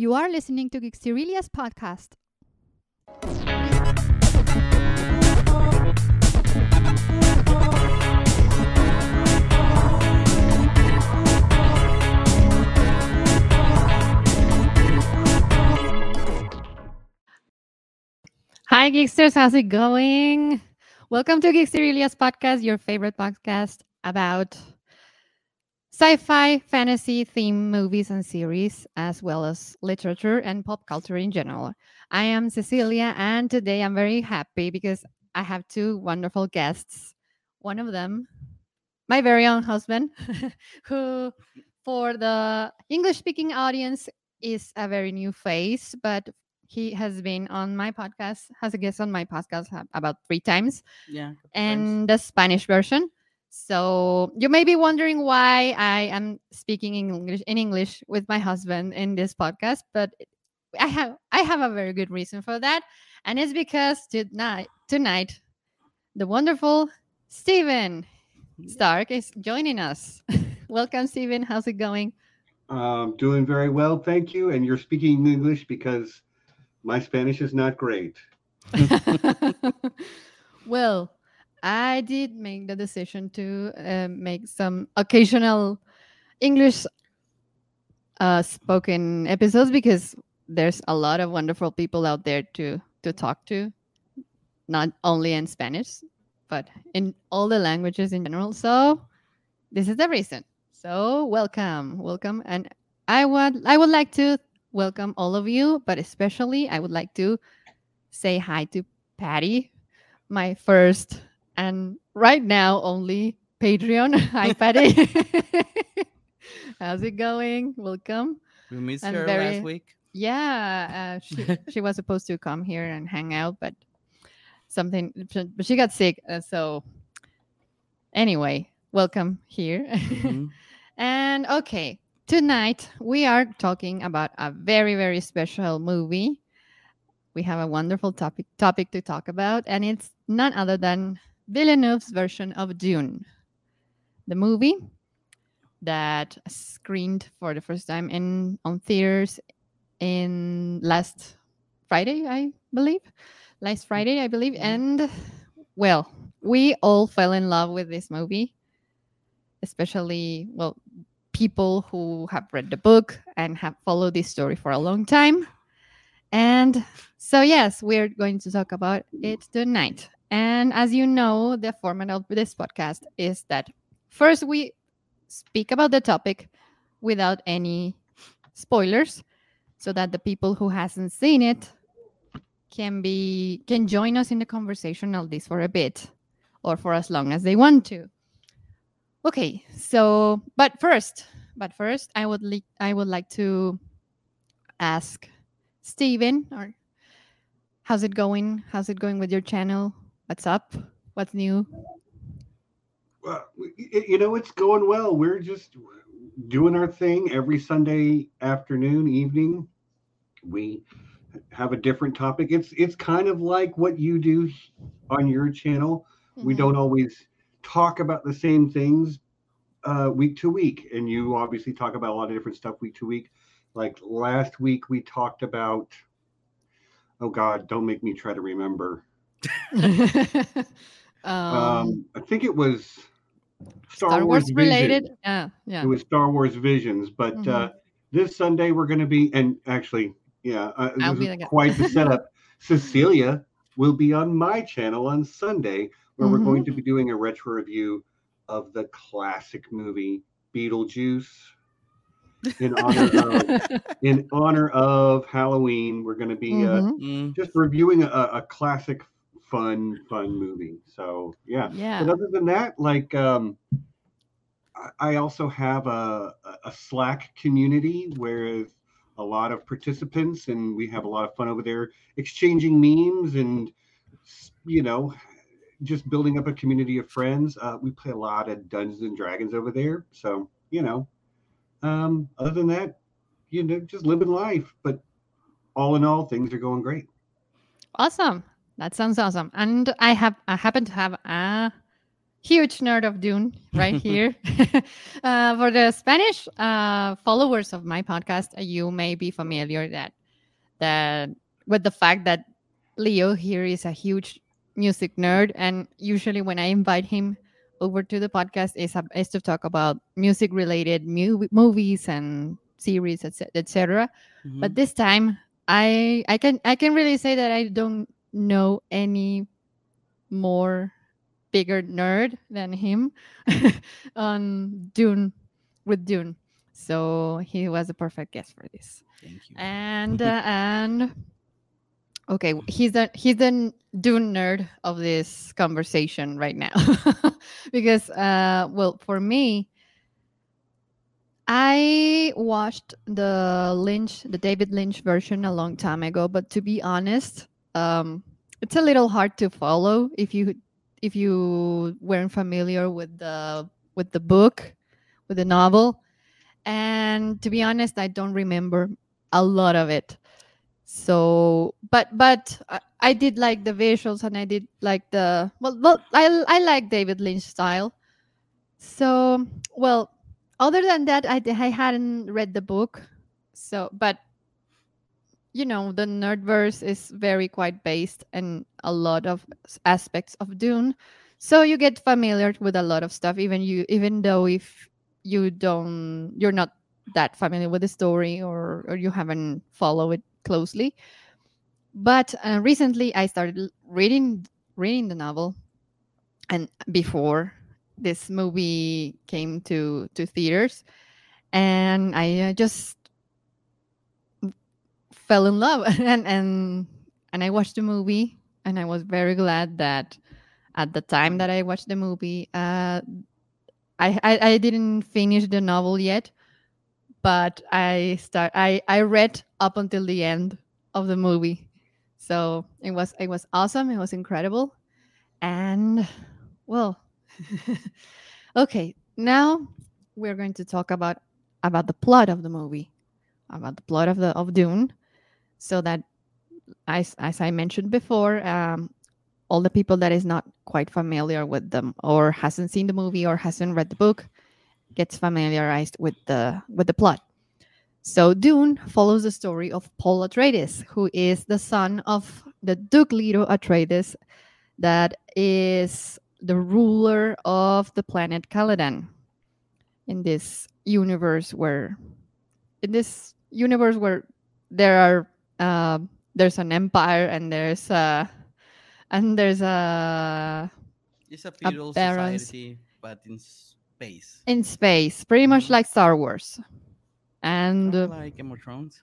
You are listening to Geeksterilia's podcast. Hi, Geeksters. How's it going? Welcome to Geeksterilia's podcast, your favorite podcast about sci-fi, fantasy theme movies and series, as well as literature and pop culture in general. I am Cecilia, and today I'm very happy because I have two wonderful guests. One of them, my very own husband, who, for the English-speaking audience, is a very new face, but he has been on my podcast, has a guest on my podcast about three times. Yeah. And the Spanish version. So you may be wondering why I am speaking in English in English with my husband in this podcast, but I have I have a very good reason for that, and it's because tonight tonight the wonderful Steven Stark is joining us. Welcome, Steven. How's it going? Um, doing very well, thank you. And you're speaking English because my Spanish is not great. well, I did make the decision to uh, make some occasional English uh, spoken episodes because there's a lot of wonderful people out there to to talk to, not only in Spanish, but in all the languages in general. So this is the reason. So welcome, welcome, and I would I would like to welcome all of you, but especially I would like to say hi to Patty, my first and right now only Patreon. Hi, Patty. How's it going? Welcome. We missed I'm her very- last week. Yeah, uh, she she was supposed to come here and hang out, but something, but she got sick. Uh, so anyway, welcome here. Mhm. And okay, tonight we are talking about a very very special movie. We have a wonderful topic topic to talk about, and it's none other than Villeneuve's version of Dune, the movie that screened for the first time in on theaters in last Friday, I believe. Last Friday, I believe, Mhm. and well, we all fell in love with this movie especially well people who have read the book and have followed this story for a long time and so yes we're going to talk about it tonight and as you know the format of this podcast is that first we speak about the topic without any spoilers so that the people who hasn't seen it can be can join us in the conversation at least for a bit or for as long as they want to Okay, so but first, but first, I would like I would like to ask Steven, or how's it going? How's it going with your channel? What's up? What's new? Well, you know, it's going well. We're just doing our thing every Sunday afternoon, evening. We have a different topic. It's it's kind of like what you do on your channel. We Mhm. don't always talk about the same things uh, week to week, and you obviously talk about a lot of different stuff week to week. Like last week, we talked about. Oh God, don't make me try to remember. um, Um, I think it was Star, Wars, Vision. related. Yeah, yeah. It was Star Wars Visions, but Mm-hmm. uh, this Sunday we're going to be, and actually, yeah, uh, I'll this be is quite the setup. Cecilia will be on my channel on Sunday, where we're going Mm-hmm. to be doing a retro review of the classic movie Beetlejuice. In honor of in honor of Halloween, we're going to be uh, Mhm. Mm, just reviewing a, a classic, fun, fun movie. So yeah, Yeah. but other than that, like um, I- also have a, a Slack community where a lot of participants, and we have a lot of fun over there, exchanging memes and you know, just building up a community of friends. Uh, we play a lot of Dungeons and Dragons over there, so you know. Um, other than that, you know, just living life. But all in all, things are going great. Awesome. That sounds awesome. And I have I happen to have a huge nerd of Dune right here. uh, for the Spanish uh, followers of my podcast, you may be familiar that that with the fact that Leo here is a huge music nerd, and usually when I invite him over to the podcast is, is to talk about music related mu- movies and series, etc. Mm-hmm. But this time, I I can I can really say that I don't know any more bigger nerd than him on Dune with Dune. So he was a perfect guest for this. Thank you. And uh, and okay, he's the he's the Dune nerd of this conversation right now because uh well for me I watched the Lynch, the David Lynch version a long time ago, but to be honest, um, it's a little hard to follow if you if you weren't familiar with the with the book, with the novel. And to be honest, I don't remember a lot of it. So, but but I did like the visuals and I did like the well, well I I like David Lynch style. So, well, other than that, I, I hadn't read the book. So, but you know, the nerdverse is very quite based in a lot of aspects of Dune. So you get familiar with a lot of stuff, even you, even though if you don't, you're not that familiar with the story or or you haven't followed it closely. But uh, recently, I started reading reading the novel, and before this movie came to to theaters and i uh, just fell in love. And and and i watched the movie and i was very glad that at the time that i watched the movie uh, I, I i didn't finish the novel yet but i start i i read up until the end of the movie. So it was it was awesome. It was incredible. And well okay, now we're going to talk about about the plot of the movie, about the plot of the of Dune, so that as as I mentioned before, um, all the people that is not quite familiar with them or hasn't seen the movie or hasn't read the book gets familiarized with the with the plot. So Dune follows the story of Paul Atreides, who is the son of the Duke Leto Atreides, that is the ruler of the planet Caladan in this universe where in this universe where there are uh, there's an empire and there's a and there's a it's a feudal society but in space in space pretty much mm-hmm. like star wars and like game of thrones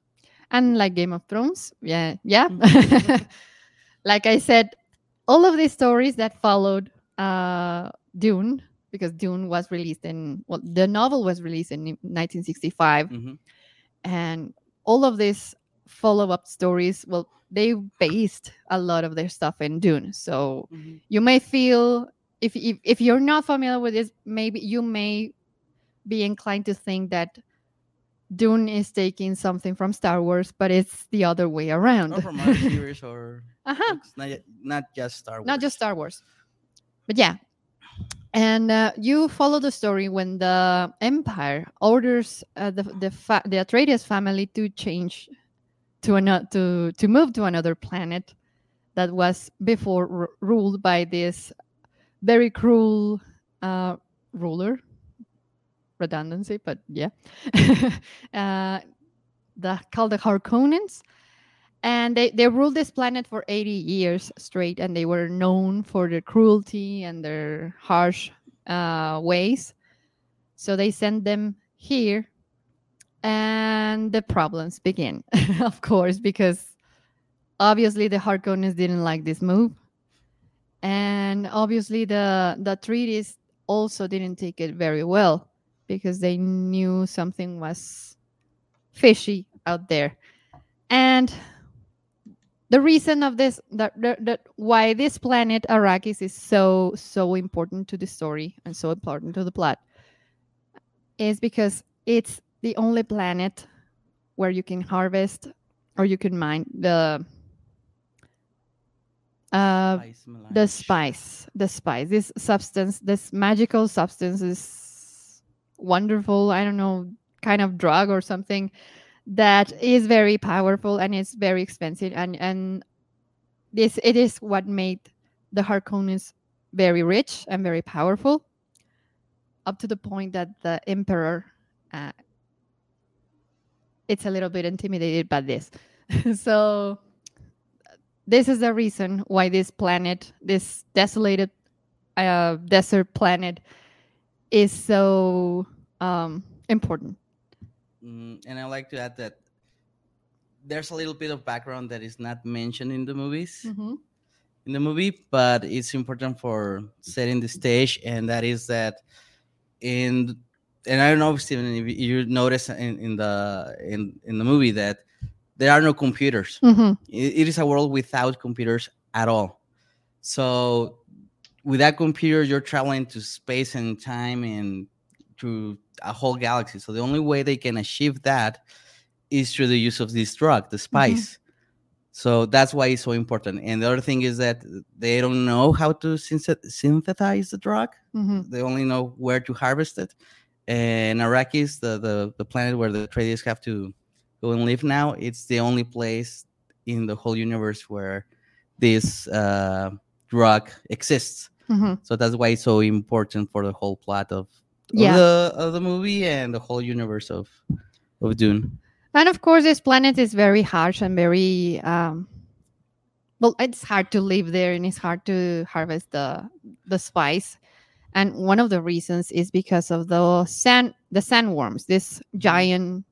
and like game of thrones yeah yeah mm-hmm. like i said all of these stories that followed uh, Dune because Dune was released in well, the novel was released in 1965, mm-hmm. and all of these follow-up stories, well, they based a lot of their stuff in Dune. So mm-hmm. you may feel if, if if you're not familiar with this, maybe you may be inclined to think that Dune is taking something from Star Wars, but it's the other way around. Or from other series, or uh-huh. not, not just Star Wars. Not just Star Wars but yeah and uh, you follow the story when the empire orders uh, the the, fa- the Atreides family to change to another to to move to another planet that was before r- ruled by this very cruel uh, ruler. Redundancy but yeah. Uh, the called the Harkonnens. And they, they ruled this planet for 80 years straight and they were known for their cruelty and their harsh uh, ways. So they sent them here and the problems begin of course because obviously the Harkonnens didn't like this move. And obviously the the Atreides also didn't take it very well because they knew something was fishy out there. And the reason of this that, that, why this planet arrakis is so so important to the story and so important to the plot is because it's the only planet where you can harvest or you can mine the Uh, Spice the spice, the spice, this substance, this magical substance is wonderful. I don't know, kind of drug or something that is very powerful and it's very expensive. And and this it is what made the Harkonnens very rich and very powerful, up to the point that the emperor, uh, it's a little bit intimidated by this. so this is the reason why this planet, this desolated uh, desert planet, is so um, important. Mm, and I like to add that there's a little bit of background that is not mentioned in the movies in the movie, but it's important for setting the stage, and that is that in and I don't know, Steven, if you notice in, in the in in the movie that there are no computers. Mhm. It- it is a world without computers at all. So without computer, you're traveling to space and time and to a whole galaxy. So the only way they can achieve that is through the use of this drug, the spice. So that's why it's so important. And the other thing is that they don't know how to synthesize the drug. Mhm. They only know where to harvest it. And Arrakis, the, the, the planet where the Atreides have to go and live now, it's the only place in the whole universe where this uh, drug exists. Mhm. So that's why it's so important for the whole plot of, of the of the movie and the whole universe of of Dune. And of course, this planet is very harsh and very um, well. It's hard to live there, and it's hard to harvest the the spice. And one of the reasons is because of the sand, the sandworms. This giant,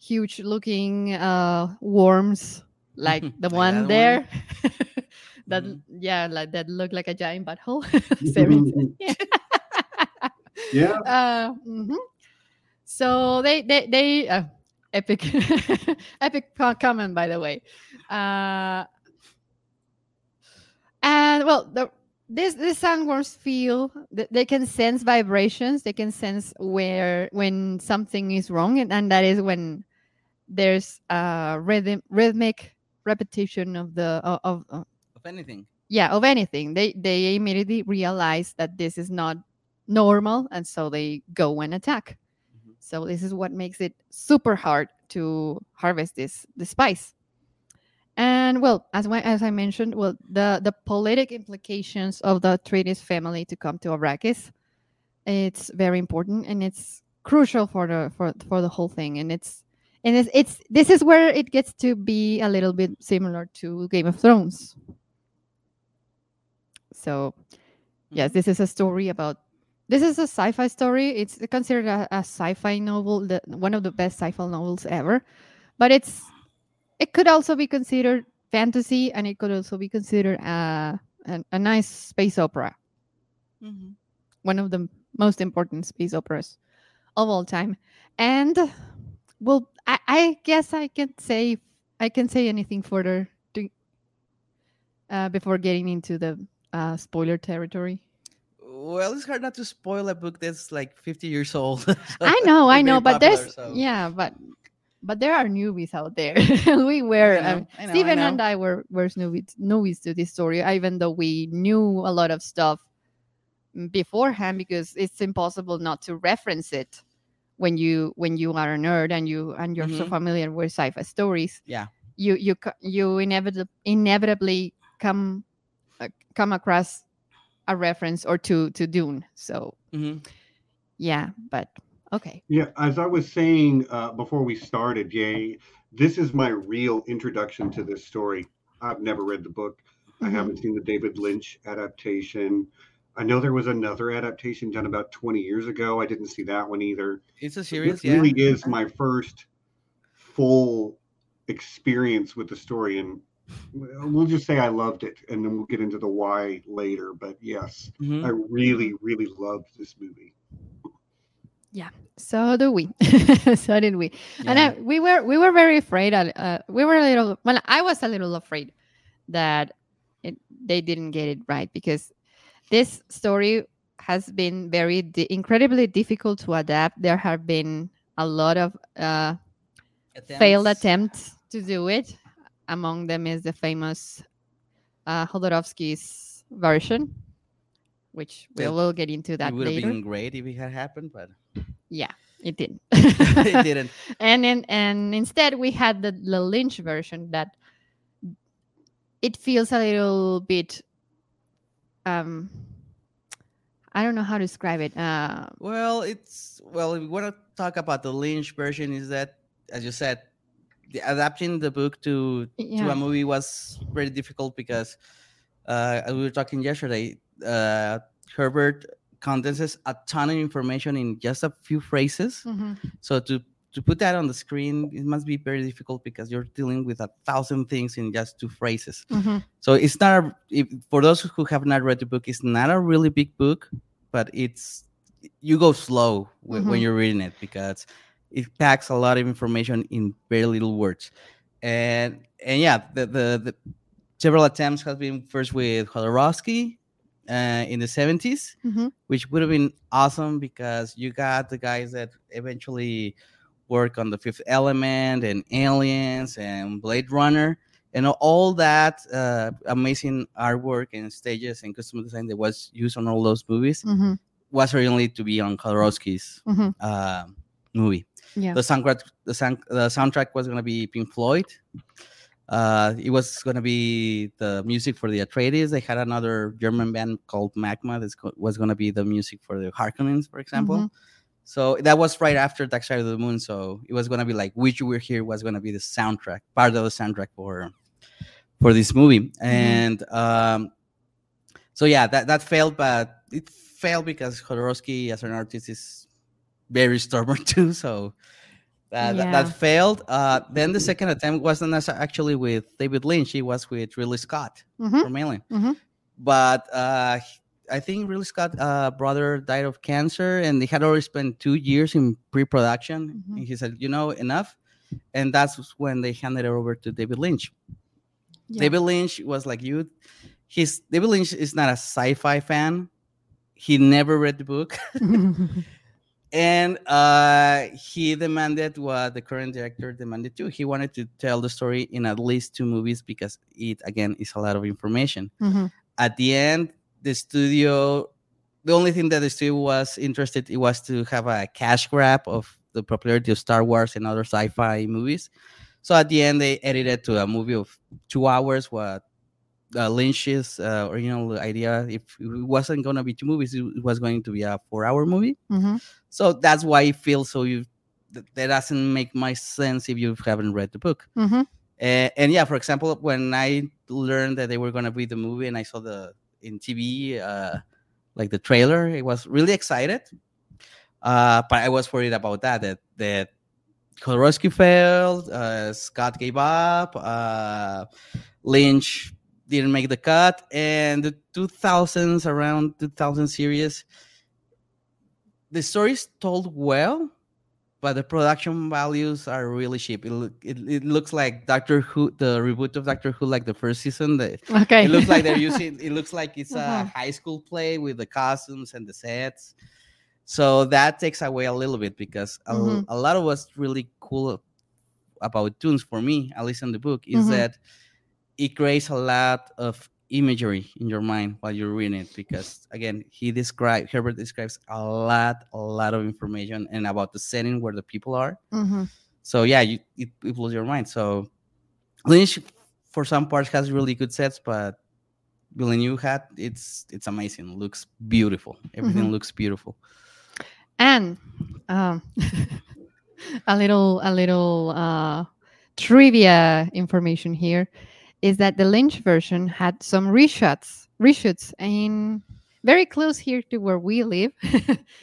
huge-looking uh, worms, like the Like one that one? there. that Mhm. yeah, like that look like a giant butthole. Seven- yeah. uh, mhm. So they they they uh, epic epic comment by the way. Uh, and well, the this this sandworms feel that they can sense vibrations. They can sense where when something is wrong, and, and that is when there's a rhythm rhythmic repetition of the of, of Of anything. yeah of anything they they immediately realize that this is not normal and so they go and attack Mhm. so this is what makes it super hard to harvest this the spice and well as I, as I mentioned well the the politic implications of the Atreides family to come to Arrakis it's very important and it's crucial for the for for the whole thing and it's and it's, it's this is where it gets to be a little bit similar to Game of Thrones so, hmm. yes, this is a story about. This is a sci-fi story. It's considered a, a sci-fi novel, the, one of the best sci-fi novels ever. But it's it could also be considered fantasy, and it could also be considered a a, a nice space opera, Mhm. one of the most important space operas of all time. And well, I, I guess I can say I can say anything further to, uh, before getting into the uh, spoiler territory. Well, it's hard not to spoil a book that's like 50 years old. so I know, I know, but popular, there's so- yeah, but but there are newbies out there. we were know, um, know, Steven and. I were were newbies newbies to this story, even though we knew a lot of stuff beforehand because it's impossible not to reference it when you when you are a nerd and you and you're so Mhm. familiar with sci-fi stories. Yeah. you you you inevitably inevitably come uh, come across a reference or two to Dune. So Mhm. yeah, but okay. Yeah, as I was saying uh, before we started, Jay, this is my real introduction to this story. I've never read the book. I Mhm. haven't seen the David Lynch adaptation. I know there was another adaptation done about 20 years ago. I didn't see that one either. It's a This series, yeah. really is my first full experience with the story, and we'll just say I loved it, and then we'll get into the why later. But yes, Mhm. I really, really loved this movie. Yeah so do we. so did we. And I, we were we were very afraid. Uh, we were a little. Well, I was a little afraid that it, they didn't get it right because this story has been very di- incredibly difficult to adapt. There have been a lot of uh, failed Attempts. attempts to do it. Among them is the famous uh, Jodorowsky's version, which we Yeah, will get into that it would have later. been great if it had happened, but Yeah, it didn't. it didn't. and in, and instead we had the, the Lynch version that it feels a little bit um I don't know how to describe it. Uh, Well, it's well. If we want to talk about the Lynch version, is that as you said, the adapting the book to to a movie was very difficult because uh, as we were talking yesterday. Uh, Herbert condenses a ton of information in just a few phrases. Mhm. So to to put that on the screen, it must be very difficult because you're dealing with a thousand things in just two phrases. Mhm. So it's not a, if, for those who have not read the book. It's not a really big book, but it's you go slow when, when Mhm. you're reading it because it packs a lot of information in very little words. And and yeah, the the, the several attempts have been first with Jodorowsky uh, in the 70s, Mhm. which would have been awesome because you got the guys that eventually work on the Fifth Element and Aliens and Blade Runner and all that uh, amazing artwork and stages and custom design that was used on all those movies Mhm. was originally to be on Jodorowsky's Mhm. uh, movie. Yeah. The soundtrack, the, sound, the soundtrack was going to be Pink Floyd. Uh, it was going to be the music for the Atreides. They had another German band called Magma that was going to be the music for the Harkonnens, for example. Mhm. So that was right after Dark Side of the Moon. So it was going to be like "Wish You Were Here" was going to be the soundtrack, part of the soundtrack for for this movie. And um, so yeah, that that failed, but it failed because Jodorowsky as an artist is very stubborn too. So that, that, Yeah. that failed. Uh, then the second attempt wasn't actually with David Lynch. It was with Ridley Scott Mhm. from Alien. Mhm. But uh, I think Ridley Scott's uh, brother died of cancer, and they had already spent two years in pre-production. Mhm. And he said, "You know, enough." And that's when they handed it over to David Lynch. Yeah. David Lynch was like you. He's David Lynch is not a sci-fi fan. He never read the book, and uh, he demanded what the current director demanded too. He wanted to tell the story in at least two movies because it again is a lot of information. Mhm. At the end, the studio, the only thing that the studio was interested it was to have a cash grab of the popularity of Star Wars and other sci-fi movies. So at the end, they edited to a movie of two hours. What uh, Lynch's uh, original idea, if it wasn't going to be two movies, it was going to be a four-hour movie. Mhm. So that's why I feel so you that doesn't make much sense if you haven't read the book. Mhm. Uh, and yeah, for example, when I learned that they were going to be the movie and I saw the in TV, uh, like the trailer, I was really excited. Uh, but I was worried about that, that, that failed, uh, Scott gave up, uh, Lynch didn't make the cut, and the 2000s, around 2000 series, the story is told well, but the production values are really cheap. It, look, it, it looks like Doctor Who, the reboot of Doctor Who, like the first season. The, Okay. it looks like they're using. It looks like it's a Mhm. high school play with the costumes and the sets. So that takes away a little bit because a, Mhm. a lot of what's really cool about Dune's for me, at least in the book, is Mhm. that it creates a lot of imagery in your mind while you're reading it because again he describes herbert describes a lot a lot of information and about the setting where the people are. Mhm. so yeah you, it, it blows your mind. So lynch for some parts has really good sets but Villeneuve had it's it's amazing. Looks beautiful. Everything Mhm. looks beautiful. And um, a little a little uh, trivia information here is that the Lynch version had some reshoots reshoots in very close here to where we live,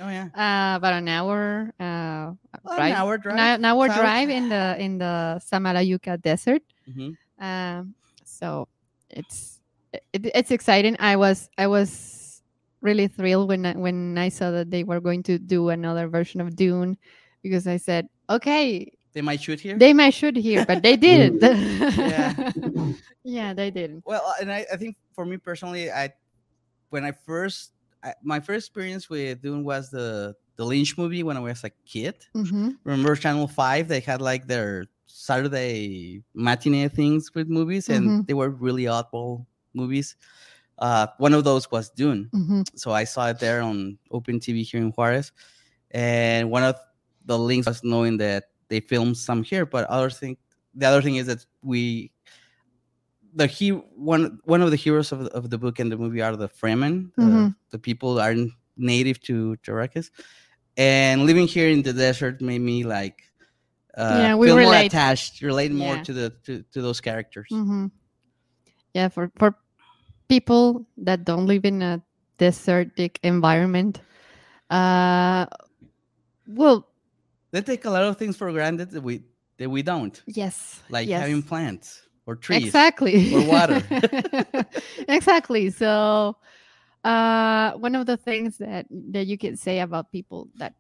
oh yeah uh, about an hour uh, an drive, hour drive an hour south. drive in the in the Samalayuca Desert. Mhm. Um, so it's it, it's exciting. I was I was really thrilled when I, when I saw that they were going to do another version of Dune because I said, okay, they might shoot here they might shoot here, but they didn't. Yeah. yeah, they didn't. Well, uh, and I, I think for me personally, I when I first I, my first experience with Dune was the the Lynch movie when I was a kid. hmm Remember Channel Five? They had like their Saturday matinee things with movies, and Mhm. they were really oddball movies. Uh, one of those was Dune. Mhm. So I saw it there on Open TV here in Juarez, and one of the links was knowing that they filmed some here. But other thing, the other thing is that we, the he one one of the heroes of, the- of the book and the movie are the Fremen, the, Mhm. the people that are native to Arrakis, and living here in the desert made me like. Uh, Yeah, we feel more attached, relate more Yeah. to the to, to those characters. hmm Yeah, for for people that don't live in a desertic environment, uh, well, They take a lot of things for granted that we that we don't, yes, like yes. having plants or trees. exactly or water. exactly. So, uh, one of the things that that you can say about people that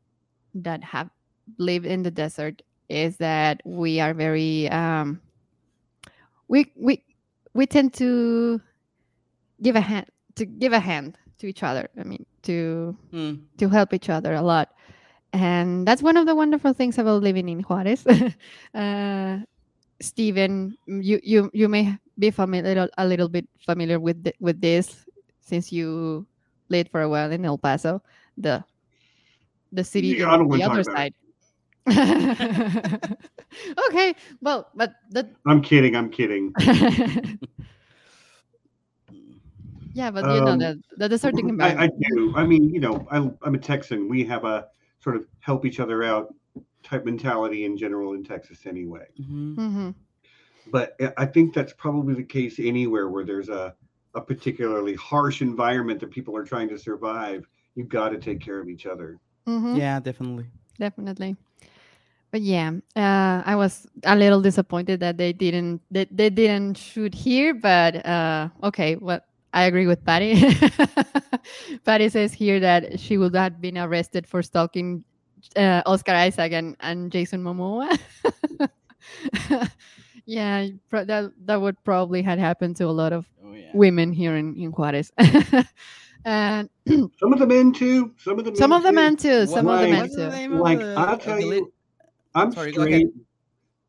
that have lived in the desert is that we are very um, we we we tend to give a hand to give a hand to each other. I mean to Hmm. to help each other a lot. And that's one of the wonderful things about living in Juarez. uh, Steven, you, you you may be familiar a little bit familiar with th- with this since you lived for a while in El Paso, the the city Yeah, on the other side. okay, well, but the I'm kidding. I'm kidding. yeah, but you know Um, the the desertic I, I do. I mean, you know, I, I'm a Texan. We have a sort of help each other out type mentality in general in Texas anyway. Mhm. hmm But I- I think that's probably the case anywhere where there's a, a particularly harsh environment that people are trying to survive. You've got to take care of each other. hmm Yeah, definitely. definitely but yeah uh, i was a little disappointed that they didn't they, they didn't shoot here but uh, okay well i agree with patty patty says here that she would have been arrested for stalking uh, oscar isaac and, and jason momoa yeah pro- that, that would probably had happened to a lot of Oh yeah. women here in, in juarez and Some of the men too. Some of the men some of the too. men too some of the Like- men too name Like I'll tell you, I'm Sorry, straight.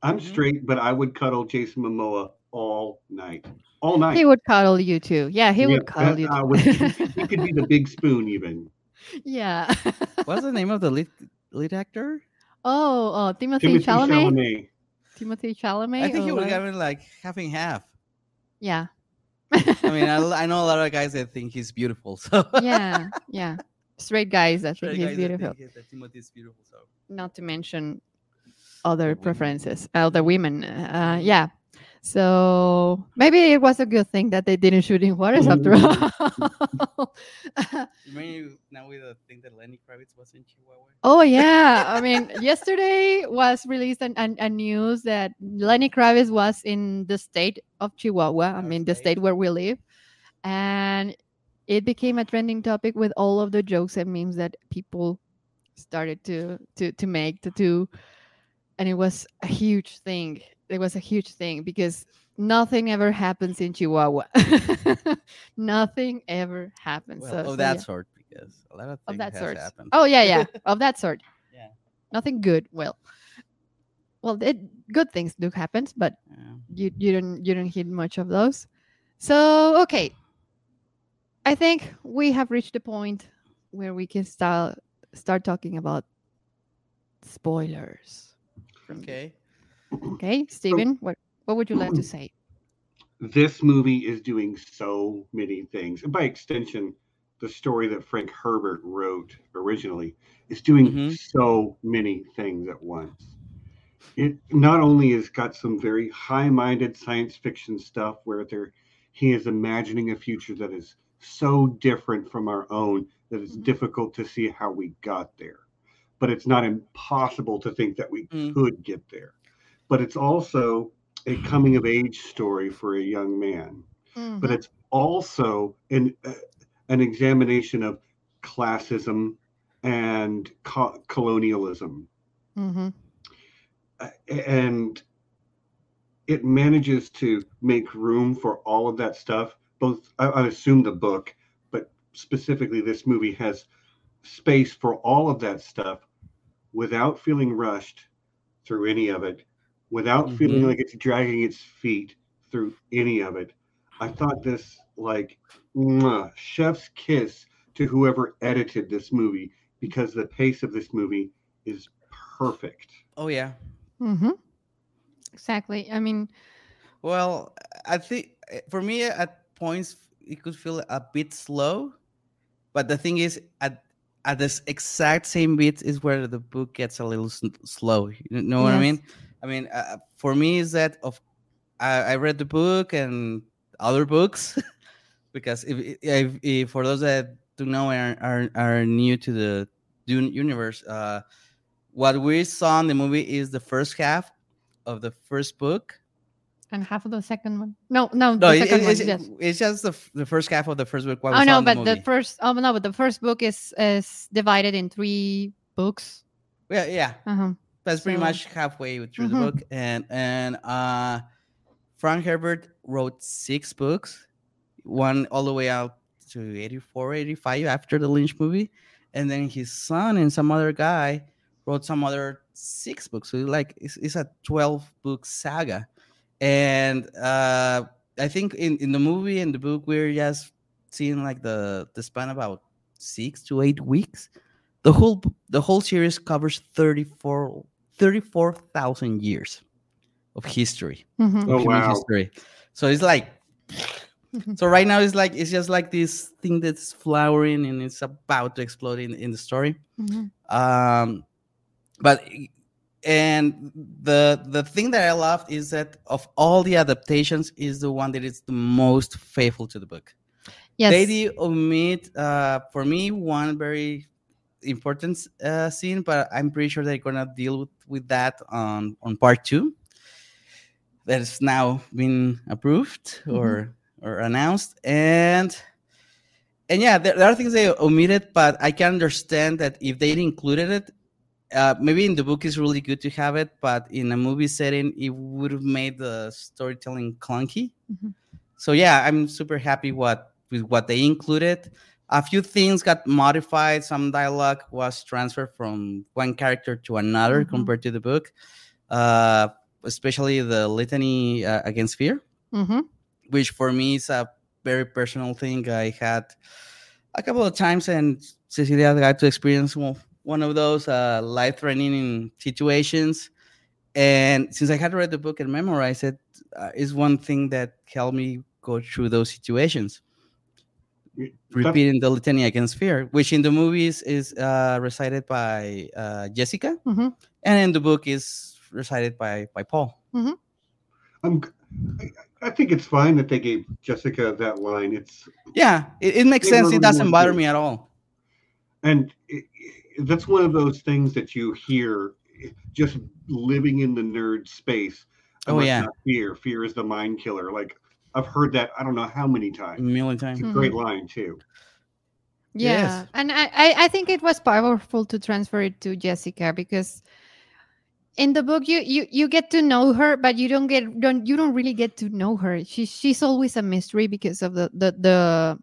I'm Mhm. straight, but I would cuddle Jason Momoa all night, all night. He would cuddle you too. Yeah, he Yeah, would cuddle that- you. I Too. would- he could be the big spoon even. yeah. What's the name of the lead lead actor? oh, oh, Timothée, Timothée Chalamet. Chalamet. Timothée Chalamet. I think he or would have it like half and half. Yeah. I mean, I, I know a lot of guys that think he's beautiful. So yeah, yeah. Straight guys that Straight think he's guys that beautiful. think that Timothée's beautiful. So Not to mention other preferences, other women. Uh, yeah. So maybe it was a good thing that they didn't shoot in Juarez after mm. all. you mean now with the thing that Lenny Kravitz was in Chihuahua? Oh yeah, I mean, yesterday was released an, an, a news that Lenny Kravitz was in the state of Chihuahua. I Our mean, the state. state where we live, and it became a trending topic with all of the jokes and memes that people started to to to make to do, and it was a huge thing. It was a huge thing because nothing ever happens in Chihuahua. nothing ever happens. Well, so, of that yeah sort, because a lot of things of that has sort. happened. Oh yeah, yeah, of that sort. Yeah. Nothing good. Well, well, it, good things do happen, but Yeah. you you don't you don't hear much of those. So okay, I think we have reached the point where we can start start talking about spoilers. From this. Okay. Okay, Steven, what what would you like to say? This movie is doing so many things. And by extension, the story that Frank Herbert wrote originally is doing Mhm. so many things at once. It not only has got some very high-minded science fiction stuff where there he is imagining a future that is so different from our own that it's Mhm. difficult to see how we got there. But it's not impossible to think that we Mm. could get there. But it's also a coming of age story for a young man but Mhm. it's also an uh, an examination of classism and co- colonialism Mhm. Uh, and it manages to make room for all of that stuff both I, I assume the book but specifically this movie has space for all of that stuff without feeling rushed through any of it without feeling Mhm. like it's dragging its feet through any of it I thought this like mwah, chef's kiss to whoever edited this movie because the pace of this movie is perfect. Oh yeah. Mm-hmm. Exactly. I mean, Well, I think for me at points it could feel a bit slow, but the thing is at at this exact same bit is where the book gets a little slow. You know what I mean? I mean, uh, for me is that of I, I read the book and other books because if, if, if for those that don't know are, are are new to the Dune universe, uh, what we saw in the movie is the first half of the first book and half of the second one. No, no, no, it- it- one. it's, yes. it's just the, the first half of the first book. Oh no, but the, the first. Oh no, but the first book is is divided in three books. yeah, yeah, Uh-huh. that's pretty So- much halfway through Mhm. the book, and and uh, Frank Herbert wrote six books, one all the way out to 84, 85 after the Lynch movie, and then his son and some other guy wrote some other six books. So like it's, it's a twelve book saga, and uh, I think in in the movie and the book we're just seeing like the the span about six to eight weeks. The whole the whole series covers 34 34,000 years of history, Mhm. Oh human wow. history. So it's like Mhm. so right now it's like it's just like this thing that's flowering and it's about to explode in, in the story. Mhm. Um but and the the thing that I loved is that of all the adaptations is the one that is the most faithful to the book. Yes. They did omit uh, for me one very important uh, scene, but I'm pretty sure they're gonna deal with, with that on on part two. That is now been approved or or announced, and and yeah, there, there are things they omitted, but I can understand that if they included it, uh, maybe in the book is really good to have it, but in a movie setting, it would have made the storytelling clunky. Mhm. So yeah, I'm super happy what with what they included. A few things got modified. Some dialogue was transferred from one character to another Mhm. compared to the book, uh, especially the litany uh, against fear Mhm. which for me is a very personal thing. I had a couple of times, and Cecilia got to experience one, one of those uh, life threatening situations. And since I had read the book and memorized it, uh, is one thing that helped me go through those situations. That's- Repeating the litany against fear, which in the movies is uh, recited by uh, Jessica, Mhm. and in the book is recited by by Paul. I'm, I, I think it's fine that they gave Jessica that line. It's Yeah, it, it makes sense. It doesn't bother me at all. and it, it- that's one of those things that you hear just living in the nerd space. Oh, yeah. fear. Fear is the mind killer. Like I've heard that I don't know how many A times. million times. It's a Mm-hmm. great line too. Yeah, Yes. and I, I I think it was powerful to transfer it to Jessica because in the book you you you get to know her, but you don't get don't you don't really get to know her. She she's always a mystery because of the the the,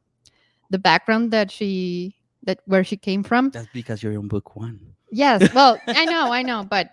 the background that she that where she came from. That's because you're in book one. Yes, well, I know, I know, but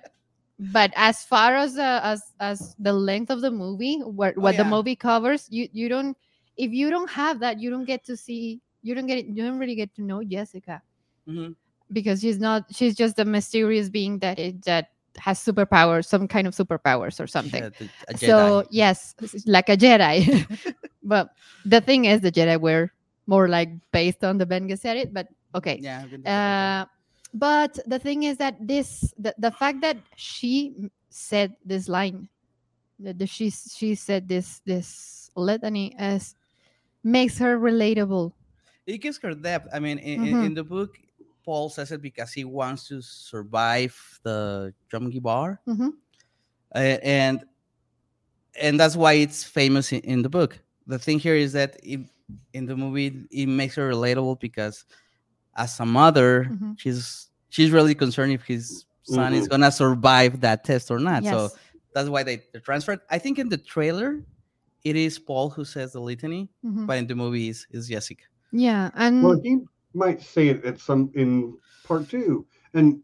but as far as uh, as as the length of the movie, what what the yeah. movie covers, you you don't if you don't have that, you don't get to see you don't get you don't really get to know Jessica Mhm. because she's not she's just a mysterious being that it that has superpowers, some kind of superpowers or something. Yeah, the- So yes, like a Jedi. but the thing is, the Jedi were more like based on the Bene Gesserit. But okay, yeah, I've been talking about uh, but the thing is that this the, the fact that she said this line that the, she she said this this litany as makes her relatable it gives her depth. I mean, in, Mhm. in the book, Paul says it because he wants to survive the gom jabbar, Mhm. Uh, and and that's why it's famous in, in the book. The thing here is that it, in the movie, it makes her relatable because as a mother, Mhm. she's she's really concerned if his son is Mhm. gonna survive that test or not. So that's why they, they transferred. I think in the trailer, it is Paul who says the litany, Mhm. but in the movie is is Jessica. yeah and Well, he might say it at some in part two, and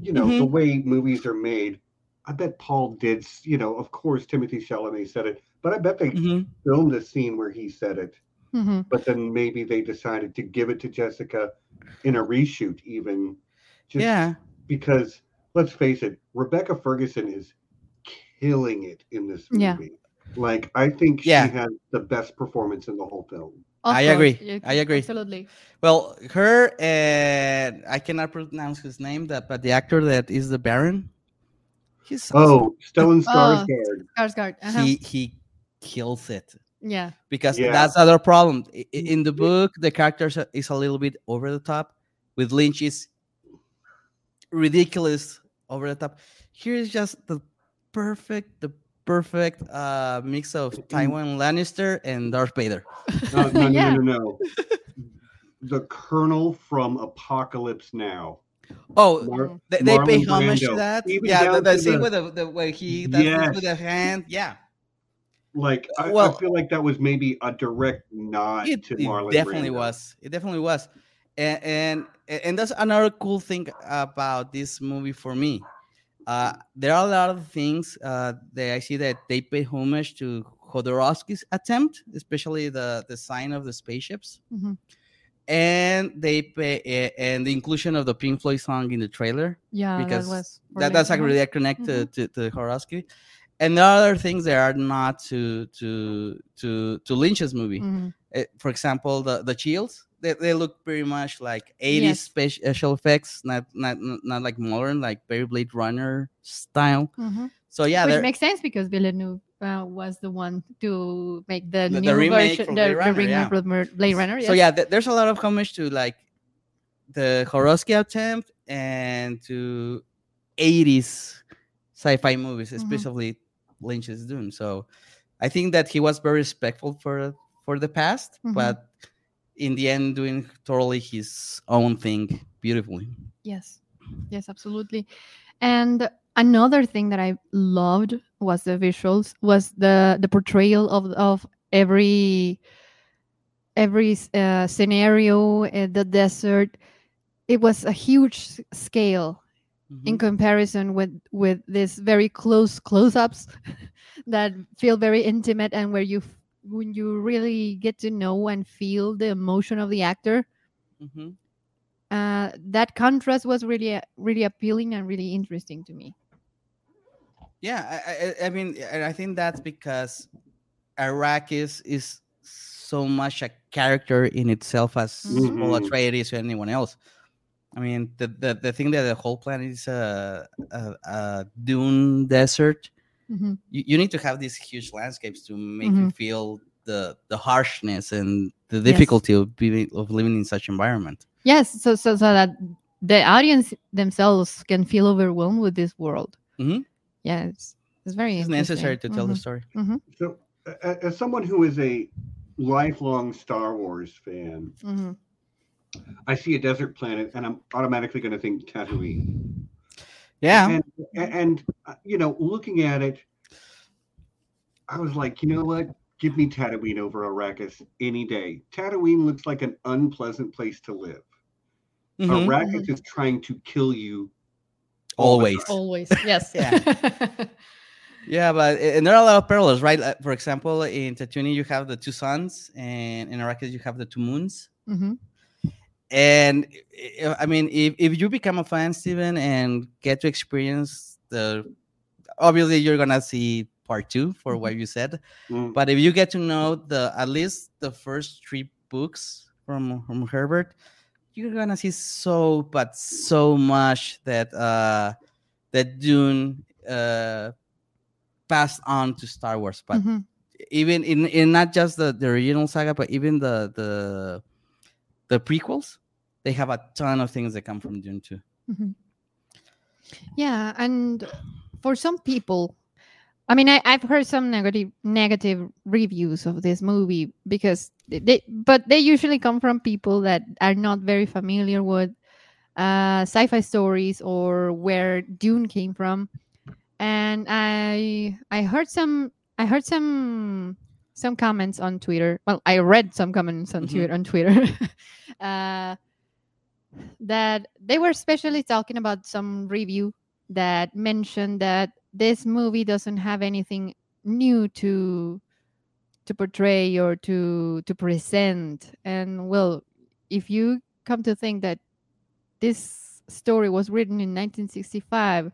you know the Mhm. way movies are made. I bet Paul did. You know, of course, Timothée Chalamet said it, but I bet they Mhm. filmed a scene where he said it. Hmm But then maybe they decided to give it to Jessica in a reshoot, even. Just Yeah. Because let's face it, Rebecca Ferguson is killing it in this movie. Yeah. Like I think Yeah. she has the best performance in the whole film. I agree. I agree. Absolutely. Well, her and I cannot pronounce his name, that but the actor that is the Baron, he's awesome. Oh, Stellan Oh. Skarsgård. Skarsgård. Uh-huh. he he kills it yeah. because Yeah. that's the other problem I- i- in the book. The character is a- little bit over the top. With Lynch, is ridiculous over the top. Here is just the perfect the perfect uh mix of Tywin Lannister and Darth Vader. No, no, Yeah. no, no, no. The Colonel from Apocalypse Now. Oh, Mar- they, they pay Marlon homage to that. Even yeah, the, down the scene the- with the, the where he does this with the hand. Yeah, Like I, Well- I feel like that was maybe a direct nod it, to it Marlon definitely Brando. was. It definitely was, and, and and that's another cool thing about this movie for me. Uh, there are a lot of things uh, that I see that they pay homage to Jodorowsky's attempt, especially the the sign of the spaceships, Mhm. and they pay and the inclusion of the Pink Floyd song in the trailer. Yeah. because that was that, that's like really connected connect to, to, to Jodorowsky. And there are other things that are not to to to to Lynch's movie. Mhm. Eh, for example, the the shields they, they look pretty much like 80s Yes. special effects, not not not like modern, like very Blade Runner style. Mhm. So yeah, Which makes sense because Villeneuve uh, was the one to make the, The- the new remake version, the, Blade Runner, yeah. of Blade Runner. so yeah, th- there's a lot of homage to like the Jodorowsky attempt and to 80s sci-fi movies, Mhm. Especially Lynch's Dune. So I think that he was very respectful for for the past, Mhm. but in the end, doing totally his own thing beautifully. Yes, yes, absolutely. And another thing that I loved was the visuals, was the the portrayal of of every every uh, scenario, uh, the desert. It was a huge s- scale in comparison with with this very close close-ups that feel very intimate and where you when you really get to know and feel the emotion of the actor Mhm. uh, that contrast was really really appealing and really interesting to me. Yeah, I, I, I mean, and I think that's because Arrakis is so much a character in itself as Mhm. Paul. Atreides or anyone else. I mean, the, the, the thing that the whole planet is a, a, a dune desert. Mhm. You, you need to have these huge landscapes to make you Mhm. feel the the harshness and the Yes. difficulty of being of living in such environment. Yes, so so so that the audience themselves can feel overwhelmed with this world. Mhm. Yeah, it's, it's very It's necessary to tell the Mhm. story. So, a- a- as someone who is a lifelong Star Wars fan, Mhm. I see a desert planet, and I'm automatically going to think Tatooine. Yeah. And, and you know, looking at it, I was like, you know what? Give me Tatooine over Arrakis any day. Tatooine looks like an unpleasant place to live. Mhm. Arrakis is trying to kill you. all Always. Always, yes. Yeah. Yeah, but and there are a lot of parallels, right? Like, for example, in Tatooine you have the two suns, and in Arrakis you have the two moons. Mhm. And i- mean, if, if you become a fan, Steven, and get to experience the, obviously you're gonna see part two for what you said. Mm. But if you get to know the at least the first three books from from Herbert, you're gonna see so but so much that uh that Dune uh passed on to Star Wars. But Mhm. even in in not just the, the original saga, but even the the the prequels, they have a ton of things that come from Dune too. Mhm. Yeah, and for some people, I mean, I, I've heard some negative negative reviews of this movie because they, but they usually come from people that are not very familiar with uh, sci-fi stories or where Dune came from, and I I heard some I heard some some comments on Twitter. Well, I read some comments on Mhm. Twitter on Twitter. uh, that they were especially talking about some review that mentioned that this movie doesn't have anything new to to portray or to to present and well if you come to think that this story was written in 1965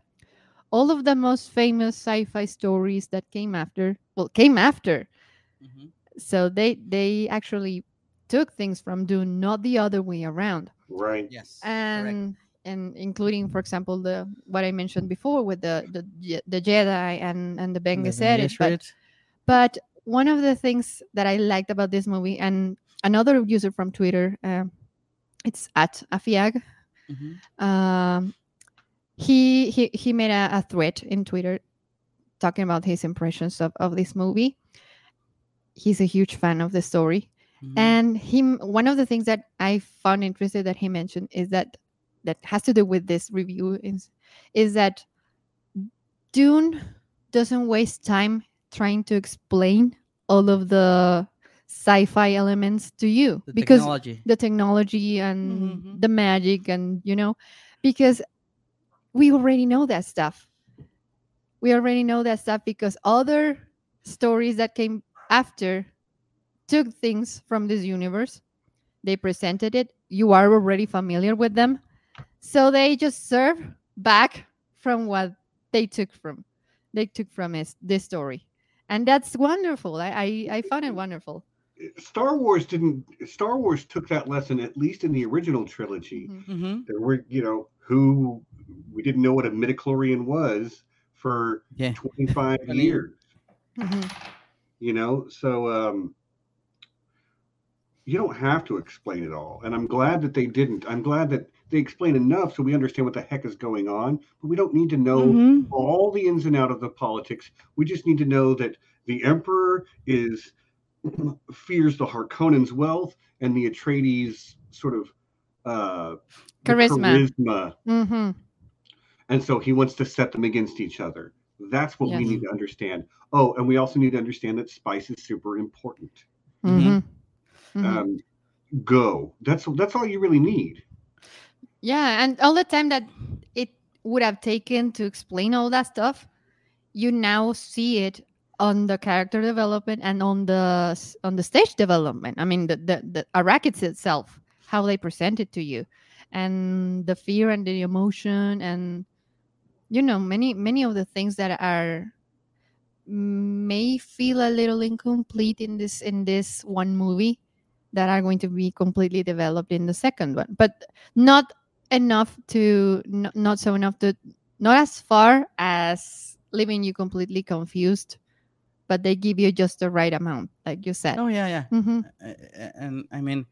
all of the most famous sci-fi stories that came after well came after Mhm. so they they actually took things from dune not the other way around Right. Yes. correct. and and including for example the what i mentioned before with the the, the jedi and and the Bene Gesserit, but but one of the things that I liked about this movie, and another user from Twitter, um, it's at Afiag. Mhm. Um, he he he made a, a thread in Twitter talking about his impressions of, of this movie. He's a huge fan of the story, Mhm. and him one of the things that I found interesting that he mentioned is that that has to do with this review is is that Dune doesn't waste time trying to explain all of the sci-fi elements to you the because technology. the technology and Mhm. the magic and you know because we already know that stuff we already know that stuff because other stories that came after took things from this universe they presented it you are already familiar with them so they just serve back from what they took from they took from this, this story and that's wonderful I, I i found it wonderful Star Wars didn't. Star Wars took that lesson at least in the original trilogy. Mhm. Mhm. There were, you know, who we didn't know what a midichlorian was for Yeah. 25 Twenty- years. Mhm. You know, so um, you don't have to explain it all, and I'm glad that they didn't. I'm glad that they explain enough so we understand what the heck is going on. But we don't need to know Mhm. all the ins and out of the politics. We just need to know that the emperor is fears the Harkonnens' wealth and the Atreides sort of uh, the Charisma. charisma, Mhm. and so he wants to set them against each other. That's what we need to understand. Oh, and we also need to understand that spice is super important. Mhm. Mhm. Um, go. That's that's all you really need. Yeah, and all the time that it would have taken to explain all that stuff, you now see it on the character development and on the on the stage development. I mean, the the, the Arrakis itself, how they present it to you, and the fear and the emotion, and you know, many many of the things that are may feel a little incomplete in this in this one movie that are going to be completely developed in the second one but not enough to n- not so enough to not as far as leaving you completely confused but they give you just the right amount like you said Oh yeah, yeah. hmm Uh, and I mean,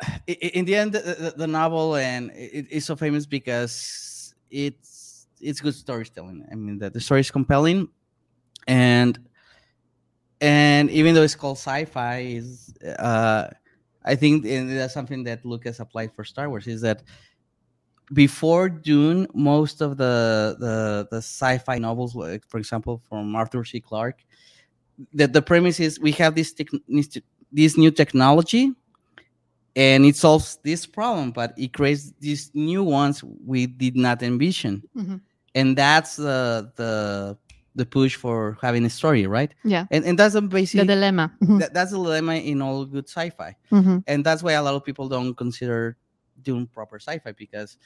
in the end, the, the, novel and it is so famous because it's it's good storytelling. I mean, the, the story is compelling, and and even though it's called sci-fi, is uh, I think and that's something that Lucas applied for Star Wars is that before Dune, most of the the the sci-fi novels, like for example, from Arthur C. Clarke, that the premise is we have this tech, this new technology, and it solves this problem, but it creates these new ones we did not envision, Mhm. and that's the the the push for having a story, right? Yeah. and and that's a the basic dilemma that, that's the dilemma in all good sci-fi Mhm. and that's why a lot of people don't consider doing proper sci-fi because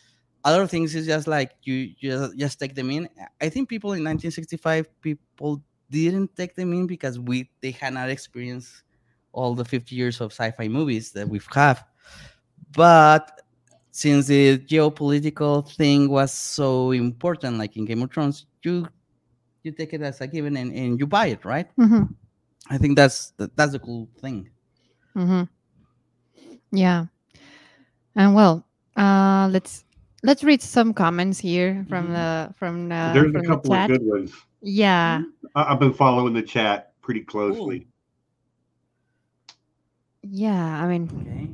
a lot of things is just like you just just take them in. I think people in 1965 people didn't take them in because we they had not experienced all the 50 years of sci-fi movies that we've have. But since the geopolitical thing was so important, like in Game of Thrones, you you take it as a given and, and you buy it, right? Mhm. I think that's that's a cool thing. Mm-hmm. Yeah, and well, uh, let's let's read some comments here from Mhm. the from the There's from a the couple of chat. good ones. Yeah, I- I've been following the chat pretty closely. yeah. I mean, Okay.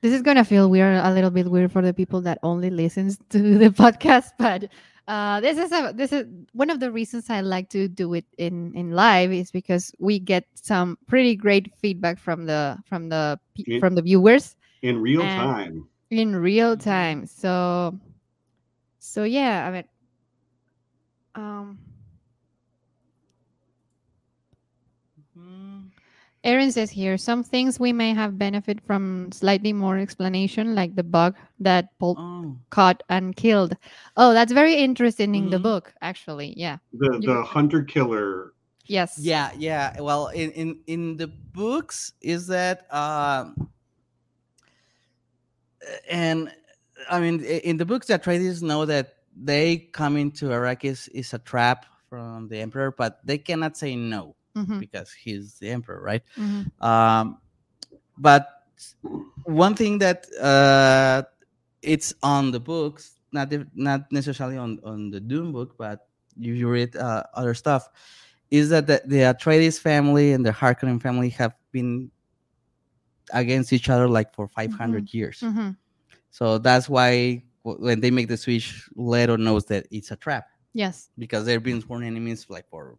this is gonna feel weird, a little bit weird for the people that only listens to the podcast, but uh, this is a this is one of the reasons I like to do it in in live is because we get some pretty great feedback from the from the Yeah. from the viewers. In real time. in real time so so yeah i mean Um, Aaron says here some things we may have benefit from slightly more explanation, like the bug that Paul Oh, caught and killed. Oh, that's very interesting in the Mhm. book, actually. Yeah. The the hunter killer. Yes. yeah, yeah. Well, in in in the books, is that um, and I mean, in the books, the Atreides know that they coming to Arrakis is a trap from the Emperor, but they cannot say no Mhm, because he's the Emperor, right? mhm, Um, but one thing that uh, it's on the books, not not necessarily on on the Dune book, but you, you read uh, other stuff, is that the, the Atreides family and the Harkonnen family have been against each other like for 500 years. mhm. So that's why when they make the switch, Leto knows that it's a trap Yes. because they've been sworn enemies like for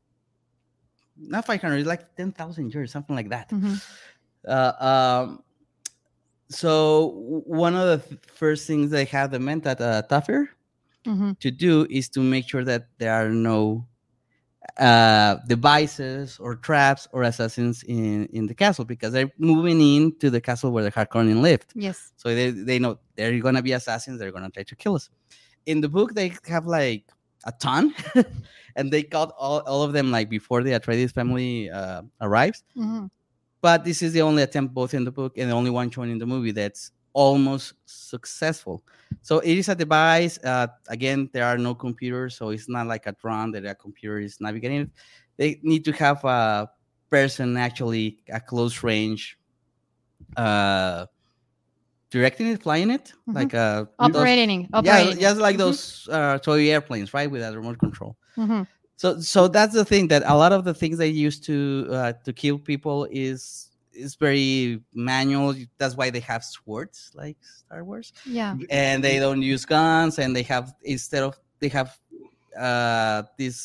not 500, like 10,000 years, something like that. mhm, Uh, um, so one of the th- first things they have the Mentat uh, Thufir mhm. to do is to make sure that there are no uh, devices or traps or assassins in, in the castle because they're moving into the castle where the Harkonnen lived. Yes. So they, they know they're gonna be assassins. They're gonna try to kill us. In the book, they have like a ton, and they caught all, all of them like before the Atreides family uh, arrives. mhm. But this is the only attempt, both in the book and the only one shown in the movie, that's almost successful. So it is a device. Uh, again, there are no computers, so it's not like a drone that a computer is navigating. it. They need to have a person actually a close range, uh, directing it, flying it, Mhm. like uh, those- Operating. yeah, just like Mhm. those uh, toy airplanes, right, with a remote control. Mhm. So, so that's the thing that a lot of the things they use to uh, to kill people is is very manual. That's why they have swords, like Star Wars, Yeah. and they don't use guns, and they have instead of they have uh, these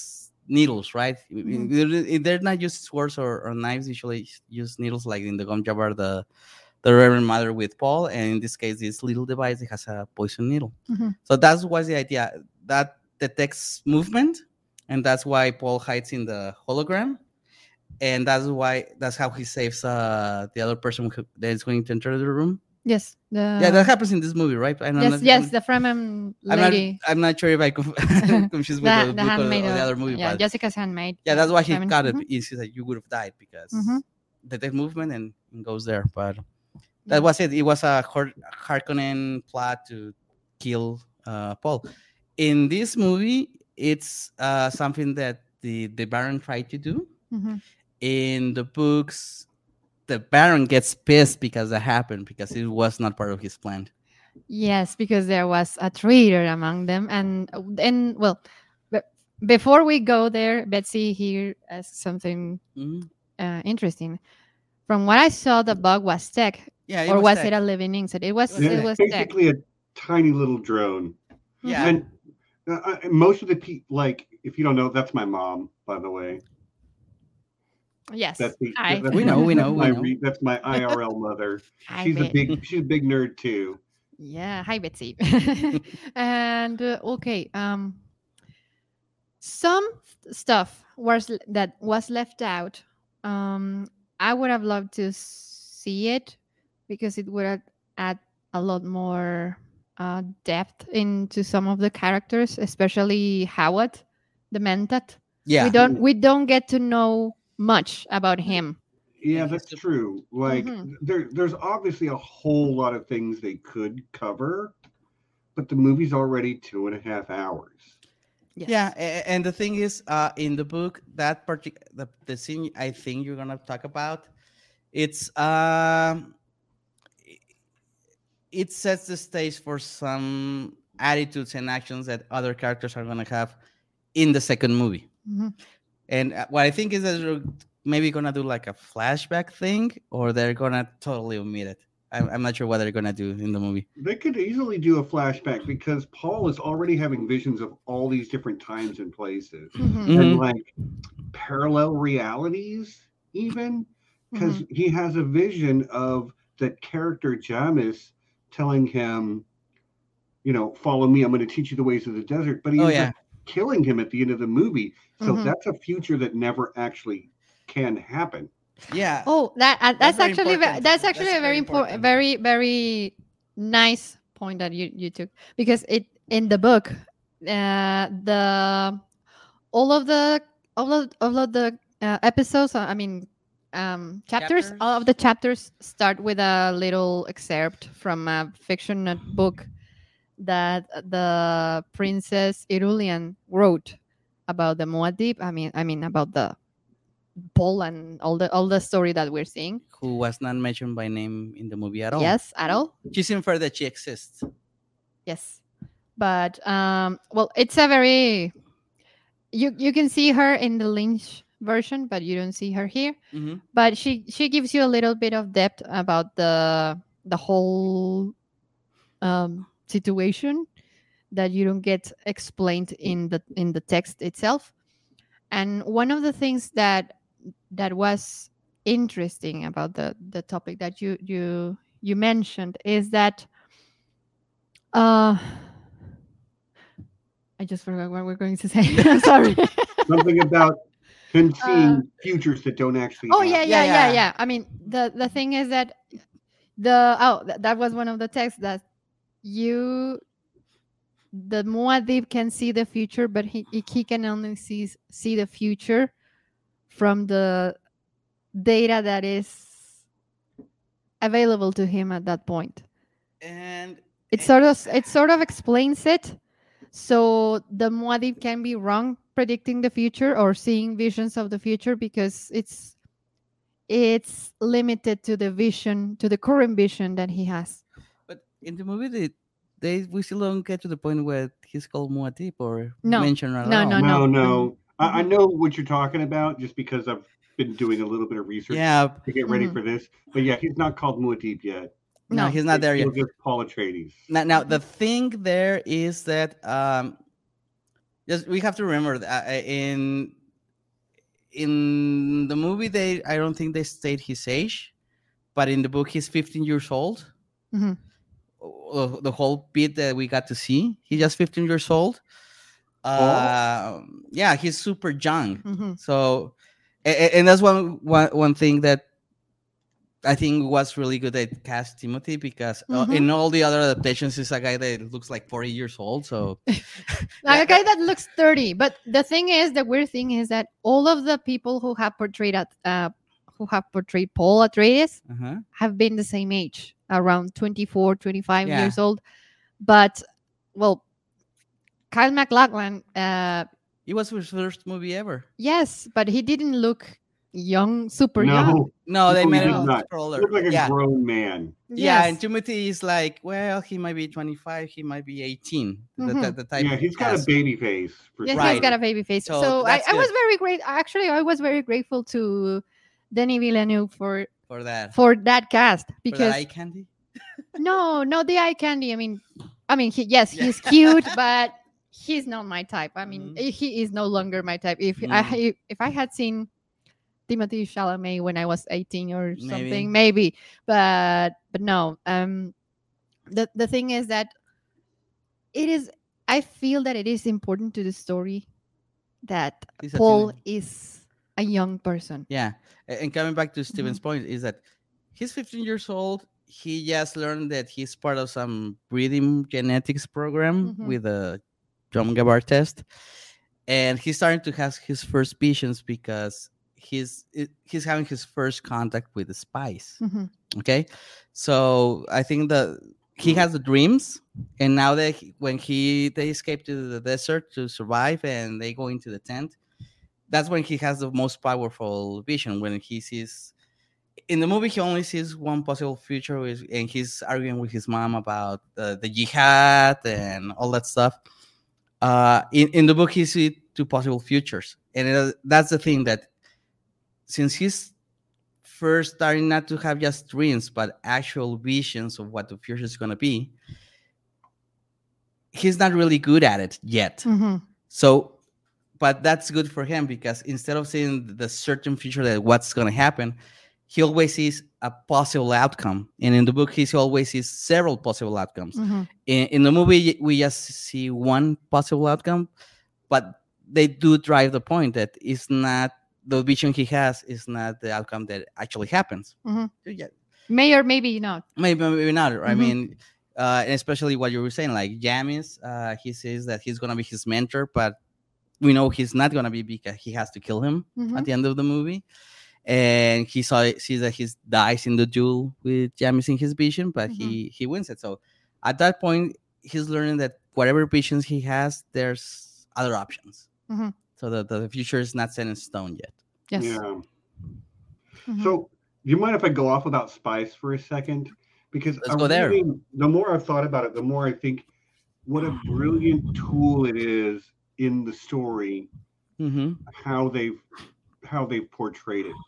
needles, right? Mhm. They're, they're not used swords or, or knives. Usually, use needles, like in the Gom Jabbar, the the Reverend Mother with Paul, and in this case, this little device it has a poison needle. Mhm. So that's what's the idea that detects movement, and that's why Paul hides in the hologram, and that's why that's how he saves uh the other person who, that is going to enter the room. Yes. The, yeah, that happens in this movie, right? I don't yes. know- Yes. The Fremen I'm not. I'm not sure if I conf- confused with the, the, the or, handmaid. or the other movie, yeah. Jessica's handmaid. yeah, that's why he Fremen. got it. Mhm. Is that you would have died because Mhm. detect movement and, goes there. But. That was it. It was a Har- Harkonnen plot to kill uh, Paul. In this movie, it's uh, something that the the Baron tried to do. Mhm. In the books, the Baron gets pissed because that happened because it was not part of his plan. Yes, because there was a traitor among them, and and well, before we go there, Betsy here asks something Mhm. uh, interesting. From what I saw, the bug was tech, Yeah, or was tech. it a living insect? It was. was It tech. was tech. basically a tiny little drone. Yeah. And uh, uh, most of the people, like, if you don't know, that's my mom, by the way. Yes, That's the, I. that's We know, we that's know, we my know. that's my IRL mother. I She's a big, she's a big nerd too. Yeah, hi Betsy. and uh, okay, um, some stuff was that was left out. Um, I would have loved to see it because it would have add a lot more uh, depth into some of the characters, especially Hawat, the Mentat. Yeah. We don't we don't get to know much about him. Yeah, Yeah, that's true. Like Mhm. there there's obviously a whole lot of things they could cover, but the movie's already two and a half hours. Yes. Yeah, and the thing is, uh, in the book, that part, the, the scene I think you're gonna talk about, it's i- it sets the stage for some attitudes and actions that other characters are gonna have in the second movie. Mhm. And uh, what I think is that they're maybe gonna do like a flashback thing, or they're gonna totally omit it. I'm, I'm not sure what they're gonna do in the movie. They could easily do a flashback because Paul is already having visions of all these different times and places. Mhm. Mhm. and like parallel realities even because Mm-hmm. he has a vision of that character Jamis telling him you know follow me i'm going to teach you the ways of the desert but he's Oh a yeah, killing him at the end of the movie. So Mhm. that's a future that never actually can happen. Yeah. Oh, that uh, that's, That's actually ve- important. that's actually That's a very very important, important. very very nice point that you you took because it in the book, uh, the all of the all of all of the uh, episodes. uh, I mean, um, chapters. All of the chapters start with a little excerpt from a fiction book that the princess Irulan wrote about the Muad'Dib. I mean, I mean about the Paul and all the all the story that we're seeing. Who was not mentioned by name in the movie at all. Yes, at all. She's inferred that she exists. Yes, but um, well, it's a very you you can see her in the Lynch version, but you don't see her here. Mhm. But she she gives you a little bit of depth about the the whole um, situation that you don't get explained in the in the text itself. And one of the things that that was interesting about the the topic that you you you mentioned is that uh I just forgot what we're going to say. I'm sorry. Something about seeing Uh, futures that don't actually. oh yeah, yeah, Yeah, yeah, yeah. I mean, the the thing is that the oh th- that was one of the texts that you the Muad'Dib can see the future, but he he he can only see see the future from the data that is available to him at that point. And It sort of it sort of explains it. So the Muad'Dib can be wrong predicting the future or seeing visions of the future because it's it's limited to the vision to the current vision that he has. but in the movie they, they we still don't get to the point where he's called Muad'Dib or No. mentioned at No, no, No, no. no. I, I Mhm. know what you're talking about just because I've been doing a little bit of research Yeah, to get ready Mhm. for this. But yeah, he's not called Muad'Dib yet. no, No. he's not there It's yet. just Paul Atreides. Now, now the thing there is that um, just we have to remember that uh, in in the movie they I don't think they state his age, but in the book he's 15 years old. Mhm. Uh, The whole bit that we got to see, he's just 15 years old. Uh, yeah, he's super young. Mhm. So, a- a- and that's one one one thing that I think was really good at cast Timothée because uh, Mhm. in all the other adaptations, he's a guy that looks like 40 years old. So, Like a guy that looks 30. But the thing is, the weird thing is that all of the people who have portrayed at uh, who have portrayed Paul Atreides uh-huh. have been the same age, around 24, 25 Yeah. years old. But well, Kyle MacLachlan, uh, it was his first movie ever. yes, but he didn't look young, super no, young. No, they No, made him look not. older. looked like a yeah, grown man. yeah, and Timothée is like, well, he might be 25, he might be 18. The, the, Mhm. the type Yeah, he's got a baby face. For Yes, sure. he's Right. got a baby face. So So, I, I was very great. Actually, I was very grateful to Denis Villeneuve for for that. for that cast for that because eye candy. no, no, the eye candy. I mean, I mean, he, yes, Yeah. he's cute, but he's not my type. I mean, Mhm. he is no longer my type. If I Mm. if I had seen Timothée Chalamet when I was eighteen or Maybe. something, maybe, but but no. Um, the the thing is that it is. I feel that it is important to the story that Paul is a young person. Yeah, and coming back to Steven's Mm-hmm. point is that he's 15 years old. He just learned that he's part of some breeding genetics program Mhm. with a gom jabbar test, and he's starting to have his first visions because he's he's having his first contact with the spice. Mhm. Okay, so I think that he has the dreams, and now that he, when he they escape to the desert to survive and they go into the tent, that's when he has the most powerful vision. When he sees in the movie, he only sees one possible future, and he's arguing with his mom about the, the jihad and all that stuff. Uh, in in the book, he sees two possible futures, and it, that's the thing that since he's first starting not to have just dreams but actual visions of what the future is going to be he's not really good at it yet Mhm. so but that's good for him because instead of seeing the certain future that what's going to happen he always sees a possible outcome and in the book he always sees several possible outcomes Mhm. in, in the movie we just see one possible outcome but they do drive the point that it's not the vision he has is not the outcome that actually happens. Mhm. Yeah, May or maybe not. maybe maybe not. I Mhm. mean, uh, and especially what you were saying, like Jamis, uh, he says that he's gonna be his mentor, but we know he's not gonna be because he has to kill him Mhm. at the end of the movie. And he saw sees that he dies in the duel with Jamis in his vision, but he he wins it. So at that point, he's learning that whatever visions he has, there's other options. Mhm. So the, the future is not set in stone yet. Yes. Yeah. Mhm. So, do you mind if I go off about Spice for a second? Because Let's go there. really- the more I've thought about it, the more I think what a brilliant tool it is in the story Mm-hmm. how they've how they've portrayed it.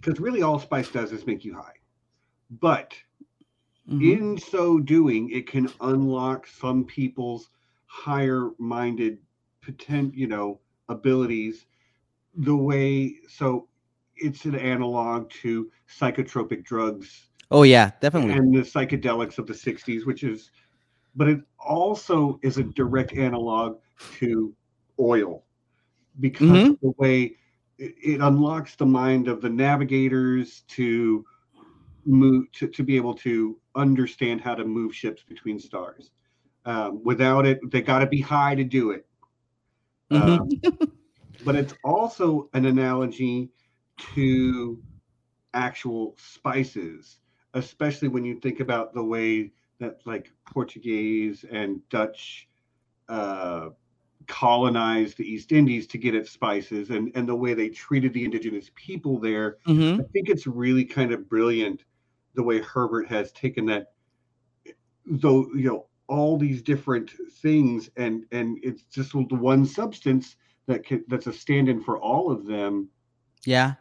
Because really, all Spice does is make you high, but Mm-hmm. in so doing, it can unlock some people's higher minded potent, you know, abilities the way so it's an analog to psychotropic drugs Oh yeah, definitely. and the psychedelics of the 60s, which is but it also is a direct analog to oil because Mhm. of the way it, it unlocks the mind of the navigators to move to, to be able to understand how to move ships between stars um, without it they got to be high to do it Mhm. Um, but it's also an analogy to actual spices especially when you think about the way that like portuguese and dutch uh, colonized the east indies to get its spices and and the way they treated the indigenous people there Mhm. I think it's really kind of brilliant the way Herbert has taken that, though you know all these different things, and and it's just the one substance that can, that's a stand-in for all of them. Yeah.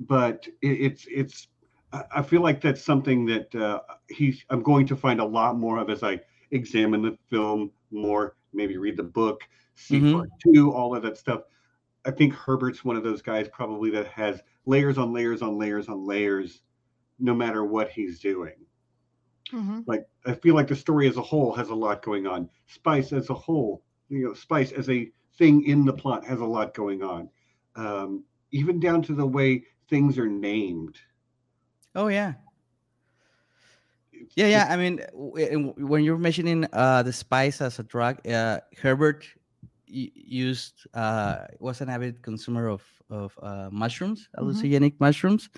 But it, it's it's I I feel like that's something that uh, he's I'm going to find a lot more of as I examine the film more, maybe read the book, see Mhm. part two, all of that stuff. I think Herbert's one of those guys probably that has layers on layers on layers on layers, no matter what he's doing. Mhm. Like I feel like the story as a whole has a lot going on. Spice as a whole, you know, Spice as a thing in the plot has a lot going on. Um, even down to the way things are named. Oh yeah. It's- Yeah, yeah. I mean, when you're mentioning uh, the spice as a drug, uh, Herbert used uh, was an avid consumer of of uh, mushrooms, Mhm. hallucinogenic mushrooms.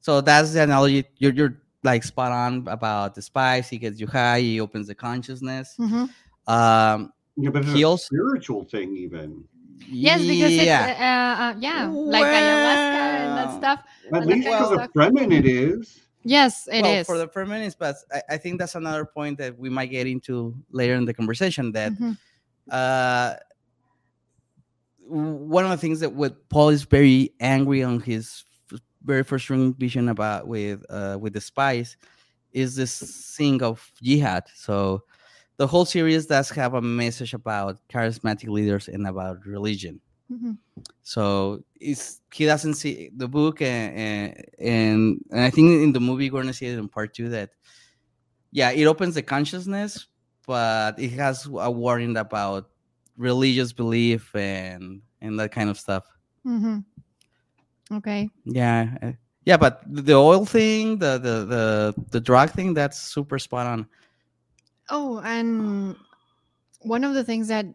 So that's the analogy. You're you're like spot on about the spice. He gets you high. He opens the consciousness. Mhm. Um, Yeah, but it's He a also- spiritual thing even. Yes, because yeah. it's uh, uh, uh, yeah, like ayahuasca and that stuff. At least that for the. Fremen it is. Yes, it is. well, for the permanence, but I, I think that's another point that we might get into later in the conversation. That Mhm. uh, one of the things that what Paul is very angry on his f- very first ring vision about with uh, with the spice is this thing of jihad. So the whole series does have a message about charismatic leaders and about religion. Mhm. So it's he doesn't see the book and and, and and I think in the movie we're gonna see it in part two that yeah it opens the consciousness but it has a warning about religious belief and and that kind of stuff. Mhm. Okay. Yeah, uh, yeah, but the oil thing, the the the the drug thing, that's super spot on. Oh, and one of the things that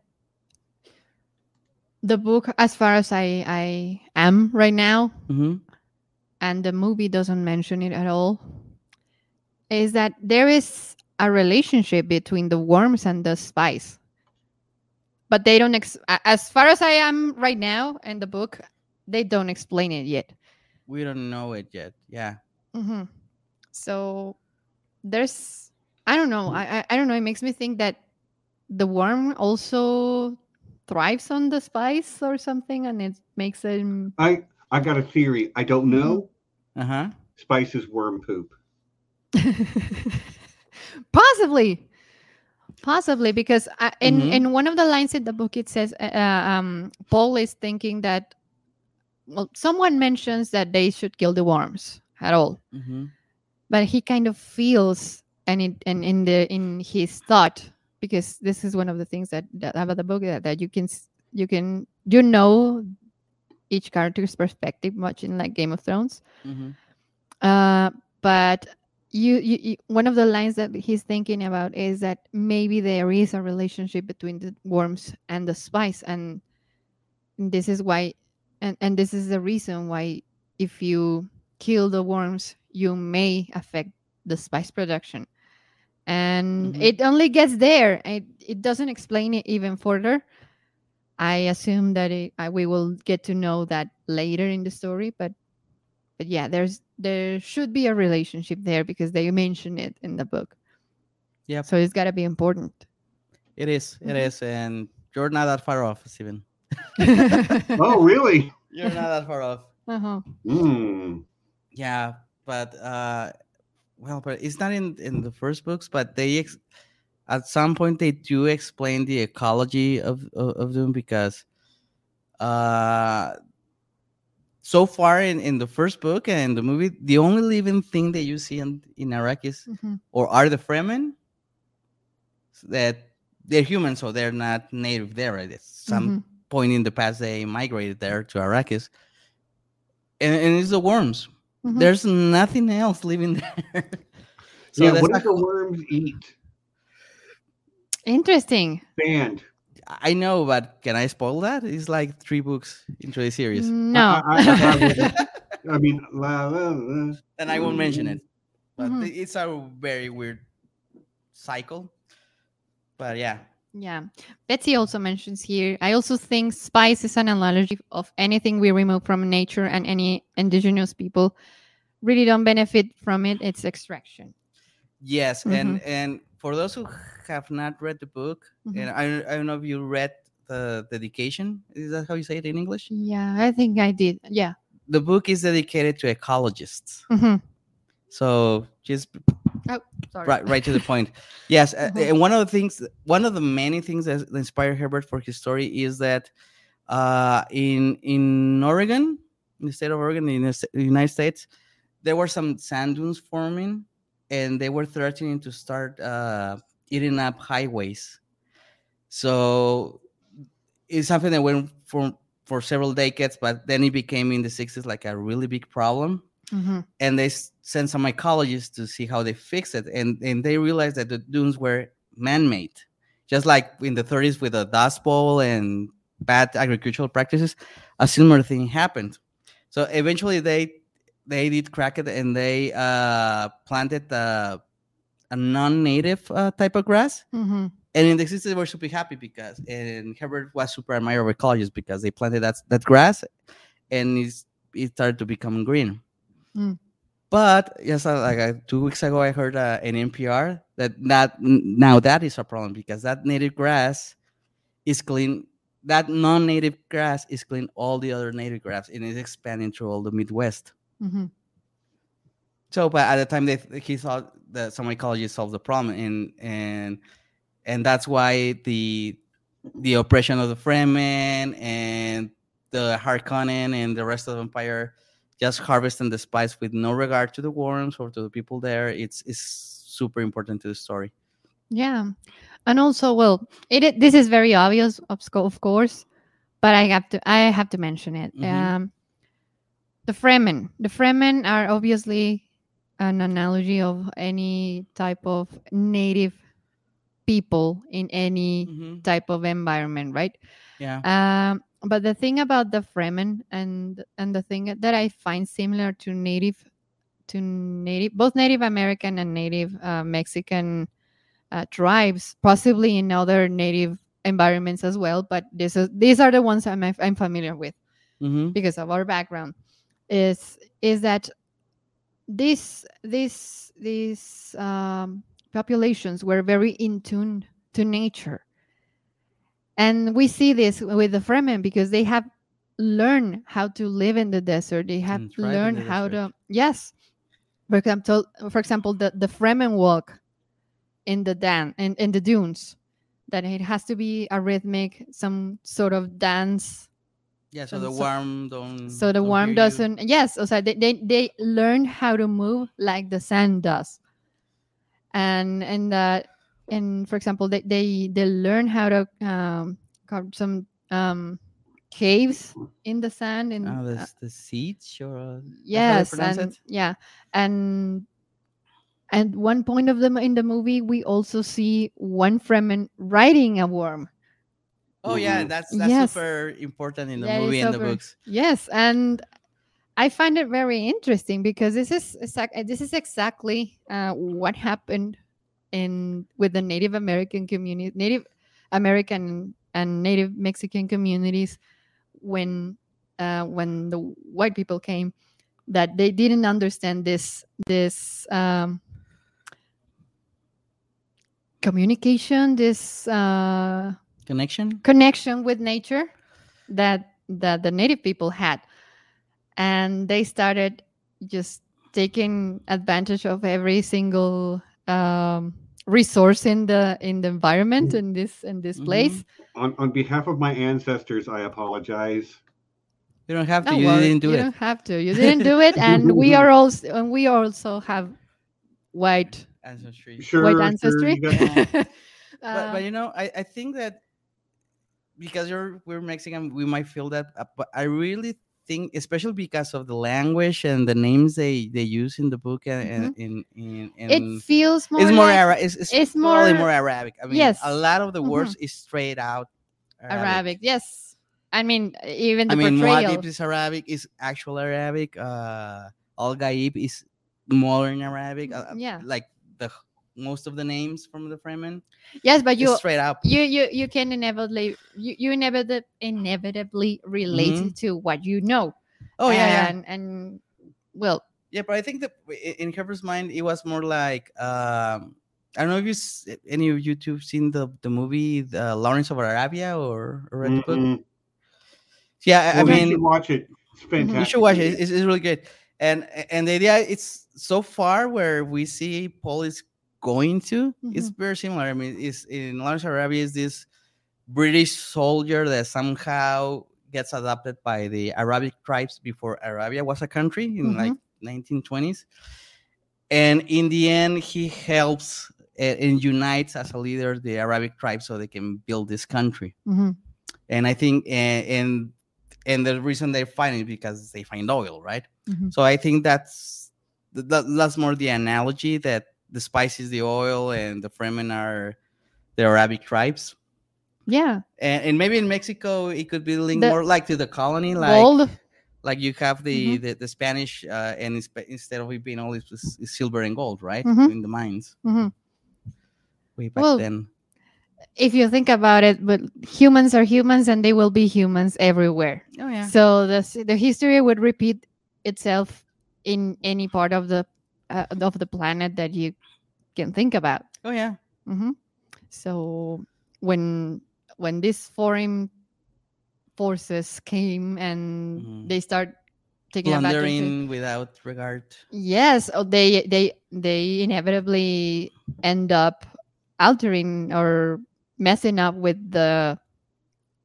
the book, as far as I I am right now, hmm and the movie doesn't mention it at all, is that there is a relationship between the worms and the spice. But they don't, ex- as far as I am right now in the book, they don't explain it yet. We don't know it yet. Yeah. mm-hmm. So there's, I don't know, I, I I don't know. It makes me think that the worm also thrives on the spice or something, and it makes them. I I got a theory. I don't know. Uh huh. Spice is worm poop. possibly possibly because I, in Mhm. in one of the lines in the book it says uh, um paul is thinking that well someone mentions that they should kill the worms at all hmm but he kind of feels and it and in the in his thought because this is one of the things that, that about the book that, that you can you can you know each character's perspective much in like Game of Thrones. Mhm. Uh, but you, you, you one of the lines that he's thinking about is that maybe there is a relationship between the worms and the spice and this is why and, and this is the reason why if you kill the worms you may affect the spice production and Mhm. it only gets there it, it doesn't explain it even further i assume that it, I, we will get to know that later in the story but but yeah there's there should be a relationship there because they mention it in the book yeah so it's got to be important It is. It Mhm. is, and you're not that far off, Steven. Oh, really? You're not that far off. uh-huh. Hmm. Yeah, but uh, well, but it's not in in the first books, but they ex- at some point they do explain the ecology of of, of them because uh so far in in the first book and the movie the only living thing that you see in in Arrakis Mhm. or are the Fremen that they're human so they're not native there right? It's some Mhm. point in the past they migrated there to Arrakis and, and it's the worms Mhm. there's nothing else living there. so yeah, that's what not- do the worms eat? interesting Sand. I know, but can I spoil that? It's like three books into the series. no I- I- I. I mean, la, la, la. Then I won't mention it. But Mhm. it's a very weird cycle. But yeah. Yeah. Betsy also mentions here I also think spice is an analogy of anything we remove from nature and any indigenous people really don't benefit from it. It's extraction. Yes, and and for those who have not read the book, Mhm. and I, I don't know if you read the dedication. Is that how you say it in English? Yeah, I think I did. Yeah. The book is dedicated to ecologists. hmm So just Oh, sorry. right right to the point. Yes uh, and one of the things one of the many things that inspired herbert for his story is that uh in in oregon in the state of oregon in the united states there were some sand dunes forming and they were threatening to start uh eating up highways. So it's something that went for for several decades but then it became in the 60s like a really big problem hmm and they sent some ecologists to see how they fix it and and they realized that the dunes were man-made. Just like in the 30s with the dust bowl and bad agricultural practices a similar thing happened. So eventually they they did crack it and they uh planted uh, a non-native uh, type of grass. Hmm and in the 60s they were super happy because and herbert was super admired of ecologists because they planted that that grass and it's, it started to become green Mm. but yes uh, like uh, two weeks ago i heard uh, in npr that that now that is a problem because that native grass is clean that non-native grass is clean all the other native grass and it's expanding through all the midwest hmm so, but at the time, they he thought that some ecologists solved the problem, and and and that's why the the oppression of the Fremen and the Harkonnen and the rest of the empire just harvesting the spice with no regard to the worms or to the people there. It's it's super important to the story. Yeah. And also, well, it this is very obvious, of, of course, but I have to I have to mention it. Mhm. Um, the Fremen, the Fremen are obviously an analogy of any type of native people in any Mhm. type of environment, right? Yeah. Um, but the thing about the Fremen and and the thing that I find similar to native to native both Native American and Native uh, Mexican uh, tribes, possibly in other native environments as well. But this is these are the ones I'm I'm familiar with hmm because of our background. Is is that these these these um, populations were very in tune to nature, and we see this with the Fremen because they have learned how to live in the desert. They have mm, in learned the how desert. to yes. For example, for example, the the Fremen walk in the dan in, in the dunes, that it has to be a rhythmic, some sort of dance Yeah. So the worm don't. so the don't worm doesn't yes o sea, they, they they learn how to move like the sand does and and that and for example, they they, they learn how to um, carve some um, caves in the sand and Oh, uh, the, the seeds or uh, that's how they yes and it? yeah and at one point of them in the movie we also see one fremen riding a worm Oh yeah, that's that's Yes. super important in the That is movie and the books. yes and i find it very interesting because this is exact, this is exactly uh, what happened in with the native american community native american and native mexican communities when uh, when the white people came that they didn't understand this this um, communication this uh, Connection. connection with nature that that the native people had and they started just taking advantage of every single um, resource in the in the environment in this in this Mhm. place On, on behalf of my ancestors, I apologize. You don't have to. No you worries, didn't do you it. don't have to you didn't do it and we are also and we also have white Ancestry. Sure, white sure, ancestry you got- but, Uh, but you know, I, I think that because you're we're Mexican, we might feel that. uh, But I really think, especially because of the language and the names they they use in the book and and in in, in, it feels more it's more like Ara- it's, it's, it's more- more Arabic. I mean, Yes. a lot of the words is straight out arabic yes i mean even the I mean, portrayal Muad'Dib is Arabic, is actual Arabic. Uh, Al Ghaib is modern Arabic. Uh, Yeah. like the most of the names from the Fremen. yes but you straight up. you you you can inevitably you, you inevitably inevitably relate Mhm. to what you know Oh yeah, yeah. and and well Yeah, but I think that in Herbert's mind, it was more like um, I don't know if you any of you two seen the the movie the Lawrence of Arabia or, or read the book. Yeah, I, I Well, you mean, should watch it. It's fantastic. you should watch it. It's, it's really good. And and the idea it's so far where we see Paul is going to it's very similar. I mean, it's in Lawrence Arabia is this British soldier that somehow gets adopted by the Arabic tribes before Arabia was a country in like 1920s. And in the end, he helps uh, and unites as a leader the Arabic tribes so they can build this country mhm. and I think and and, and the reason they're fighting is because they find oil, right? Mhm. So I think that's that, that's more the analogy that the spices, the oil and the Fremen are the Arabic tribes. yeah And, and maybe in Mexico it could be linked The- more like to the colony, like gold like you have the Mhm. the, the Spanish uh, and instead of it being all it's, it's silver and gold, right? Mhm. In the mines Mhm. way back Well, then. if you think about it but humans are humans and they will be humans everywhere Oh yeah. so the the history would repeat itself in any part of the uh, of the planet that you can think about Oh yeah. hmm So when when these foreign forces came and Mhm. they start taking Plundering without regard. yes, oh, they they they inevitably end up altering or messing up with the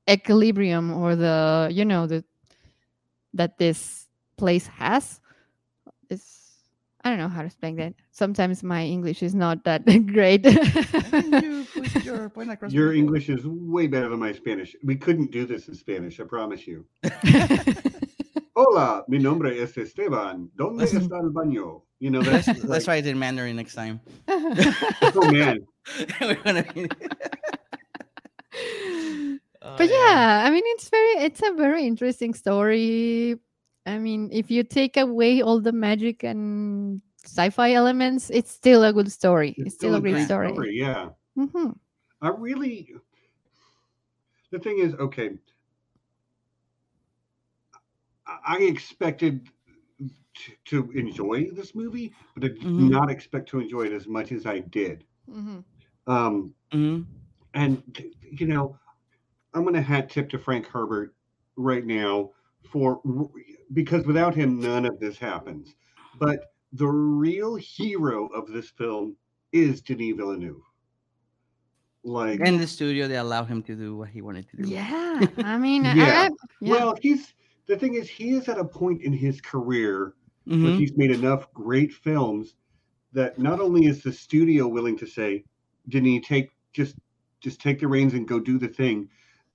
equilibrium or the you know the that this place has. It's I don't know how to explain that. Sometimes my English is not that great. you your point across Your. English is way better than my Spanish. We couldn't do this in Spanish, I promise you. Hola, mi nombre es Esteban. ¿Dónde Listen. está el baño? You know, Let's, that's let's like, try it Mandarin next time. oh man. Be- Oh, but yeah, I mean it's very it's a very interesting story. I mean, if you take away all the magic and sci-fi elements, it's still a good story. It's, still, a great great story. Yeah. hmm I really. The thing is, okay. I- I expected to, to enjoy this movie, but I did Mhm. not expect to enjoy it as much as I did. hmm Um, Mhm. and you know, I'm going to hat tip to Frank Herbert right now for because without him, none of this happens. But the real hero of this film is Denis Villeneuve. Like, In the studio, they allow him to do what he wanted to do. Yeah, I mean, Yeah. I, yeah. well, he's the thing is he is at a point in his career where Mhm. he's made enough great films that not only is the studio willing to say, Denis, take just just take the reins and go do the thing.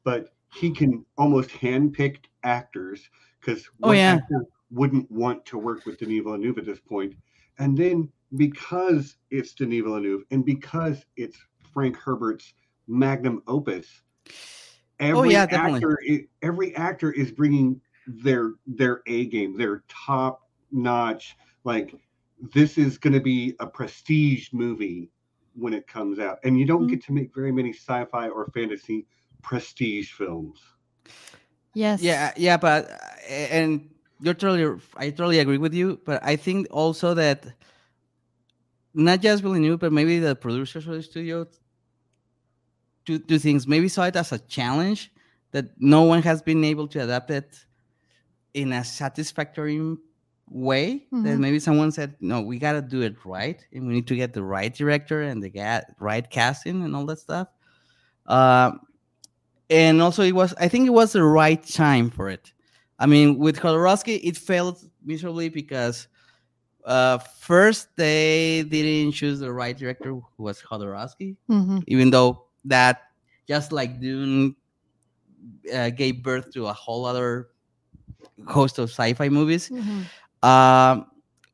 But he can almost handpick actors because Oh, yeah. actor wouldn't want to work with Denis Villeneuve at this point. And then because it's Denis Villeneuve and because it's Frank Herbert's magnum opus, every Oh, yeah, actor, i- every actor is bringing their their A game, their top notch. Like this is going to be a prestige movie when it comes out, and you don't Mhm. get to make very many sci-fi or fantasy prestige films. Yes. Yeah, yeah, but uh, and you're totally, I totally agree with you. But I think also that not just Villeneuve, but maybe the producers of the studio, two two things. Maybe saw it as a challenge that no one has been able to adapt it in a satisfactory way. That Mhm. maybe someone said, "No, we got to do it right, and we need to get the right director and the ga- right casting and all that stuff." Um, and also it was i think it was the right time for it i mean with Jodorowsky, it failed miserably because uh first they didn't choose the right director who was Jodorowsky, Mhm. even though that just like dune uh, gave birth to a whole other host of sci-fi movies Mhm. um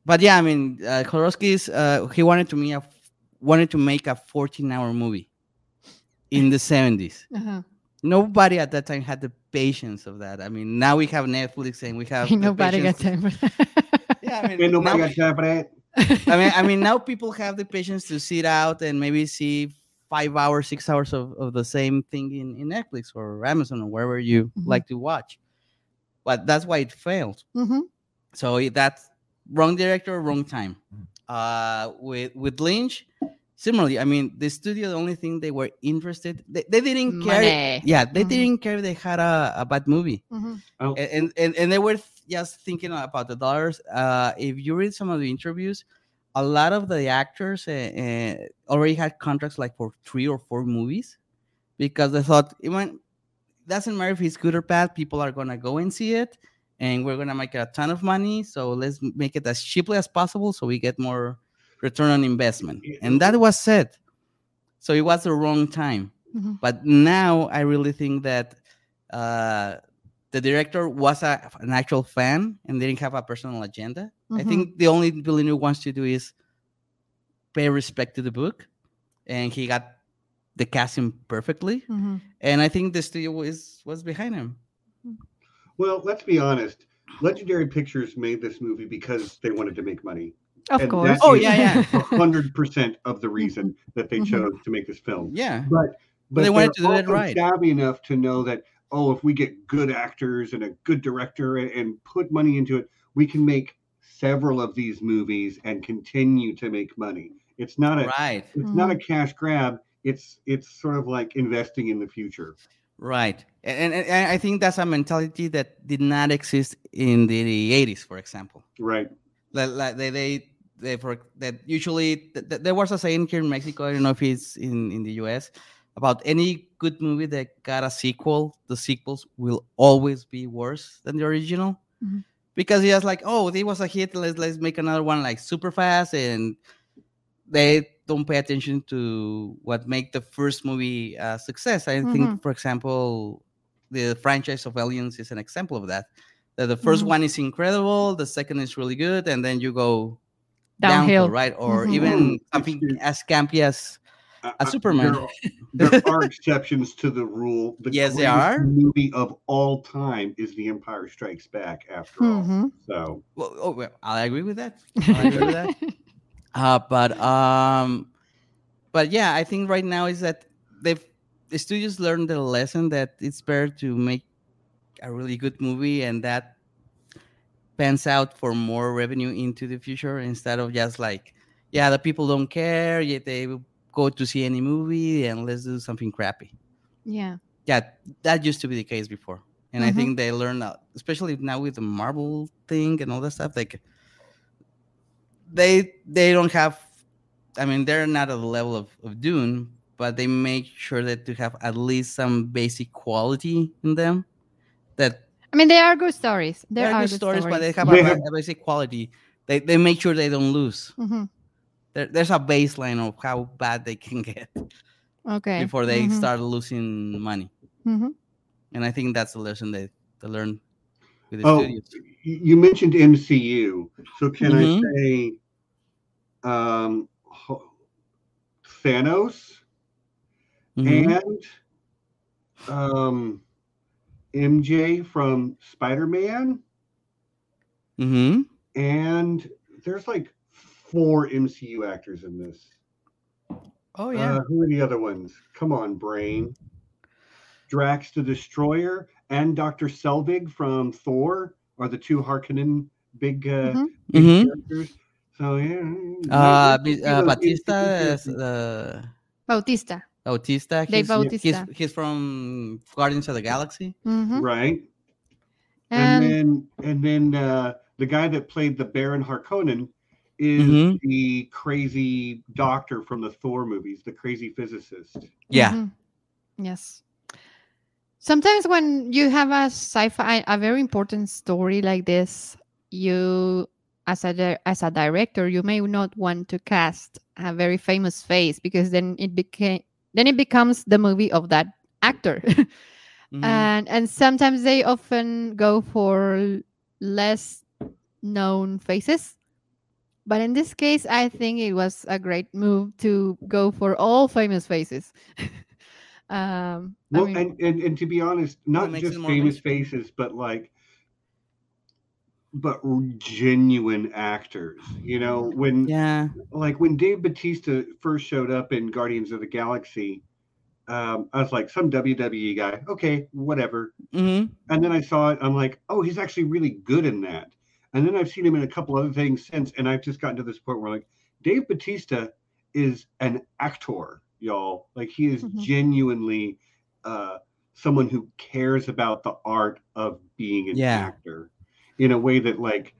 but yeah i mean uh, Jodorowsky's uh he wanted to me wanted to make a 14 hour movie in the 70s Uh-huh. Nobody at that time had the patience of that. I mean, now we have Netflix and we have Ain't nobody got time for that. Yeah, I mean, nobody now- got time for that. I mean, I mean, now people have the patience to sit out and maybe see five hours, six hours of, of the same thing in, in Netflix or Amazon or wherever you Mhm. like to watch. But that's why it failed. Mhm. So it- that's wrong director, wrong time. Uh, with with Lynch, similarly, I mean, the studio, the only thing they were interested, they, they didn't care. Money. Yeah, they Mhm. didn't care if they had a, a bad movie. Mhm. Oh, and and, and they were th- just thinking about the dollars. Uh, if you read some of the interviews, a lot of the actors uh, uh, already had contracts like for three or four movies because they thought it went, doesn't matter if it's good or bad, people are gonna go and see it, and we're gonna make a ton of money. So let's make it as cheaply as possible so we get more return on investment. And that was said. So it was the wrong time Mhm. but now I really think that uh, the director was a, an actual fan and didn't have a personal agenda. I Mhm. think the only Villeneuve wants to do is pay respect to the book, and he got the casting perfectly. Mhm. And I think the studio was was behind him. well, let's be honest. Legendary Pictures made this movie because they wanted to make money. Of And course. Oh, is yeah, yeah. hundred percent of the reason that they Mhm. chose to make this film. Yeah, But but they wanted they're to do it right. Savvy enough to know that oh, if we get good actors and a good director and, and put money into it, we can make several of these movies and continue to make money. It's not a right, it's not a Mm-hmm. cash grab. It's it's sort of like investing in the future. right. And, and, and I think that's a mentality that did not exist in the 80s, for example. Right. like, like they they they for that usually th- th- there was a saying here in Mexico. I don't know if it's in in the U.S. about any good movie that got a sequel. The sequels will always be worse than the original Mhm. because it's just like, oh, this was a hit. Let's let's make another one like super fast, and they don't pay attention to what make the first movie a success. I Mhm. think, for example, the franchise of Aliens is an example of that. That the 1st Mhm. one is incredible, the second is really good, and then you go Downhill. downhill, right? Or Mhm. even It's- something as campy as Uh, A uh, Superman. There, are- there are exceptions to the rule. The Yes, there are. Movie of all time is The Empire Strikes Back. After all, Mhm. so well, oh, well, I agree with that. I agree with that. Uh, but um, but yeah, I think right now is that they've the studios learned the lesson that it's better to make a really good movie and that pans out for more revenue into the future instead of just like, yeah, the people don't care, yet they go to see any movie and let's do something crappy. yeah. Yeah, that used to be the case before. And I Mhm. think they learned, that, especially now with the Marvel thing and all that stuff. Like, they they don't have. I mean, they're not at the level of, of Dune, but they make sure that to have at least some basic quality in them. That I mean, they are good stories. There they're are good stories, but they have They a, a basic quality. They they make sure they don't lose. Mhm. there, there's a baseline of how bad they can get Okay. before they Mhm, start losing money. mhm. And I think that's the lesson they, they learn with the Oh, studios. you mentioned MCU, so can. I say um, Ho- Thanos Mhm. and um, MJ from Spider Man, Mhm. and there's like four MCU actors in this. Oh yeah. Uh, who are the other ones? Come on, brain. Drax the Destroyer and Doctor Selvig from Thor are the two Harkonnen big, uh, Mhm. big Mhm. characters. So yeah. uh, uh, Batista is uh, Bautista. Bautista. Dave He's, Bautista. He's, he's from Guardians of the Galaxy. Mhm. right. And And, then and then uh, the guy that played the Baron Harkonnen is Mhm. the crazy doctor from the Thor movies, the crazy physicist. Yeah. Mhm. Yes. Sometimes when you have a sci-fi, a very important story like this, you, as a as a director, you may not want to cast a very famous face because then it became then it becomes the movie of that actor, Mhm. and and sometimes they often go for less known faces. But in this case, I think it was a great move to go for all famous faces. um, I Well, mean, and, and and to be honest, not just famous faces, but like, but genuine actors. You know, when yeah. like when Dave Batista first showed up in Guardians of the Galaxy, um, I was like, some WWE guy. Okay, whatever. Mhm. And then I saw it. I'm like, oh, he's actually really good in that. And then I've seen him in a couple other things since, and I've just gotten to this point where like Dave Batista is an actor, y'all. Like he is Mhm. genuinely uh, someone who cares about the art of being an Yeah. actor in a way that like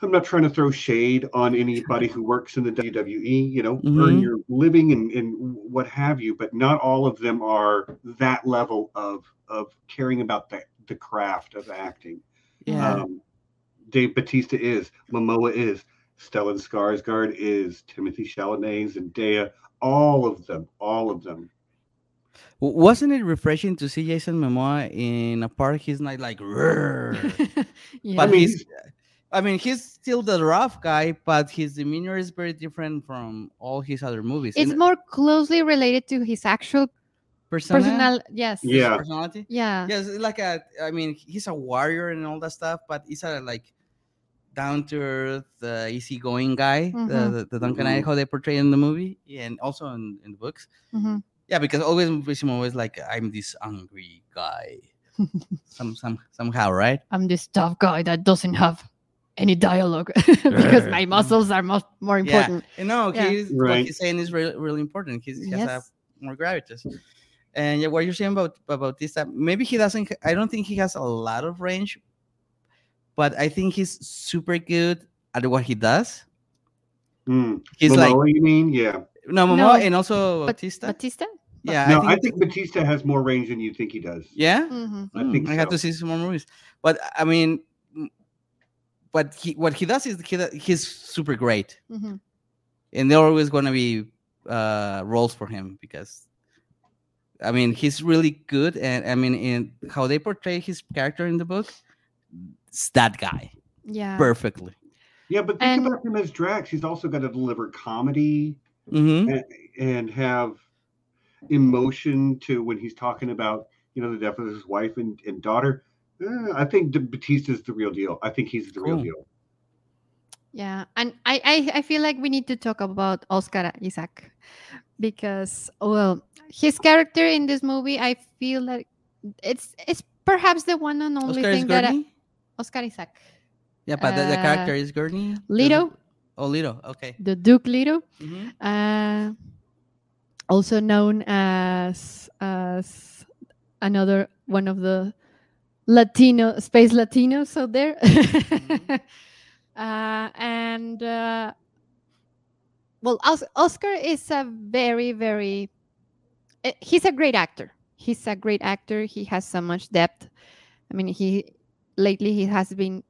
I'm not trying to throw shade on anybody who works in the WWE, you know, earn Mhm. your living and, and what have you, but not all of them are that level of of caring about the, the craft of acting. Yeah. Um, Dave Batista is, Momoa is, Stellan Skarsgård is, Timothée Chalamet, Zendaya, all of them, all of them. W- Wasn't it refreshing to see Jason Momoa in a part? He's not like, yeah. but I mean, he's, I mean, he's still the rough guy, but his demeanor is very different from all his other movies. it's And more closely related to his actual persona, personal. Yes. his Yeah. personality. Yeah. Yes, it's like a. I mean, he's a warrior and all that stuff, but he's a like down to earth, uh, easygoing guy. The, Mhm. the, the Duncan Mhm. Idaho they portray in the movie and also in, in the books. Mhm. Yeah, because always Jason Momoa is like, I'm this angry guy. some some somehow, right? I'm this tough guy that doesn't have any dialogue because my muscles are mo- more important. And no, Yeah. he's what he's saying is really really important. He's, he has a more gravitas. And yeah, what you're saying about about this, uh, maybe he doesn't. I don't think he has a lot of range, but I think he's super good at what he does. Mm. He's like Momoa, you mean? Yeah. No, Momoa, No, and also But Batista. Batista? yeah, no, I I think, think, Batista has more range than you think he does. yeah. Mhm. I think I have to see some more movies, but I mean, but he what he does is he, he's super great. Mhm. and there are always going to be uh, roles for him because I mean he's really good, and I mean in how they portray his character in the book, it's that guy Yeah. perfectly. Yeah, but think And- about him as Drax. He's also got to deliver comedy hmm and, and have emotion to when he's talking about you know the death of his wife and, and daughter. Uh, I think the is the real deal. I think he's the real Cool. deal. Yeah, and I, I I feel like we need to talk about Oscar Isaac because well, his character in this movie, I feel like it's it's perhaps the one and only Oscar thing that I, Oscar Isaac, Yeah, but the, the uh, character is Gurney. Leto, Oh. Okay. the Duke Leto, Mhm. uh, also known as as another one of the Latino space Latinos out there, uh, and uh, well, Os- Oscar is a very very eh, he's a great actor. He's a great actor. He has so much depth. I mean, he lately he has been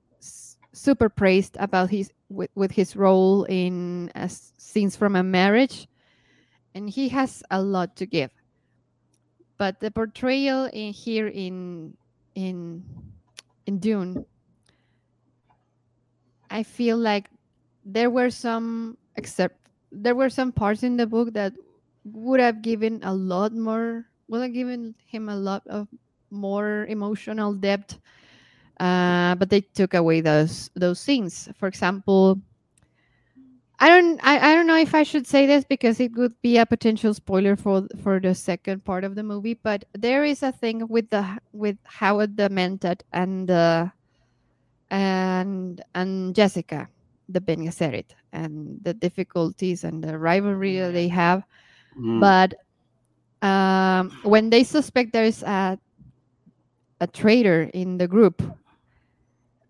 super praised about his with, with his role in uh, scenes from a marriage, and he has a lot to give. But the portrayal in here in in in Dune, I feel like there were some except there were some parts in the book that would have given a lot more would have given him a lot of more emotional depth uh, but they took away those those scenes for example i don't I, I don't know if i should say this because it would be a potential spoiler for for the second part of the movie but there is a thing with the with Hawat the mentat and uh, and and jessica the Bene Gesserit and the difficulties and the rivalry that they have. Mm. But um, when they suspect there is a a traitor in the group,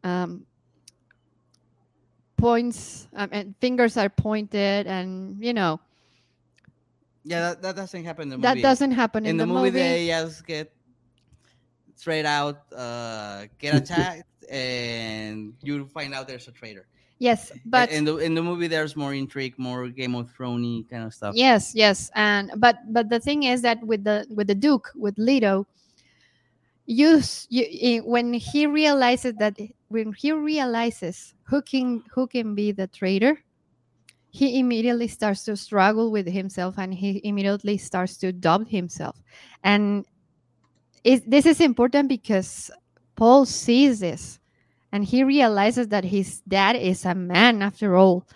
um, points um, and fingers are pointed, and you know Yeah, that, that doesn't happen in the that movie. doesn't happen in, in, the, movie, They just get straight out, uh, get attacked, and you find out there's a traitor. yes, but in the in the movie, there's more intrigue, more Game of Thrones kind of stuff. Yes, yes, and but but the thing is that with the with the Duke with Leto, you, you when he realizes that when he realizes who can who can be the traitor, he immediately starts to struggle with himself and he immediately starts to doubt himself, and it, this is important because Paul sees this, and he realizes that his dad is a man after all.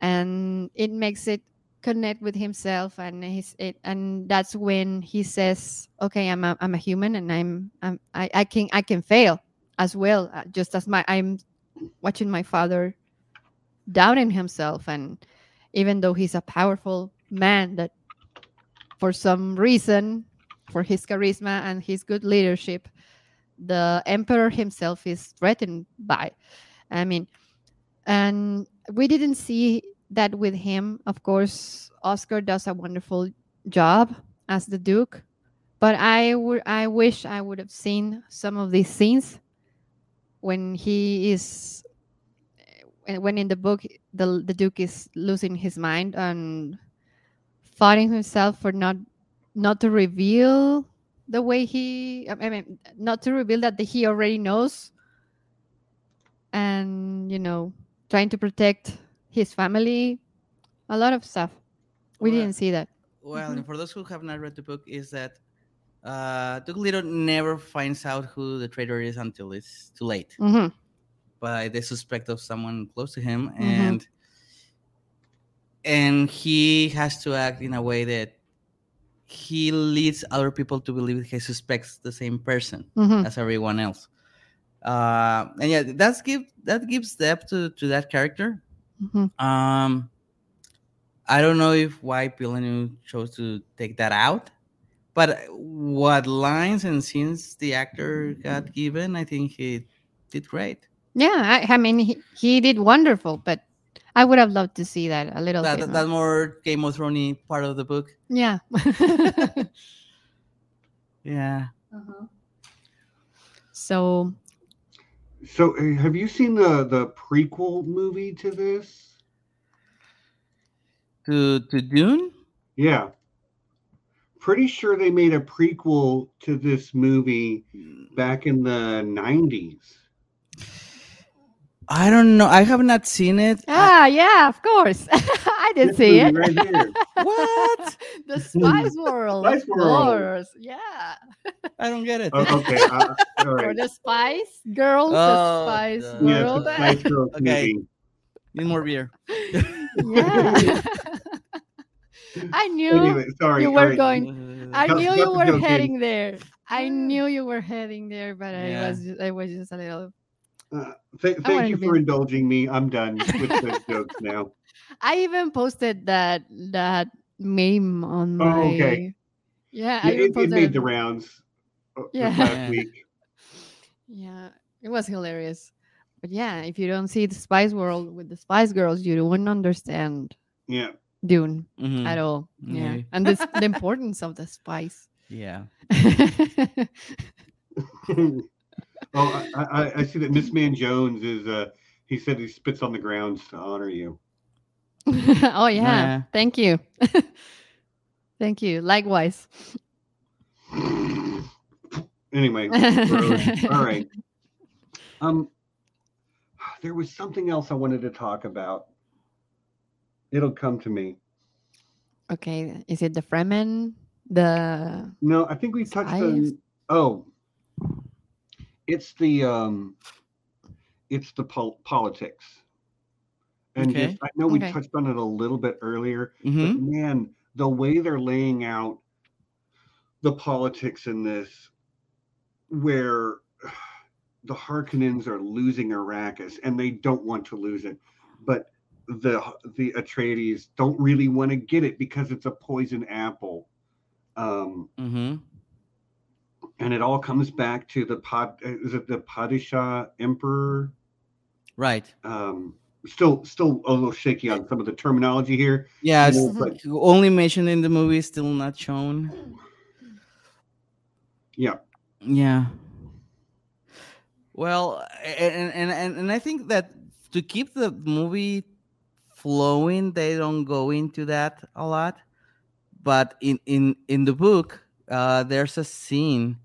And it makes it connect with himself and it and that's when he says okay i'm a, I'm a human and i'm, I'm I, I can i can fail as well uh, just as my i'm watching my father doubting himself and even though he's a powerful man that for some reason for his charisma and his good leadership the emperor himself is threatened by i mean and we didn't see that with him. Of course oscar does a wonderful job as the duke but i would i wish i would have seen some of these scenes when he is eh, when in the book the the duke is losing his mind and fighting himself for not not to reveal the way he i mean not to reveal that he already knows and you know trying to protect his family a lot of stuff we Well, didn't see that Well, Mhm. and for those who have not read the book, is that uh, Leto never finds out who the traitor is until it's too late. hmm But they suspect of someone close to him, Mhm. and and he has to act in a way that he leads other people to believe he suspects the same person hmm as everyone else. Uh, and yeah, that's give that gives depth to, to that character. hmm Um, I don't know if why Villeneuve chose to take that out, but uh, what lines and scenes the actor got mm-hmm. given, I think he did great. yeah I, I mean he, he did wonderful but i would have loved to see that a little That, bit that, more. that more Game of Thrones part of the book. yeah Yeah. Uh-huh. so So, uh, have you seen the the prequel movie to this? To to Dune. Yeah, pretty sure they made a prequel to this movie back in the '90s. I don't know. I have not seen it. I- ah yeah of course i did This see it right here. what? the spice world Spice of World. course yeah I don't get it. Oh, okay, uh, all or the spice girls Oh, the spice the- world it's a Spice Girls Okay. movie. Need more beer. yeah i knew Anyway, sorry. you were right. going I knew you were joke heading there. I knew you were heading there, but Yeah. I was just, I was just a little. Uh, th- thank you to be- for indulging me. I'm done with those jokes now. I even posted that that meme on Oh, my. okay. Yeah, Yeah, even it, it made the rounds uh, Yeah. this last week. Yeah, it was hilarious. But yeah, if you don't see the Spice World with the Spice Girls, you wouldn't understand Yeah. Dune Mhm. at all. Yeah, Maybe. and this, the importance of the spice. Yeah. Oh, I, I, I see that Miss Man Jones is. Uh, he said he spits on the ground to honor you. oh yeah. Yeah. Thank you. Thank you. Likewise. anyway, all right. Um, there was something else I wanted to talk about. It'll come to me. Okay. Is it the Fremen? The No, I think we touched on. Oh, it's the um, it's the pol- politics. And Okay. just, I know we Okay. touched on it a little bit earlier, hmm but man, the way they're laying out the politics in this, where the Harkonnens are losing Arrakis and they don't want to lose it, but the the Atreides don't really want to get it because it's a poison apple. Um, hmm and it all comes back to the pod is it the Padishah Emperor? Right. Um, still still a little shaky on some of the terminology here. Yeah. you know, but only mentioned in the movie, still not shown. yeah, Yeah. Well, and and, and I think that to keep the movie flowing, they don't go into that a lot. But in in in the book, uh, there's a scene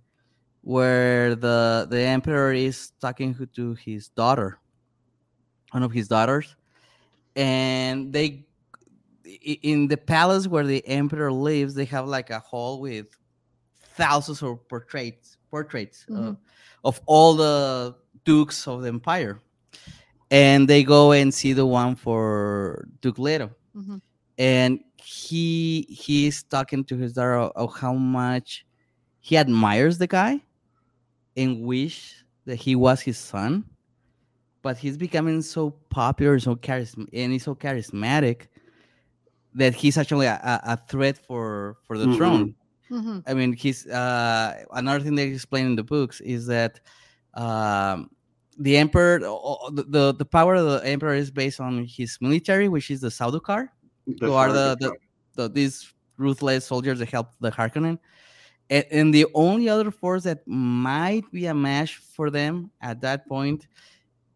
where the the emperor is talking to- his daughter, one of his daughters, and they in the palace where the emperor lives, they have like a hall with thousands of portraits portraits uh, Mhm. of all the dukes of the empire and they go and see the one for duke leto Mhm. and he he's talking to his daughter of, of how much he admires the guy and wish that he was his son but he's becoming so popular so charismatic and he's so charismatic that he's actually a, a, a threat for for the Mhm. throne Mhm. I mean, he's uh, another thing they explain in the books is that um, the emperor, o- o- the, the the power of the emperor is based on his military, which is the Sardaukar, the who are the, the, the these ruthless soldiers that help the Harkonnen. And, and the only other force that might be a match for them at that point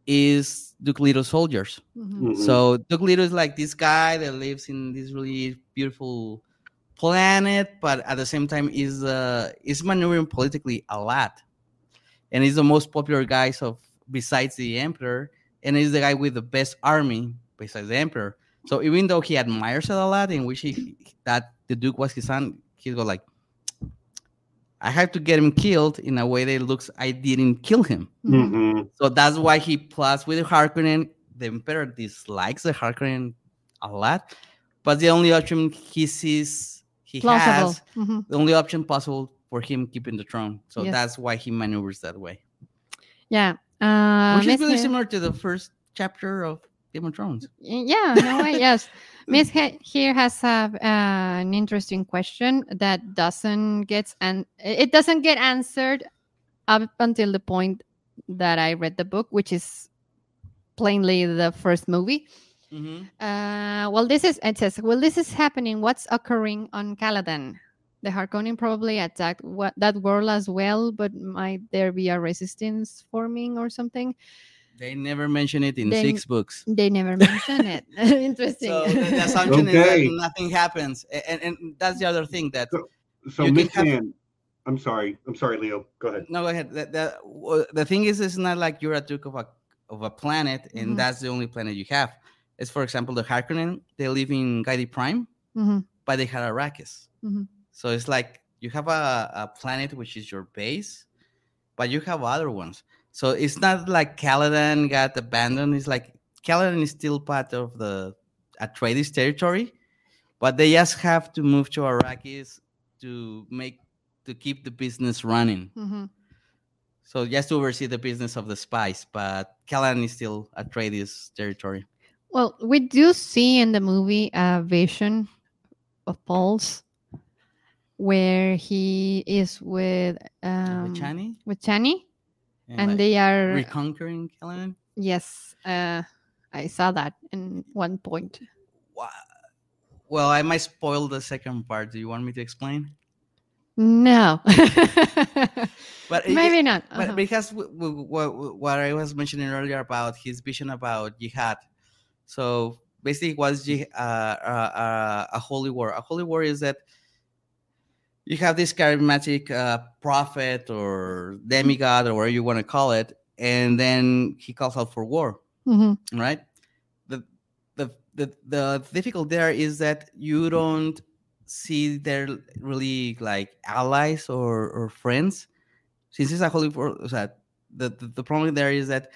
is Duke Leto's soldiers. Mhm. Mhm. So Duke Leto is like this guy that lives in this really beautiful planet, but at the same time is uh is maneuvering politically a lot, and he's the most popular guy of besides the emperor, and he's the guy with the best army besides the emperor. So even though he admires it a lot, and wish he, that the duke was his son, he's go like, I have to get him killed in a way that looks I didn't kill him. Mhm. Mhm. So that's why he plots with Harkonnen. The Emperor dislikes the Harkonnen a lot, but the only option he sees he Plausible. has, Mhm. the only option possible for him keeping the throne. So Yes. that's why he maneuvers that way, Yeah. Uh, which is really similar to the first chapter of Game of Thrones. Yeah, no way, yes. Miss he- here has a, uh, an interesting question that doesn't get and it doesn't get answered up until the point that I read the book, which is plainly the first movie. Uh, well, this is it says, well, this is happening. What's occurring on Caladan? The Harkonnen probably attacked what, that world as well, but might there be a resistance forming or something? They never mention it in Then- six books. They never mention it. Interesting. So the, the assumption Okay. is that nothing happens, A- and, and that's the other thing that So You can have- I'm sorry. I'm sorry, Leo. Go ahead. No, go ahead. The, the, the thing is, it's not like you're a duke of a of a planet, and Mhm. that's the only planet you have. It's for example the Harkonnen. They live in Giedi Prime, Mhm. but they had Arrakis. Mhm. So it's like you have a, a planet which is your base, but you have other ones. So it's not like Caladan got abandoned. It's like Caladan is still part of the Atreides territory, but they just have to move to Arrakis to make to keep the business running. Mhm. So just to oversee the business of the spice, but Caladan is still Atreides territory. Well, we do see in the movie a vision of Paul's where he is with um, With Chani with Chani, and like, they are reconquering Caladan. yes. Uh, I saw that in one point. Well, I might spoil the second part. Do you want me to explain? No. But it- Maybe not. Uh-huh. because w- w- w- what I was mentioning earlier about his vision about jihad, so basically, it was jih- uh, uh, uh, a holy war. A holy war is that you have this charismatic uh, prophet or demigod or whatever you want to call it, and then he calls out for war. Mhm. Right? The the the the difficult there is that you don't see they're really like allies or or friends since it's a holy war the, the the problem there is that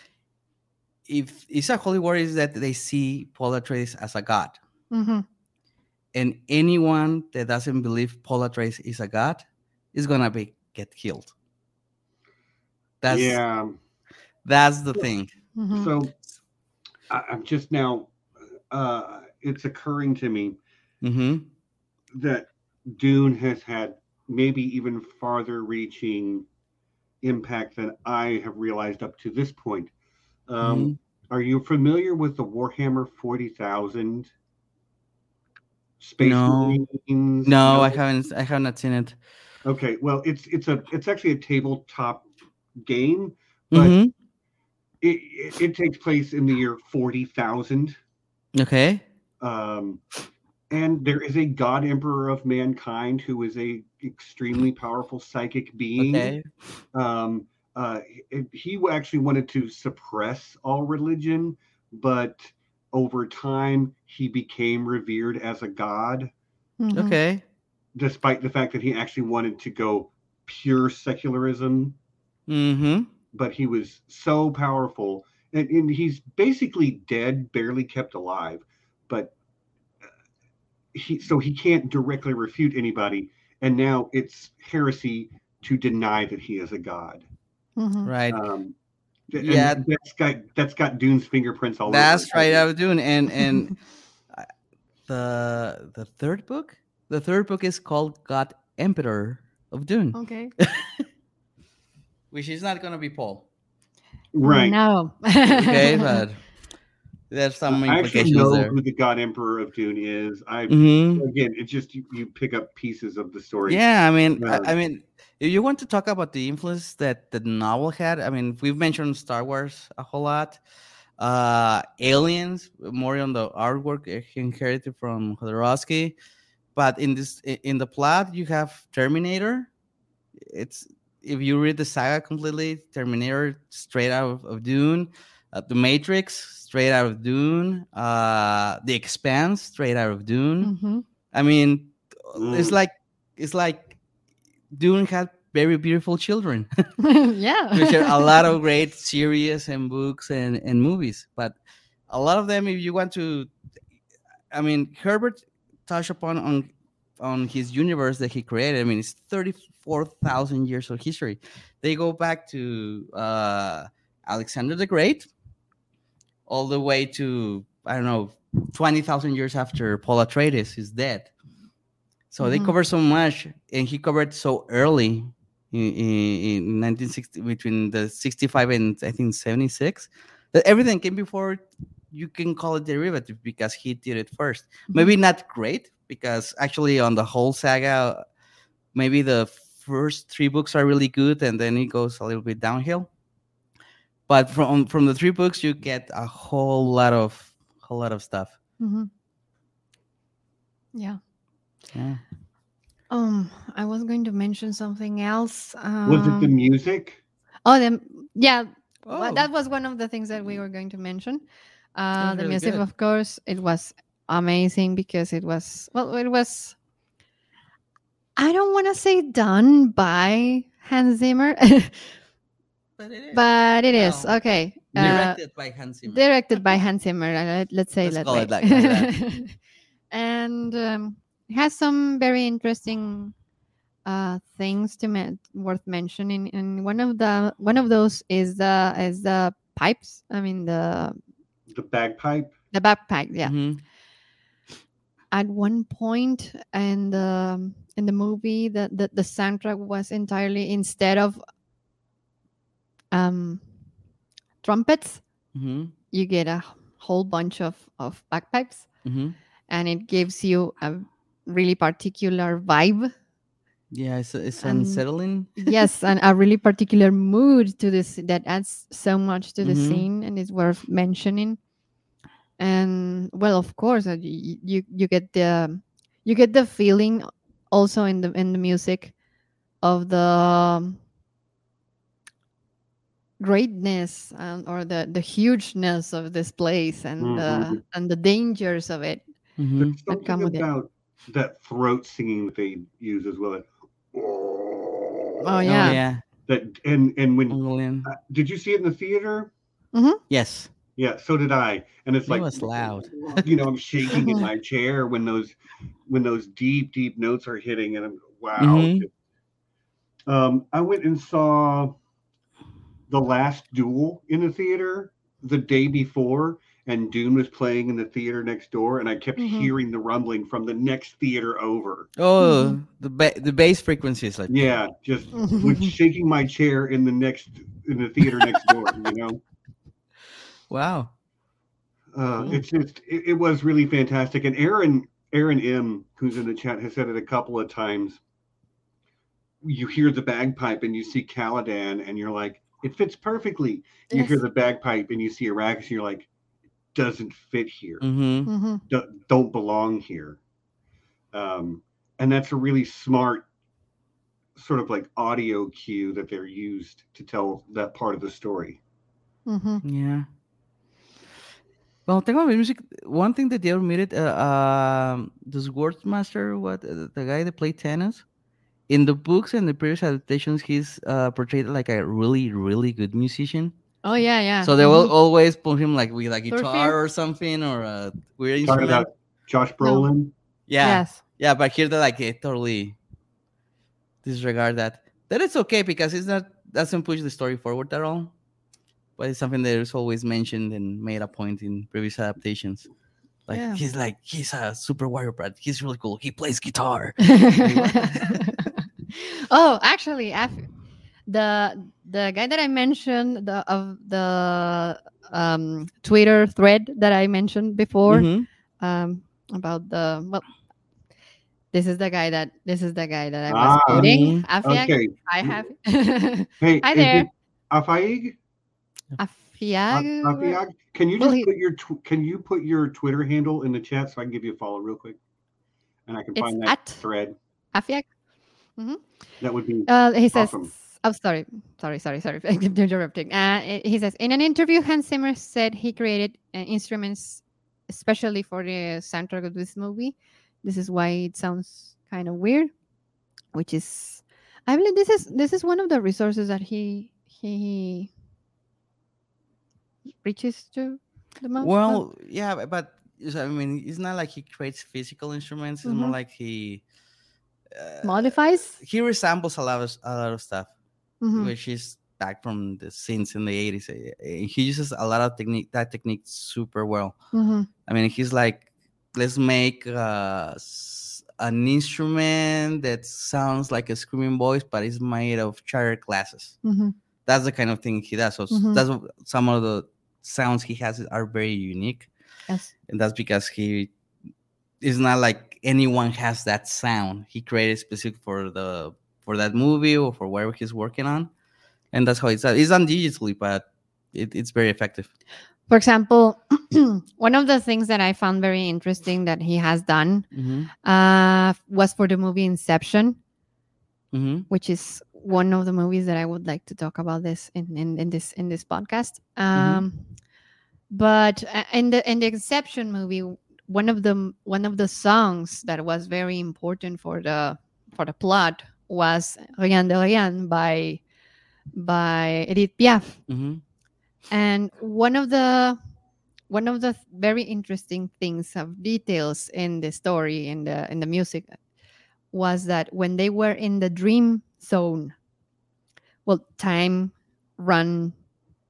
if it's a holy war is that they see Paul Atreides as a god Mhm. And anyone that doesn't believe Paul Atreides is a god is gonna be get killed that's yeah. that's the thing Mhm. So I, I'm just now, uh, it's occurring to me mm-hmm. that Dune has had maybe even farther reaching impact than I have realized up to this point. Um, Mm-hmm. Are you familiar with the Warhammer 40,000 Space No. Marines? no I haven't I have not seen it Okay, well, it's it's a it's actually a tabletop game. But- Mhm. It, it, it takes place in the year 40,000. okay um, and there is a god emperor of mankind who is a extremely powerful psychic being okay um, uh, he actually wanted to suppress all religion but over time he became revered as a god. Mhm. okay. Despite the fact that he actually wanted to go pure secularism. Mm-hmm. But he was so powerful. And, and he's basically dead barely kept alive. But uh, he so he can't directly refute anybody. And now it's heresy to deny that he is a god. Mhm. right. Um th- and Yeah. that's got that's got dune's fingerprints all That's over That's right. I was doing, and and the the third book, the third book is called God Emperor of Dune, Okay. which is not gonna be Paul. right No. Okay, but there's some i actually know there. who the god emperor of dune is i Mhm. again it's just you, you pick up pieces of the story Yeah, I mean, Yeah. I, I mean, if you want to talk about the influence that the novel had, I mean, we've mentioned Star Wars a whole lot. Uh, Aliens, more on the artwork uh, he inherited from Jodorowsky, but in this in the plot, you have Terminator. It's if you read the saga completely, Terminator straight out of, of Dune, uh, The Matrix straight out of Dune, uh, The Expanse straight out of Dune. Mhm. I mean, it's Mm. like it's like Dune had very beautiful children. yeah. Which are a lot of great series and books and, and movies. But a lot of them, if you want to, I mean, Herbert touched upon on on his universe that he created. I mean, it's thirty four thousand years of history. They go back to uh, Alexander the Great, all the way to I don't know twenty thousand years after Paul Atreides is dead. So they Mhm. cover so much, and he covered so early in, in, in 1960 between the 65 and I think 76 that everything came before you can call it derivative because he did it first. Maybe not great because actually on the whole saga, maybe the first three books are really good and then it goes a little bit downhill. But from from the three books, you get a whole lot of whole lot of stuff. Mhm. Yeah. Yeah. Um, I was going to mention something else. was it the Um, music Oh, the yeah. well, Oh. that was one of the things that we were going to mention. Uh, the really music, good. of course, it was amazing because it was well, it was. I don't want to say done by Hans Zimmer, But it is. but it is Well, okay. Uh, directed by Hans Zimmer. directed by Hans Zimmer. uh, Let, let's say Let's that call way. it like that. and um, has some very interesting uh, things to men- worth mentioning. And one of the one of those is the is the pipes. I mean the the bagpipe the bagpipe. Yeah. Mhm. At one point in the in the movie, the the, the soundtrack was entirely instead of um trumpets, Mhm. you get a whole bunch of of bagpipes. Mhm. and it gives you a really particular vibe Yeah, it's it's And- unsettling. yes and a really particular mood to this that adds so much to the Mhm. scene and is worth mentioning and well of course uh, y- y- you you get the you get the feeling also in the in the music of the greatness and, or the the hugeness of this place and the Mhm. and the dangers of it Mhm. That come something with it. that throat singing that they use as well. oh Oh yeah, yeah, That and and when uh, did you see it in the theater? Yes, Yeah, so did I. And it's It like was loud. You know, I'm shaking in my chair when those when those deep, deep notes are hitting, and I'm wow. Mhm. Um, I went and saw the last duel in the theater the day before, and Dune was playing in the theater next door, and I kept Mhm. hearing the rumbling from the next theater over. Oh, Mhm. the ba- the bass frequency is like Yeah, just with shaking my chair in the next in the theater next door. You know. wow. Uh, Cool. It's just it, it was really fantastic, and Aaron Aaron M, who's in the chat, has said it a couple of times. You hear the bagpipe and you see Caladan, and you're like, it fits perfectly. You hear the bagpipe and you see a Arrakis, and you're like, doesn't fit here. Mm-hmm. Mhm. Do- don't belong here. Um, and that's a really smart sort of like audio cue that they're used to tell that part of the story. Mhm. Yeah. Well, talking about music, one thing that they omitted, uh, um, the Swordmaster, what uh, the guy that played tennis, in the books and the previous adaptations, he's uh, portrayed like a really, really good musician. oh yeah yeah So they will Mhm. always put him like with a guitar fear. or something or a weird Talking instrument. about Josh Brolin. Yeah, yes yeah, but here they like eh, totally disregard that. That it's okay because it's not doesn't push the story forward at all. But it's something that is always mentioned and made a point in previous adaptations. Like Yeah. he's like he's a super warrior, but he's really cool. He plays guitar. oh, actually, the the guy that I mentioned the of the um, Twitter thread that I mentioned before Mhm. um, about the well, this is the guy that this is the guy that I was Ah. quoting. Mhm. Afiag, Okay. I have Hey, Hi there. Afaig? Afiag. Afiag? Can you Well, just he- put your tw- can you put your Twitter handle in the chat so I can give you a follow real quick, and I can find that at thread. Afiag. That would be Uh, he says, Awesome. "Oh, sorry, sorry, sorry, sorry, I keep interrupting." Uh, he says, in an interview, Hans Zimmer said he created uh, instruments especially for the soundtrack of this movie. This is why it sounds kind of weird, which is, I believe this is this is one of the resources that he he reaches to the most. Well, yeah, but- but I mean, it's not like he creates physical instruments. It's more Mhm. like he uh, modifies. he resembles a lot of a lot of stuff. Mhm. which is back from the scenes in the 80s. eh, eh, He uses a lot of technique that technique super well. Mhm. I mean, he's like, let's make uh, an instrument that sounds like a screaming voice, but it's made of shattered glasses. Mhm. That's the kind of thing he does. So Mhm. that's what- some of the sounds he has are very unique, Yes. and that's because he is not like anyone has that sound. He created specific for the for that movie or for whatever he's working on, and that's how it's done. It's done digitally, but it, it's very effective. For example, one of the things that I found very interesting that he has done Mm-hmm. uh, was for the movie Inception, Mm-hmm. which is one of the movies that I would like to talk about this in, in, in this in this podcast. Um, But uh, in the in the Inception movie, one of the one of the songs that was very important for the for the plot was Rien de Rien by by Edith Piaf. Mm-hmm. And one of the one of the very interesting things of details in the story in the in the music was that when they were in the dream zone, well, time run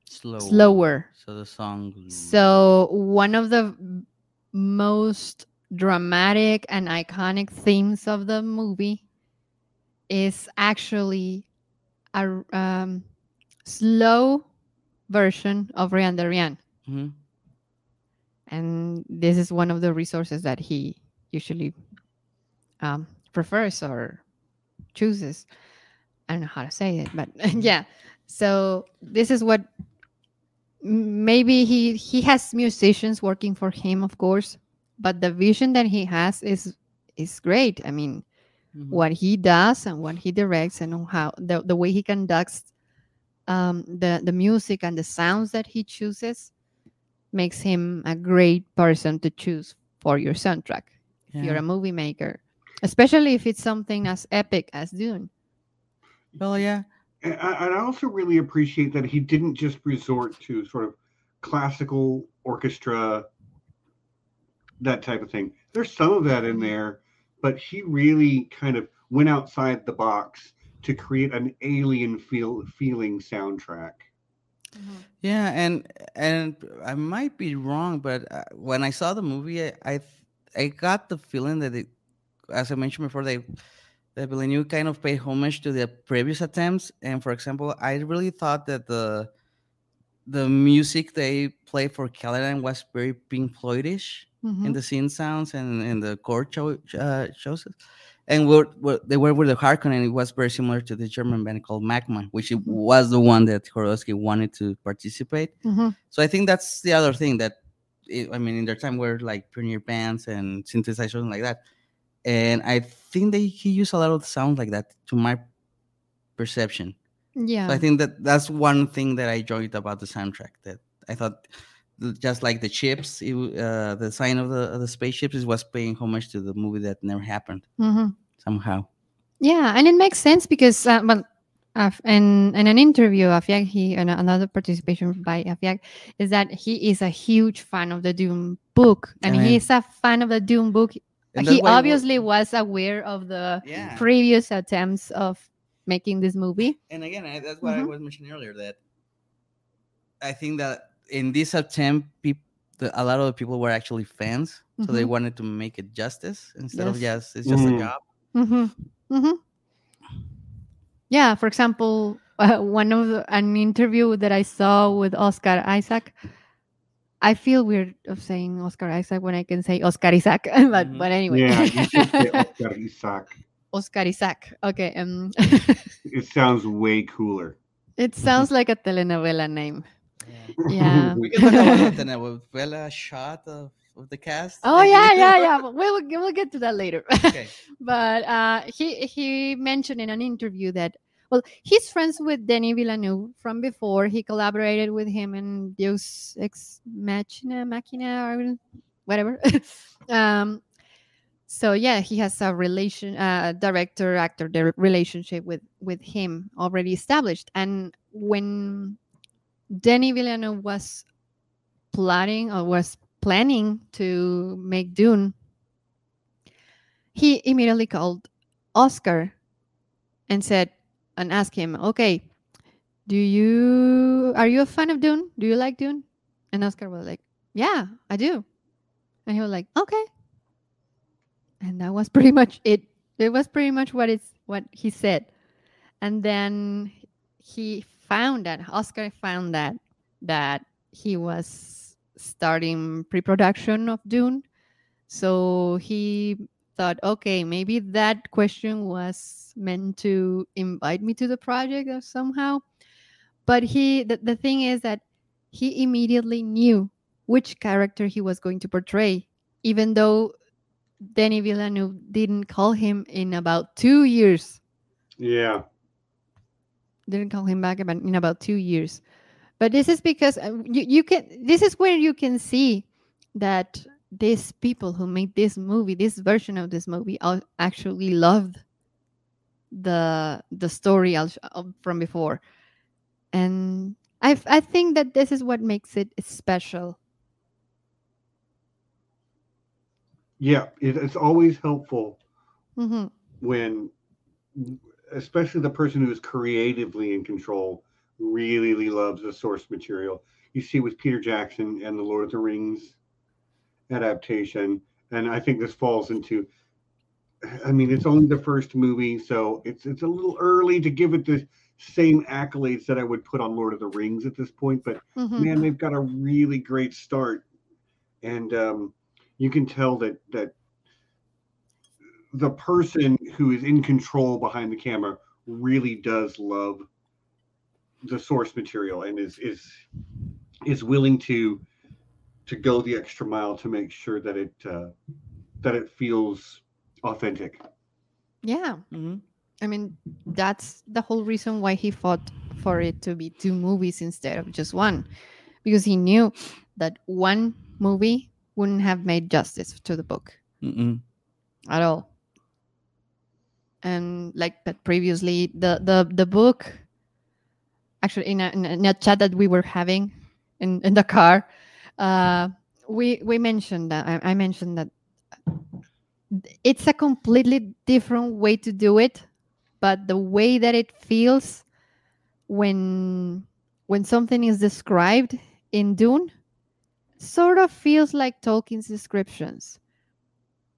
Slow. slower. So the song. So one of the most dramatic and iconic themes of the movie is actually a um, slow version of Rien de Rien. Mhm. and this is one of the resources that he usually um, prefers or chooses. I don't know how to say it, but yeah. So this is what maybe he he has musicians working for him, of course, but the vision that he has is is great. I mean, Mhm. what he does and what he directs and how the, the way he conducts um, the the music and the sounds that he chooses makes him a great person to choose for your soundtrack if you're a movie maker especially if it's something as epic as dune Well, yeah. And I, and I also really appreciate that he didn't just resort to sort of classical orchestra, that type of thing. There's some of that in there, but he really kind of went outside the box to create an alien feel feeling soundtrack. Yeah, and and I might be wrong, but uh, when I saw the movie, I I, I got the feeling that it, as I mentioned before, they that Villeneuve kind of paid homage to the previous attempts. And for example, I really thought that the the music they played for Caladan was very Pink Floydish Mhm. in the scene sounds and in the chord cho- uh, shows. And what what they were with the and it was very similar to the German band called Magma, which it was the one that Jodorowsky wanted to participate. Mhm. So I think that's the other thing that it, I mean, in their time were like pioneer bands and synthesizers and like that. And I think that he used a lot of sounds like that to my perception. yeah So I think that that's one thing that I enjoyed about the soundtrack. That I thought, just like the chips, it, uh, the sign of the of the spaceships, was paying homage to the movie that never happened Mhm. somehow. Yeah, and it makes sense because, uh, well, uh, in in an interview, Afiag, he and another participation by Afiag, is that he is a huge fan of the Dune book, and I mean- he's a fan of the Dune book. And he that's why- obviously was aware of the Yeah. previous attempts of making this movie. and again, I, that's what I Mhm. was mentioning earlier. That I think that in this attempt, peop the, a lot of the people were actually fans, so they Mhm. wanted to make it justice instead of Yes. just it's just Mm. a job. hmm hmm Yeah, for example, uh, one of the, an interview that I saw with Oscar Isaac. I feel weird of saying Oscar Isaac when I can say Oscar Isaac, but Mhm. but anyway. Yeah, you should say Oscar Isaac. Oscar Isaac. Okay. Um, It sounds way cooler. it sounds like a telenovela name. Yeah. we can talk about the novella shot of, of the cast. Oh maybe? yeah, yeah, yeah. but We'll we'll get to that later. okay. but uh, he he mentioned in an interview that well, he's friends with Denis Villeneuve from before. He collaborated with him in Deus Ex Machina, Machina, or whatever. um, so yeah, he has a relation, uh, director actor relationship with with him already established. And when Denis Villeneuve was plotting or was planning to make Dune, he immediately called Oscar and said and asked him, "Okay, do you are you a fan of Dune? Do you like Dune?" And Oscar was like, "Yeah, I do." And he was like, "Okay." And that was pretty much it. It was pretty much what it's what he said. And then he found that Oscar found that that he was starting pre-production of Dune. So he thought, okay, maybe that question was meant to invite me to the project or somehow. But he, the, the thing is that he immediately knew which character he was going to portray, even though Denis Villeneuve didn't call him in about two years. Yeah. Didn't call him back about, in about two years. But this is because uh, you, you can. This is where you can see that these people who made this movie, this version of this movie, actually loved the the story from before, and I I think that this is what makes it special. Yeah. It, it's always helpful hmm when especially the person who is creatively in control really, really loves the source material you see with peter jackson and the lord of the rings adaptation and i think this falls into i mean it's only the first movie so it's it's a little early to give it the same accolades that i would put on lord of the rings at this point but hmm man they've got a really great start. And um, you can tell that that the person who is in control behind the camera really does love the source material and is is is willing to to go the extra mile to make sure that it uh, that it feels authentic. Yeah. Mhm. I mean, that's the whole reason why he fought for it to be two movies instead of just one. Because he knew that one movie wouldn't have made justice to the book Mm-mm. at all. And like but previously, the the the book actually in a, in a- in a chat that we were having in, in the car, uh, we we mentioned that I, I mentioned that it's a completely different way to do it, but the way that it feels when when something is described in Dune sort of feels like Tolkien's descriptions,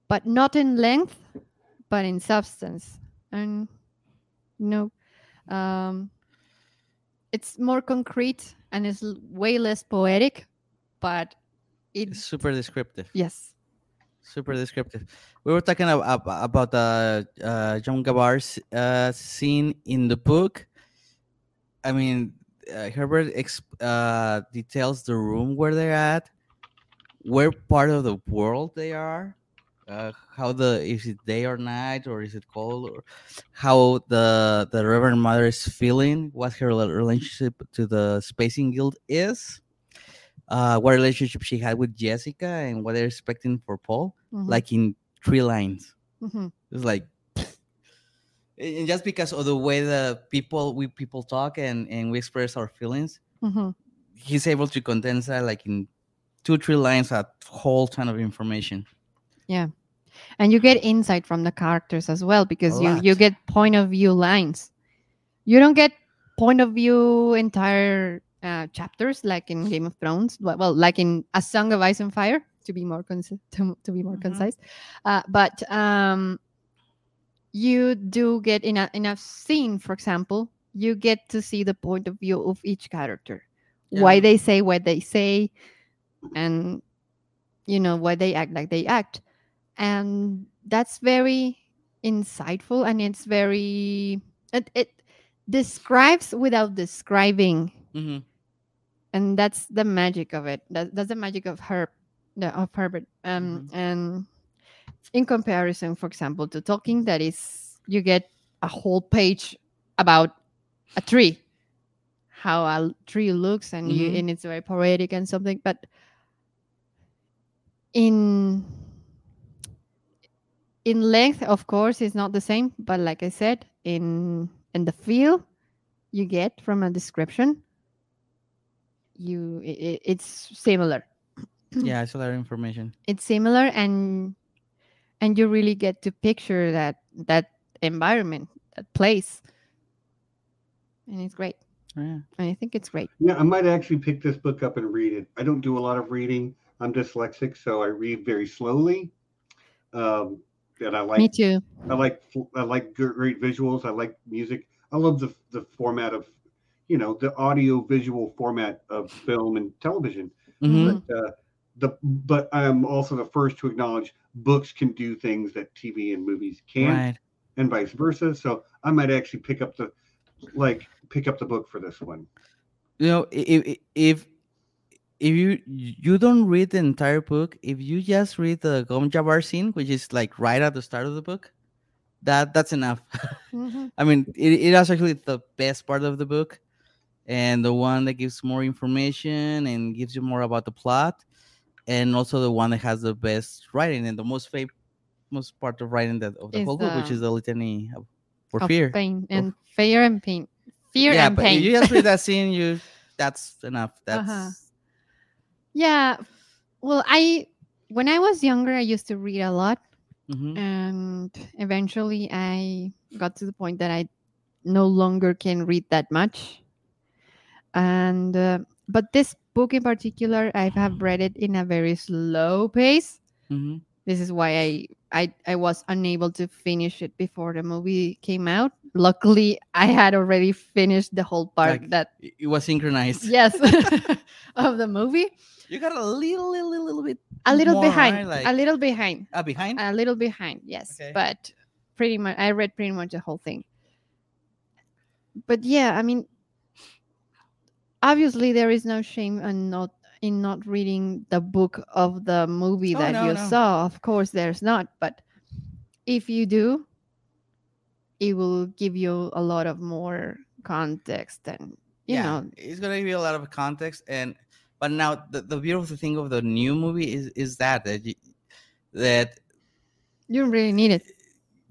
but not in length, but in substance. And you know, um, it's more concrete and it's way less poetic, but it It's super descriptive. yes, Super descriptive. We were talking about, about the uh, Gom Jabbar's uh, scene in the book. I mean, uh, Herbert uh, details the room where they're at, where part of the world they are, uh, how the is it day or night or is it cold, or how the the Reverend Mother is feeling, what her relationship to the Spacing Guild is, uh, what relationship she had with Jessica, and what they're expecting for Paul Mhm, like in three lines. mhm, It's like, and just because of the way the people we people talk and and we express our feelings, mhm. he's able to condense that like in two three lines a whole ton of information. Yeah, and you get insight from the characters as well because you you get point of view lines you don't get point of view entire uh, chapters like in game of thrones well, well like in a song of ice and fire to be more to, to be more Mhm. concise. Uh, but um you do get in a in a scene for example you get to see the point of view of each character. Why they say what they say and you know why they act like they act. And that's very insightful and it's very it, it describes without describing hmm and that's the magic of it. That, that's the magic of her of herbert. Um and in comparison for example to Tolkien that is you get a whole page about a tree how a tree looks and you Mhm. and it's very poetic and something but in in length of course it's not the same but like i said in in the feel you get from a description you i i- it's similar Yeah, it's a lot of information. it's similar and and you really get to picture that that environment that place and it's great Yeah. and i think it's great Yeah, I might actually pick this book up and read it. I don't do a lot of reading. I'm dyslexic, so I read very slowly. Um, and I like me too I like I like great visuals. I like music. I love the the format of, you know, the audio visual format of film and television. Mhm. But uh, the but I'm also the first to acknowledge books can do things that TV and movies can't, Right. and vice versa. So I might actually pick up the like pick up the book for this one. You know, i- i- if if you you don't read the entire book, if you just read the Gom Jabbar scene, which is like right at the start of the book, that that's enough. Mhm. I mean, it, it is actually the best part of the book, and the one that gives more information and gives you more about the plot, and also the one that has the best writing and the most fa- most part of writing that of the Is whole book, which is the litany of, for of fear. pain and fear and pain fear yeah, and but pain if you just read that scene, you that's enough. That's Uh-huh. yeah well i when i was younger i used to read a lot mhm. and eventually i got to the point that i no longer can read that much and uh, but this book in particular i have read it in a very slow pace Mhm. this is why I, I i was unable to finish it before the movie came out luckily I had already finished the whole part Like, that It it was synchronized. yes of the movie. You got a little, little, little bit. A little more, behind, right? Like a little behind, uh, behind. a little behind. Yes, Okay. but pretty much I read pretty much the whole thing. But yeah, I mean, obviously there is no shame in not in not reading the book of the movie Oh, that no, you no. saw. Of course, there's not. But if you do, it will give you a lot of more context and you yeah, know it's gonna give you a lot of context. And but now the, the beautiful thing of the new movie is is that that you, that you don't really need it.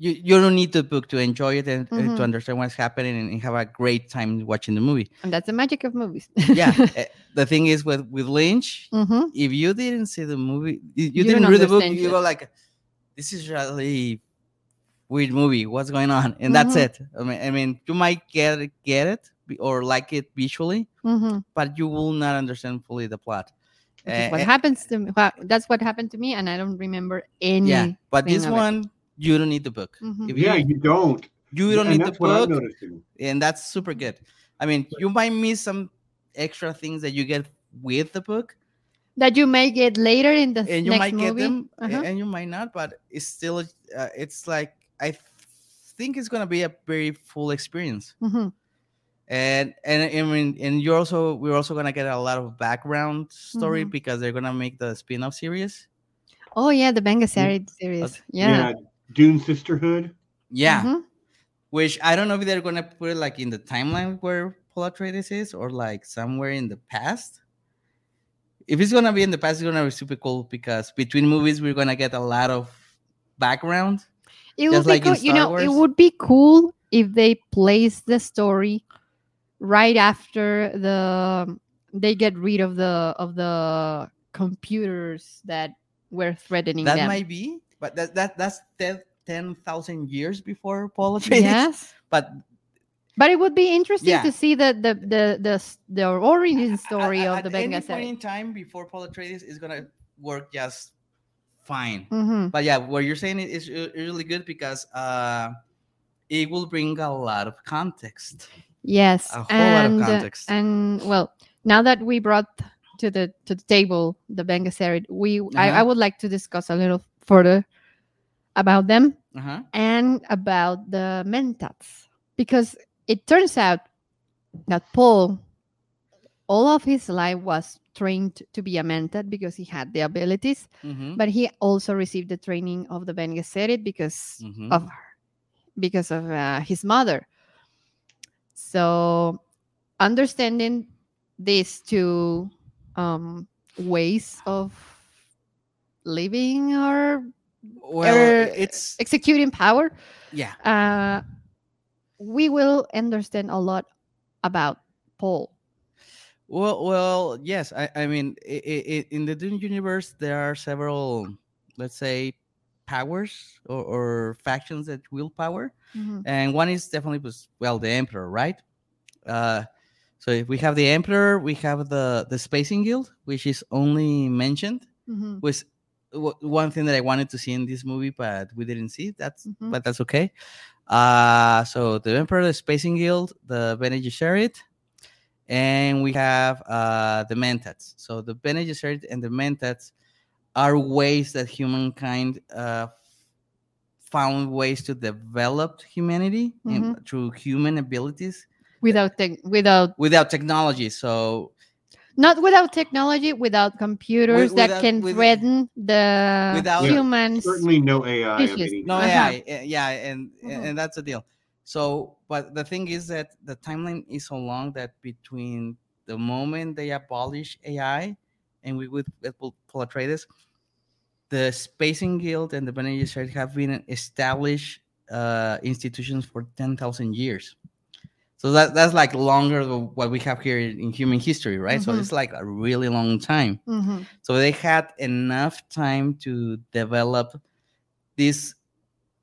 You, you don't need the book to enjoy it and uh, Mhm. to understand what's happening and, and have a great time watching the movie. And that's the magic of movies. Yeah, eh, the thing is with with Lynch, hmm if you didn't see the movie, you, you didn't read the book, understand you go like, "This is really weird movie. What's going on?" And that's Mhm. it. I mean, I mean, you might get it, get it or like it visually, hmm but you will not understand fully the plot. Eh, what eh, happens to me. wha- That's what happened to me, and I don't remember any. yeah, but this one. it. One you don't need the book. Mhm. If Yeah, you, you don't. you don't and need the that's what I'm book, and that's super good. I mean, you might miss some extra things that you get with the book, That you may get later in the and you next might movie. get them Uh-huh. and you might not but it's still uh, it's like i th- think it's gonna be a very full experience Mhm. and and i mean and you're also we're also gonna get a lot of background story Mhm. because they're gonna make the spin-off series Oh yeah, the Banga series. series. Yeah. Yeah. Dune Sisterhood. yeah Mhm. which i don't know if they're gonna put it like in the timeline where paul atreides is or like somewhere in the past if it's gonna be in the past it's gonna be super cool because between movies we're gonna get a lot of background It would be like cool. You Star know, it would be cool if they place the story right after the they get rid of the of the computers that were threatening them. That them. might be, but that, that that's ten ten thousand years before Paul Atreides. yes. But But it would be interesting Yeah. to see the the the the, the origin story at, of at the any Benga point in time before Paul Atreides is gonna work just fine. hmm But yeah, what you're saying is really good because uh, it will bring a lot of context. Yes, A whole lot of and uh, context. and well, now that we brought to the to the table the Benga series, we I, I Uh-huh. would like to discuss a little further about them Uh-huh. and about the mentats because it turns out that Paul all of his life was trained to be a mentat because he had the abilities mhm, but he also received the training of the Bene Gesserit because mhm. of her, because of uh, his mother. So understanding these two um, ways of living or well, er, it's executing power, yeah. uh, we will understand a lot about Paul. Well, well, yes. I, I mean, i i in the Dune universe, there are several, let's say, powers or, or factions that wield power, Mhm. and one is definitely was well the Emperor, right? Uh, so if we have the Emperor, we have the the Spacing Guild, which is only mentioned. Mhm. Was w- one thing that I wanted to see in this movie, but we didn't see. That's Mhm. but that's okay. Uh, so the Emperor, the Spacing Guild, the Bene Gesserit, and we have uh, the Mentats. So the Bene Gesserit and the Mentats are ways that humankind uh, found ways to develop humanity in- through human abilities Without tech without without technology. So not without technology, without computers that without- can with- threaten the Without- humans. Certainly no AI Species. no Uh-huh. AI, eh, yeah, and Mhm. and that's the deal. So, but the thing is that the timeline is so long that between the moment they abolish AI and we would with Paul Paul Atreides, the Spacing Guild and the Bene Gesserit have been established uh, institutions for ten thousand years. So that that's like longer than what we have here in human history, right? So Mhm. it's like a really long time. Mhm. So they had enough time to develop these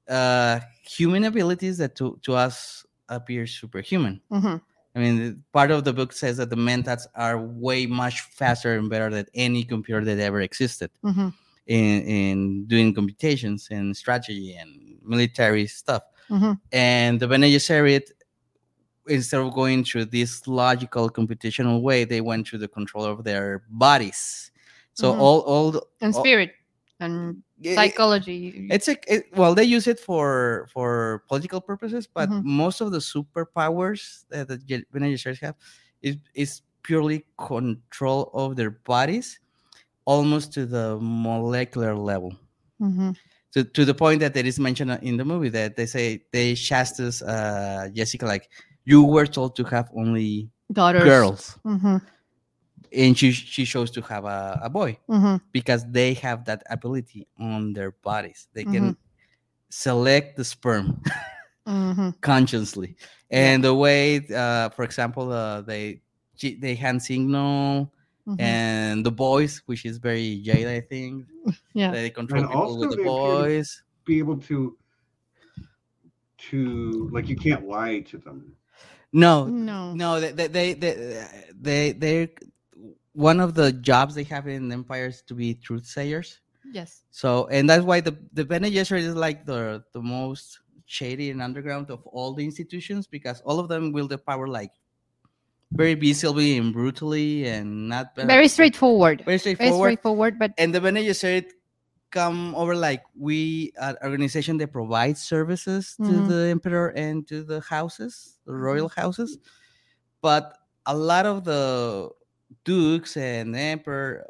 uh, human abilities that to, to us appear superhuman. Mhm. I mean, part of the book says that the mentats are way much faster and better than any computer that ever existed Mhm. in, in doing computations and strategy and military stuff. Mhm. and the Bene Gesserit, instead of going through this logical computational way, they went through the control of their bodies. So Mhm. all all the, and all- spirit and psychology. it's a it, well they use it for for political purposes but Mhm. most of the superpowers that the Bene Gesserit have is is purely control of their bodies almost to the molecular level Mhm. to, to the point that it is mentioned in the movie that they say they chastise uh, Jessica like you were told to have only daughters. girls Mhm. and she she chose to have a, a boy Mhm. because they have that ability on their bodies they Mm-hmm. can select the sperm Mhm. consciously and the way uh, for example uh, they g- they hand signal Mhm. and the boys which is very jade i think Yeah. they control And people also with the they boys Be able to to like you can't lie to them. No No. no they they they they, they they're one of the jobs they have in empire is to be truth sayers Yes. So, and that's why the the Bene Gesserit is like the the most shady and underground of all the institutions because all of them wield the power like very visibly and brutally and not Very straightforward. very straightforward. Very straightforward, but And the Bene Gesserit come over like we an organization that provides services to Mhm. the emperor and to the houses, the royal houses, but a lot of the dukes and emperor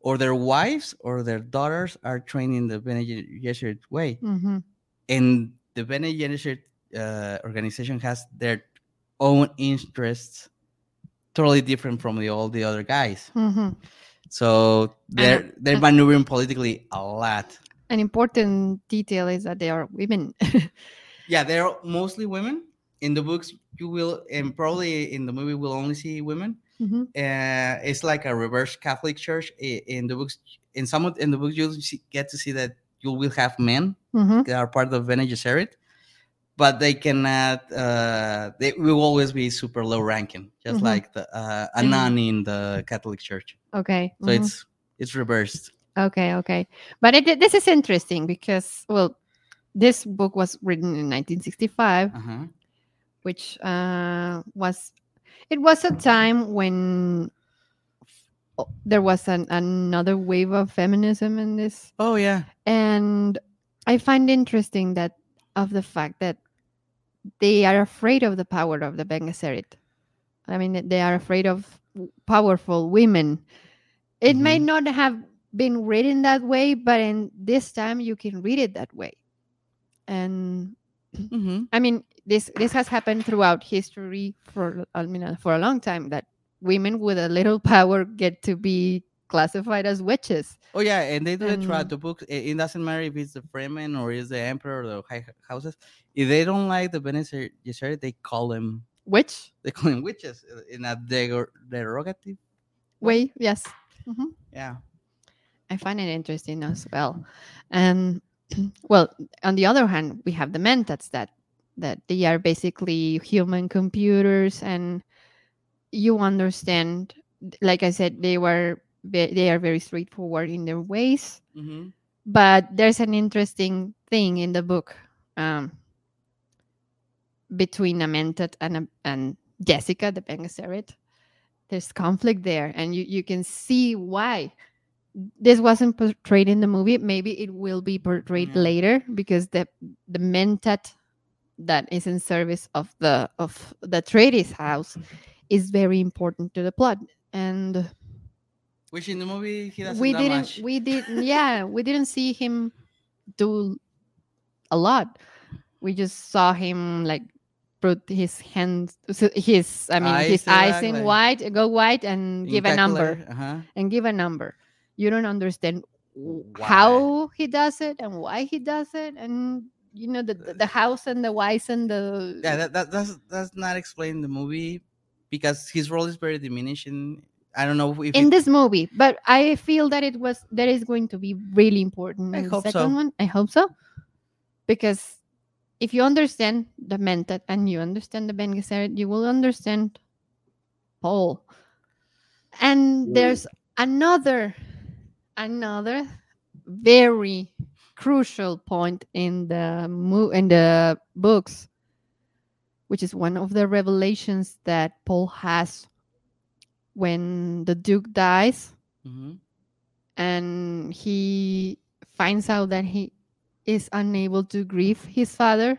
or their wives or their daughters are trained in the Bene Gesserit way, Mhm. and the Bene Gesserit uh, organization has their own interests, totally different from the all the other guys. Mhm. So they're they're maneuvering politically a lot. an important detail is that they are women. Yeah, they're mostly women. In the books, you will, and probably in the movie, we'll only see women. Mhm. Uh, it's like a reverse Catholic church. In the books, in some of in the books, you'll see, get to see that you will have men Mhm. that are part of Bene Gesserit, but they cannot. Uh, they will always be super low ranking, just Mhm. like the uh, a nun in the Catholic Church. Okay. So mhm. it's it's reversed. Okay, okay. But it, this is interesting because, well, this book was written in 1965, Uh-huh. which uh, was it was a time when there was an, another wave of feminism in this, Oh yeah. and I find interesting that of the fact that they are afraid of the power of the Bene Gesserit. I mean, they are afraid of powerful women. It may Mhm. not have been written that way, but in this time you can read it that way. And hmm I mean, this this has happened throughout history for I mean for a long time that women with a little power get to be classified as witches. Oh yeah, and they do And- the book. It, it doesn't matter if it's the Fremen or is the Emperor or the high houses. If they don't like the Bene Gesserit, they call them Witch they call them witches uh, in a derog- derogative. way, yes. Yeah. I find it interesting as well. And well, on the other hand, we have the mentats that that they are basically human computers, and you understand. Like I said, they were they are very straightforward in their ways. hmm But there's an interesting thing in the book um, between a mentat and and Jessica, the Bene Gesserit. There's conflict there, and you, you can see why this wasn't portrayed in the movie. Maybe it will be portrayed Yeah. later because the the mentat that is in service of the of the Atreides house is very important to the plot, and Which in the movie he doesn't we didn't much. we did yeah we didn't see him do a lot we just saw him like put his hands his i mean his Eyes, eyes uh, in like- white go white and give a number Uh-huh. and give a number you don't understand Why? how he does it and why he does it and you know the the, house and the whys and the Yeah, that, that that's that's not explained in the movie because his role is very diminishing. I don't know if in it- this movie but i feel that it was that is going to be really important I in the hope so. second one i hope so because if you understand the mentat and you understand the Bene Gesserit, you will understand paul and Ooh. there's another another very crucial point in the mo- in the books, which is one of the revelations that Paul has when the Duke dies Mhm. and he finds out that he is unable to grieve his father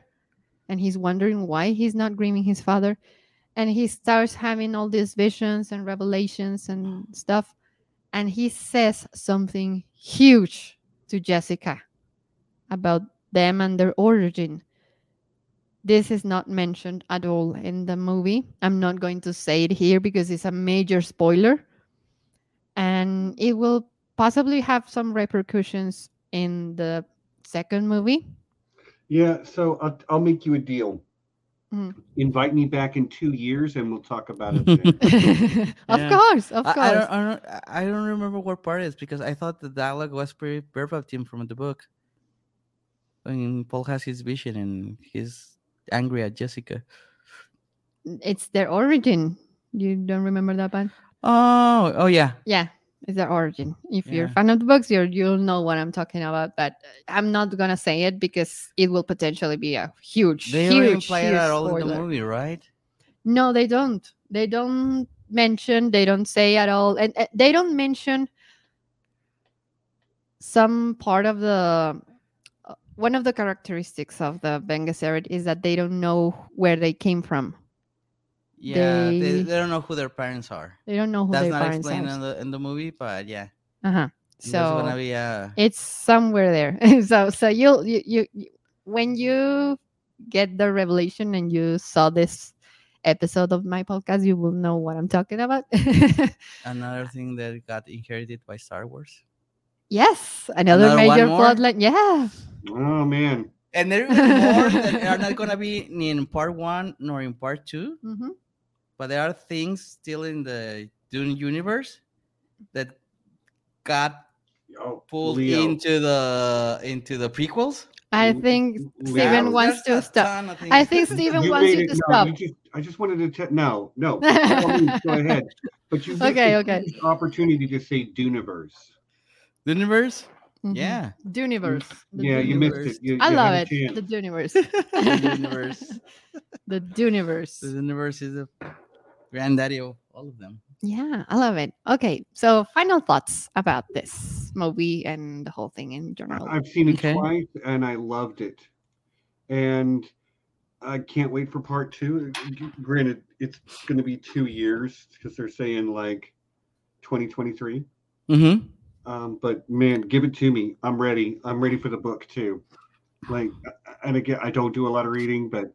and he's wondering why he's not grieving his father and he starts having all these visions and revelations and stuff and he says something huge to Jessica about them and their origin this is not mentioned at all in the movie i'm not going to say it here because it's a major spoiler and it will possibly have some repercussions in the second movie. Yeah, so I'll, I'll make you a deal. Mm. Invite me back in two years, and we'll talk about it. Then. of Yeah. course, of I, course. I don't, I don't, I don't remember what part it is because I thought the dialogue was pretty verbatim from the book. I mean, Paul has his vision and he's angry at Jessica. It's their origin. You don't remember that one? Oh, oh yeah, Yeah, it's their origin. If you're a fan of the books, you're, you'll know what I'm talking about. But I'm not gonna say it because it will potentially be a huge, they huge, it huge at all in the spoiler. movie, right? No, they don't. They don't mention, they don't say at all. And uh, they don't mention some part of the one of the characteristics of the Gesserit is that they don't know where they came from. Yeah, they, They- they don't know who their parents are. They don't know who That's their not explained are. in the in the movie, but yeah, Uh-huh. there's gonna So be a it's somewhere there. so so you'll you, you you when you get the revelation and you saw this episode of my podcast, you will know what I'm talking about. another thing that got inherited by Star Wars. Yes, another, Another major more? plotline. Yeah. oh man, And there are more that are not gonna be ni in part one nor in part two. hmm but there are things still in the Dune universe that got oh, pulled Leo. into the into the prequels. I think Leo. Steven wants to stop. I think Steven You wants you to no, stop. you just, I just wanted to te- no, no. by all means, go ahead. But you Okay, okay. opportunity to say Duniverse. The universe. Mhm. Yeah, Duniverse. The yeah, you missed it. You, I you love it. The Duniverse. the universe. the Duniverse. The universe is the granddaddy of all of them. Yeah, I love it. Okay, so final thoughts about this movie and the whole thing in general. I've seen it Okay. twice and I loved it. And I can't wait for part two. Granted, it's going to be two years because they're saying like 2023. Mm-hmm. Um, but man, give it to me. I'm ready. I'm ready for the book too. Like, and again, I don't do a lot of reading, but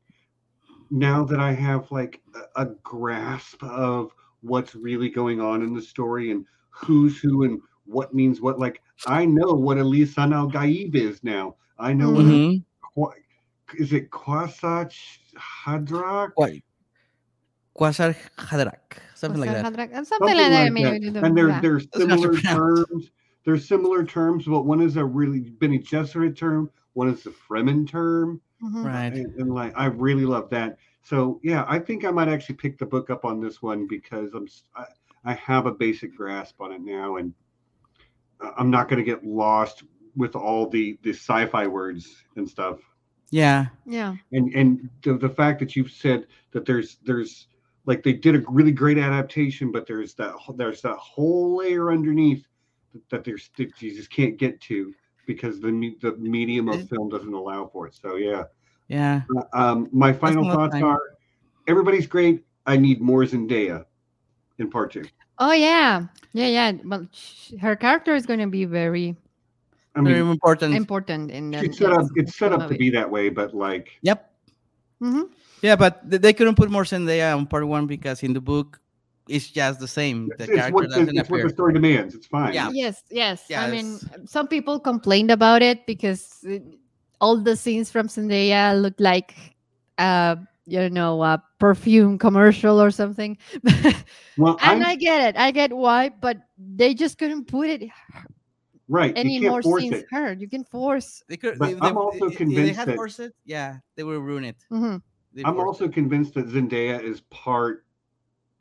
now that I have like a, grasp of what's really going on in the story and who's who and what means what, like I know what Elisan Al Gaib is now. I know what a, Mm-hmm. Is it Quasach Hadrak? What? Kwisatz Haderach, something like that. Something like that. Like mean, that. And there, yeah. there's That's not similar to pronounce. terms. There's similar terms, but one is a really Bene Gesserit term, one is the Fremen term, Mhm. Right. and, and like I really love that. So yeah, I think I might actually pick the book up on this one because I'm s- I, I have a basic grasp on it now, and uh, I'm not going to get lost with all the the sci-fi words and stuff. Yeah. Yeah. and and the, the fact that you've said that there's there's like they did a really great adaptation but there's that there's that whole layer underneath that, that there's that you just can't get to because the the medium of film doesn't allow for it so yeah Yeah. Uh, um my final enough thoughts time. are everybody's great i need more zendaya in part two Oh yeah. Yeah, yeah. Well, sh- her character is going to be very i Very mean important. important in the. it's set up it's set up to be that way but like Yep. Mhm. Yeah, but they couldn't put more Zendaya on part one because in the book it's just the same. The it's, it's character what the, doesn't it's what the story demands it's fine Yeah. Yes, yes. Yeah, I mean, some people complained about it because it, all the scenes from Zendaya look like, uh, you know, a perfume commercial or something. well and I'm, I get it. I get why, but they just couldn't put it right any you can't more force scenes it her. You can force. They could, But if I'm they, also if- if convinced they had that- forced it, yeah, they would ruin it. Mhm. I'm forced also convinced that Zendaya is part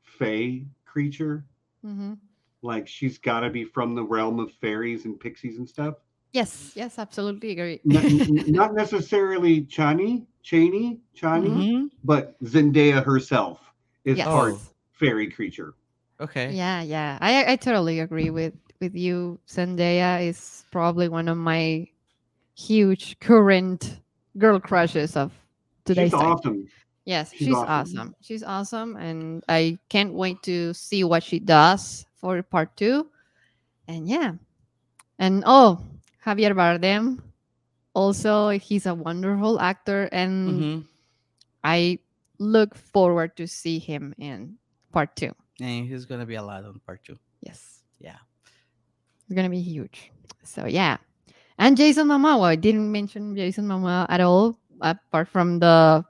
Fey creature. Mhm. Like she's got to be from the realm of fairies and pixies and stuff. Yes, yes, absolutely agree. N- n- not necessarily Chani, Cheney, Chani, Mhm. but Zendaya herself is Yes. part Oh. fairy creature. Okay. Yeah, yeah. I I totally agree with with you. Zendaya is probably one of my huge current girl crushes of today's She's time. awesome. Yes, She's she's, awesome. awesome. She's awesome, and I can't wait to see what she does for part two. And yeah, and oh, Javier Bardem, also he's a wonderful actor, and Mhm. I look forward to see him in part two. And he's gonna be a lot on part two. Yes. Yeah. It's gonna be huge. So yeah. And Jason Momoa. I didn't mention Jason Momoa at all, apart from the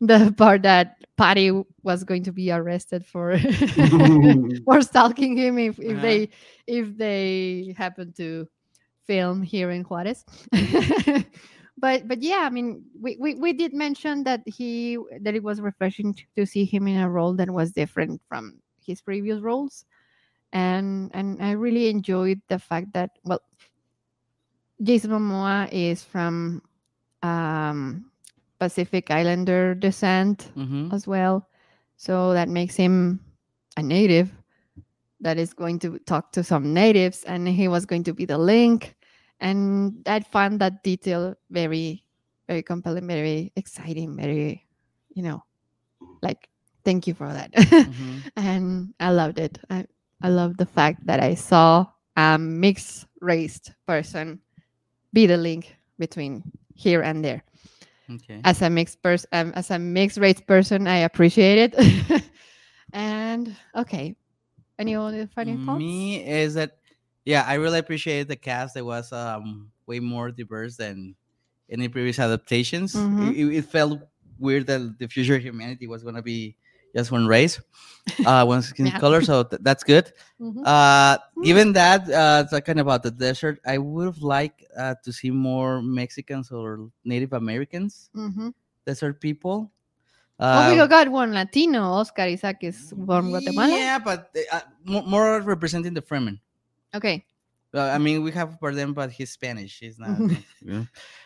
the part that Patty was going to be arrested for for stalking him if, if they if they happen to film here in Juarez. but but yeah, I mean we, we, we did mention that he that it was refreshing to, to see him in a role that was different from his previous roles. And and I really enjoyed the fact that well Jason Momoa is from um Pacific Islander descent Mhm. as well. So that makes him a native that is going to talk to some natives, and he was going to be the link. And I found that detail very, very compelling, very exciting, very, you know, like thank you for that. Mhm. and I loved it. I, I love the fact that I saw a mixed raced person be the link between here and there Okay. as a mixed person um, as a mixed race person i appreciate it and okay any other funny thoughts Me is that yeah, I really appreciated the cast. It was um way more diverse than any previous adaptations. Mhm. It, it- felt weird that the future of humanity was gonna be just one race, uh, one skin Yeah. color. So th- that's good. Mhm. Uh, given that, uh, talking about the desert, I would have liked uh, to see more Mexicans or Native Americans, Mhm. desert people. oh we Uh, got one latino oscar isaac is from guatemala Yeah, but uh, more, more representing the Fremen. okay Uh, I mean, we have Bardem, but he's Spanish. He's not.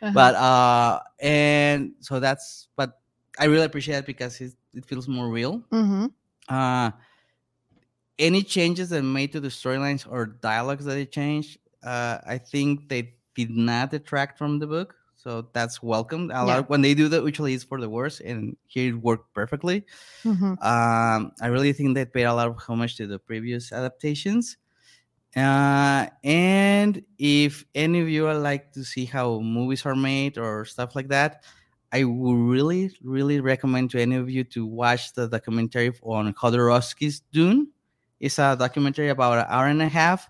Uh-huh. But uh, and so that's. But I really appreciate it because it, it feels more real. Mhm. Uh, any changes that made to the storylines or dialogues that they changed, uh, I think they did not detract from the book. So that's welcomed. A Yeah. lot when they do that, usually it's for the worse, and here it worked perfectly. Mhm. Um, I really think they paid a lot of homage to the previous adaptations. Uh, and if any of you would like to see how movies are made or stuff like that, I would really, really recommend to any of you to watch the documentary on Jodorowsky's Dune. It's a documentary about an hour and a half.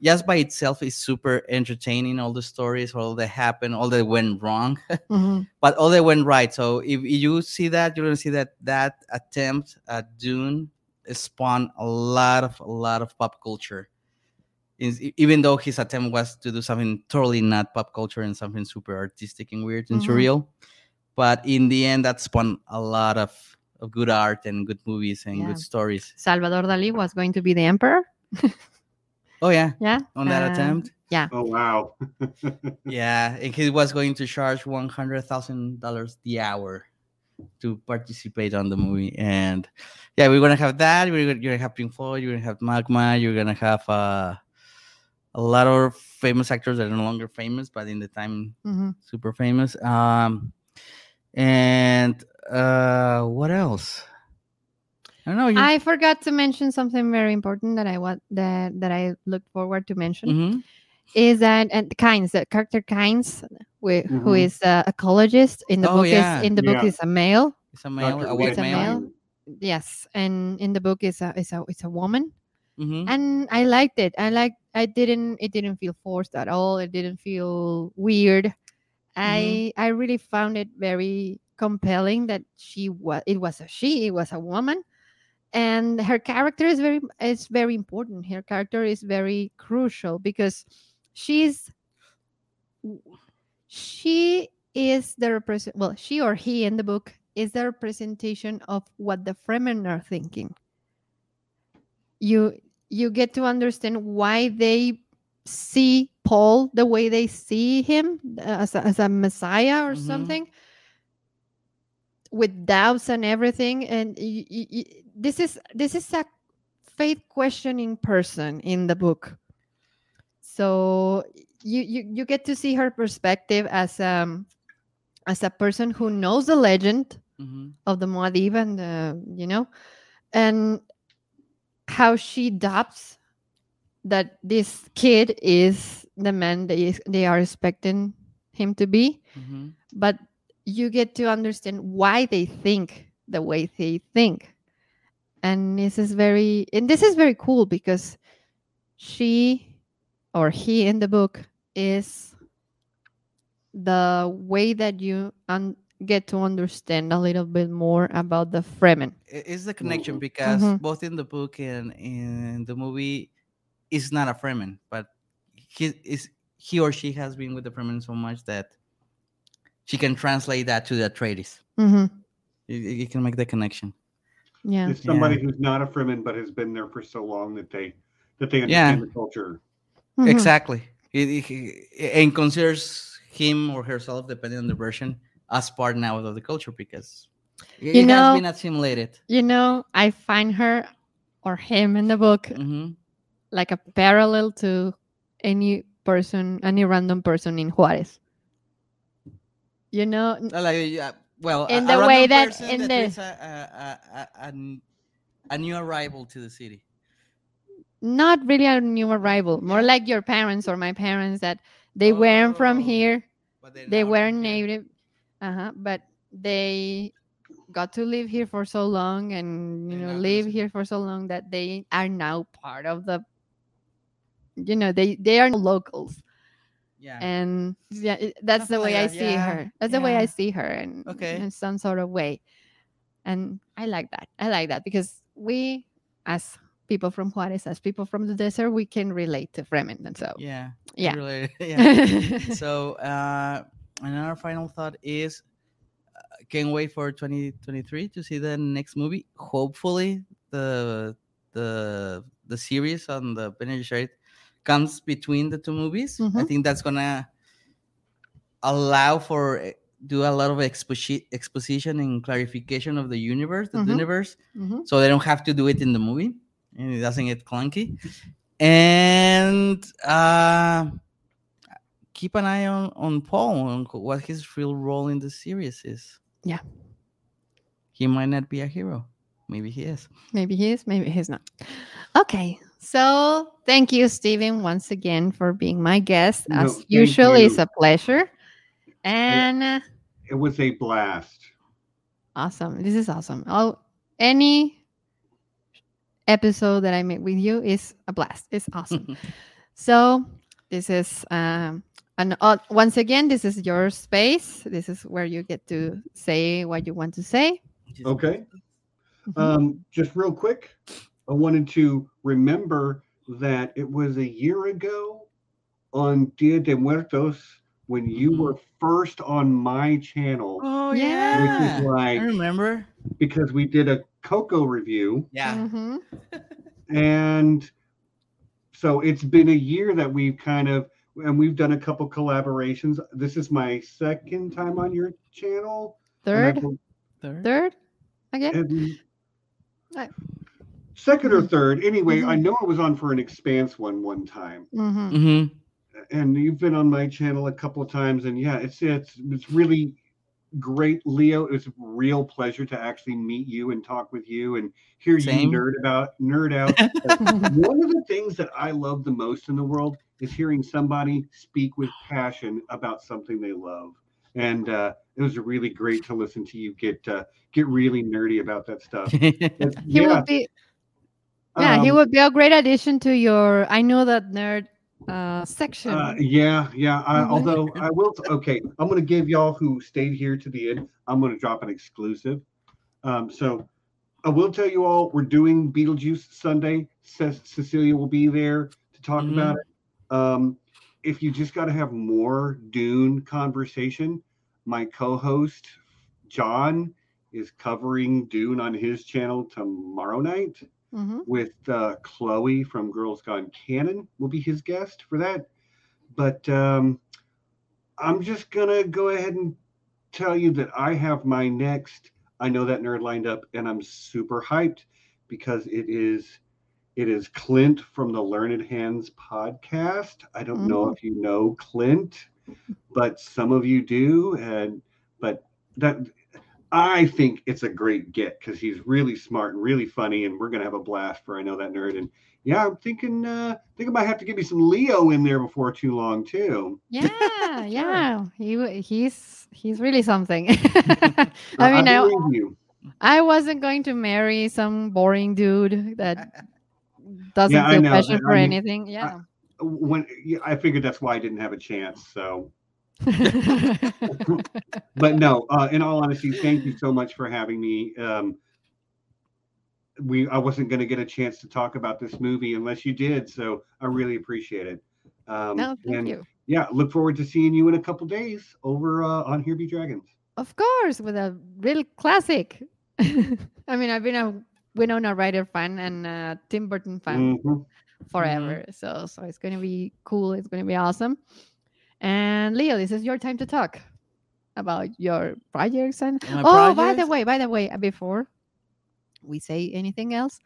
Just by itself, is super entertaining. All the stories, all that happened, all that went wrong Mhm. but all that went right. So if you see that, you're gonna see that that attempt at Dune spawned a lot of a lot of pop culture. Even though his attempt was to do something totally not pop culture and something super artistic and weird and Mhm. surreal, but in the end, that spawned a lot of, of good art and good movies and Yeah. good stories. salvador dali was going to be the emperor Oh yeah, yeah on that Uh, attempt, Oh wow. yeah, and he was going to charge one hundred thousand dollars the hour to participate on the movie. And yeah, we're gonna have that. We're gonna, you're gonna have Pink Floyd. You're gonna have Magma. You're gonna have uh, a lot of famous actors that are no longer famous, but in the time Mhm. super famous. Um, and uh, what else? I don't know. You, i forgot to mention something very important that i want that that i looked forward to mention Mhm. is that and Kynes, the character Kynes, wh- who is a ecologist in the Oh, book yeah. is in the book Yeah. is a male. It's a male, Dr. a white It's a male. male. Yes, and in the book is a is a it's a woman, Mhm. and I liked it. I like I didn't it didn't feel forced at all. It didn't feel weird. Mm-hmm. I I really found it very compelling that she was it was a she it was a woman and her character is very is very important. Her character is very crucial because she's she is the represent well she or he in the book is the representation of what the fremen are thinking. You you get to understand why they see Paul the way they see him uh, as a, as a messiah or Mhm. something with doubts and everything and y- y- y- this is this is a faith questioning person in the book so you, you you get to see her perspective as um as a person who knows the legend Mhm. of the Muad'Dib and you know, and how she doubts that this kid is the man they they are expecting him to be, Mhm. but you get to understand why they think the way they think, and this is very and this is very cool because she or he in the book is the way that you un- get to understand a little bit more about the Fremen. It's the connection because Mhm. both in the book and in the movie, is not a Fremen, but he is he or she has been with the Fremen so much that she can translate that to the Atreides. Mm-hmm. You, you can make the connection. Yeah. It's somebody who's not a Fremen but has been there for so long that they that they Yeah. understand the culture. Mhm. Exactly. It, it- it- and considers him or herself, depending on the version, as part now of the culture because it, You it know- has been assimilated. You know, I find her or him in the book hmm like a parallel to any person, any random person in Juarez. You know, Like, yeah, well, In a- the a way that- in that the- is a, a, a, a, a n- a new arrival to the city. not really a new arrival, more like your parents or my parents that they weren't from Oh, here. they weren't native uh-huh but they got to live here for so long and you know live here for so long that they are now part of the you know they they are locals Yeah. and yeah it- that's the way i see yeah, her that's the way i see her and Okay. in some sort of way and i like that i like that because we as people from juarez as people from the desert we can relate to fremen and so yeah. yeah. Really, yeah. so uh, another final thought is uh, can't wait for 2023 to see the next movie hopefully the the the series on the Bene Gesserit comes between the two movies i Mhm. think that's gonna allow for eh, do a lot of exposi- exposition and clarification of the universe the Mhm. universe Mhm. so they don't have to do it in the movie and it doesn't get clunky and uh keep an eye on on paul on what his real role in the series is Yeah. he might not be a hero maybe he is Maybe he is, maybe he's not. Okay. So thank you, Steven, once again for being my guest. As thank usual, it's a pleasure. And uh, It was a blast. awesome. This is awesome. Oh, any episode that I make with you is a blast. It's awesome. so this is um and uh, once again, this is your space. This is where you get to say what you want to say. Just- Okay. Mhm. Um, just real quick, I wanted to remember that it was a year ago on Dia de Muertos when you Mhm. were first on my channel, oh Yeah. yeah, which is i remember because we did a Coco review, yeah Mhm. and so it's been a year that we've kind of and we've done a couple collaborations. This is my second time on your channel. Third, bel- Third? third again. and- I- second or third. Anyway, I Mhm. know I was on for an expanse one one time. Mhm. hmm and you've been on my channel a couple of times and yeah it's it's it's really great leo it was a real pleasure to actually meet you and talk with you and hear Same. you nerd about nerd out one of the things that i love the most in the world is hearing somebody speak with passion about something they love and uh, it was really great to listen to you get uh, get really nerdy about that stuff he yeah, would be yeah he um, would be a great addition to your i know that nerd uh section Uh, yeah, yeah. I, although I will. Okay, I'm going to give y'all who stayed here to the end. I'm going to drop an exclusive. Um, so I will tell you all we're doing Beetlejuice Sunday. Ce- Cecilia will be there to talk Mhm. about it. Um, if you just got to have more Dune conversation, my co-host John is covering Dune on his channel tomorrow night Mhm. with uh, Chloe from Girls Gone Canon will be his guest for that. but um, I'm just gonna go ahead and tell you that I have my next. I know that nerd lined up, and I'm super hyped because it is it is Clint from the Learned Hands podcast. I don't know Mm. if you know Clint, but some of you do, and but that I think it's a great get because he's really smart and really funny, and we're gonna have a blast for I know that nerd. And yeah, I'm thinking uh think I might have to give me some Leo in there before too long too. Yeah, yeah. He he's he's really something. I mean, I, you. I wasn't going to marry some boring dude that doesn't I feel passion I for mean, anything. Yeah. When yeah, I figured that's why I didn't have a chance. So, but no. Uh, in all honesty, thank you so much for having me. Um, we I wasn't going to get a chance to talk about this movie unless you did, so I really appreciate it. Um, no, thank and you. yeah, look forward to seeing you in a couple days over uh, on Here Be Dragons. Of course, with a real classic. I mean, I've been a Winona Ryder fan and a Tim Burton fan Mhm. forever. So, so it's going to be cool. It's going to be awesome. And Leo, this is your time to talk about your projects and My oh, by the way, by the way, before we say anything else,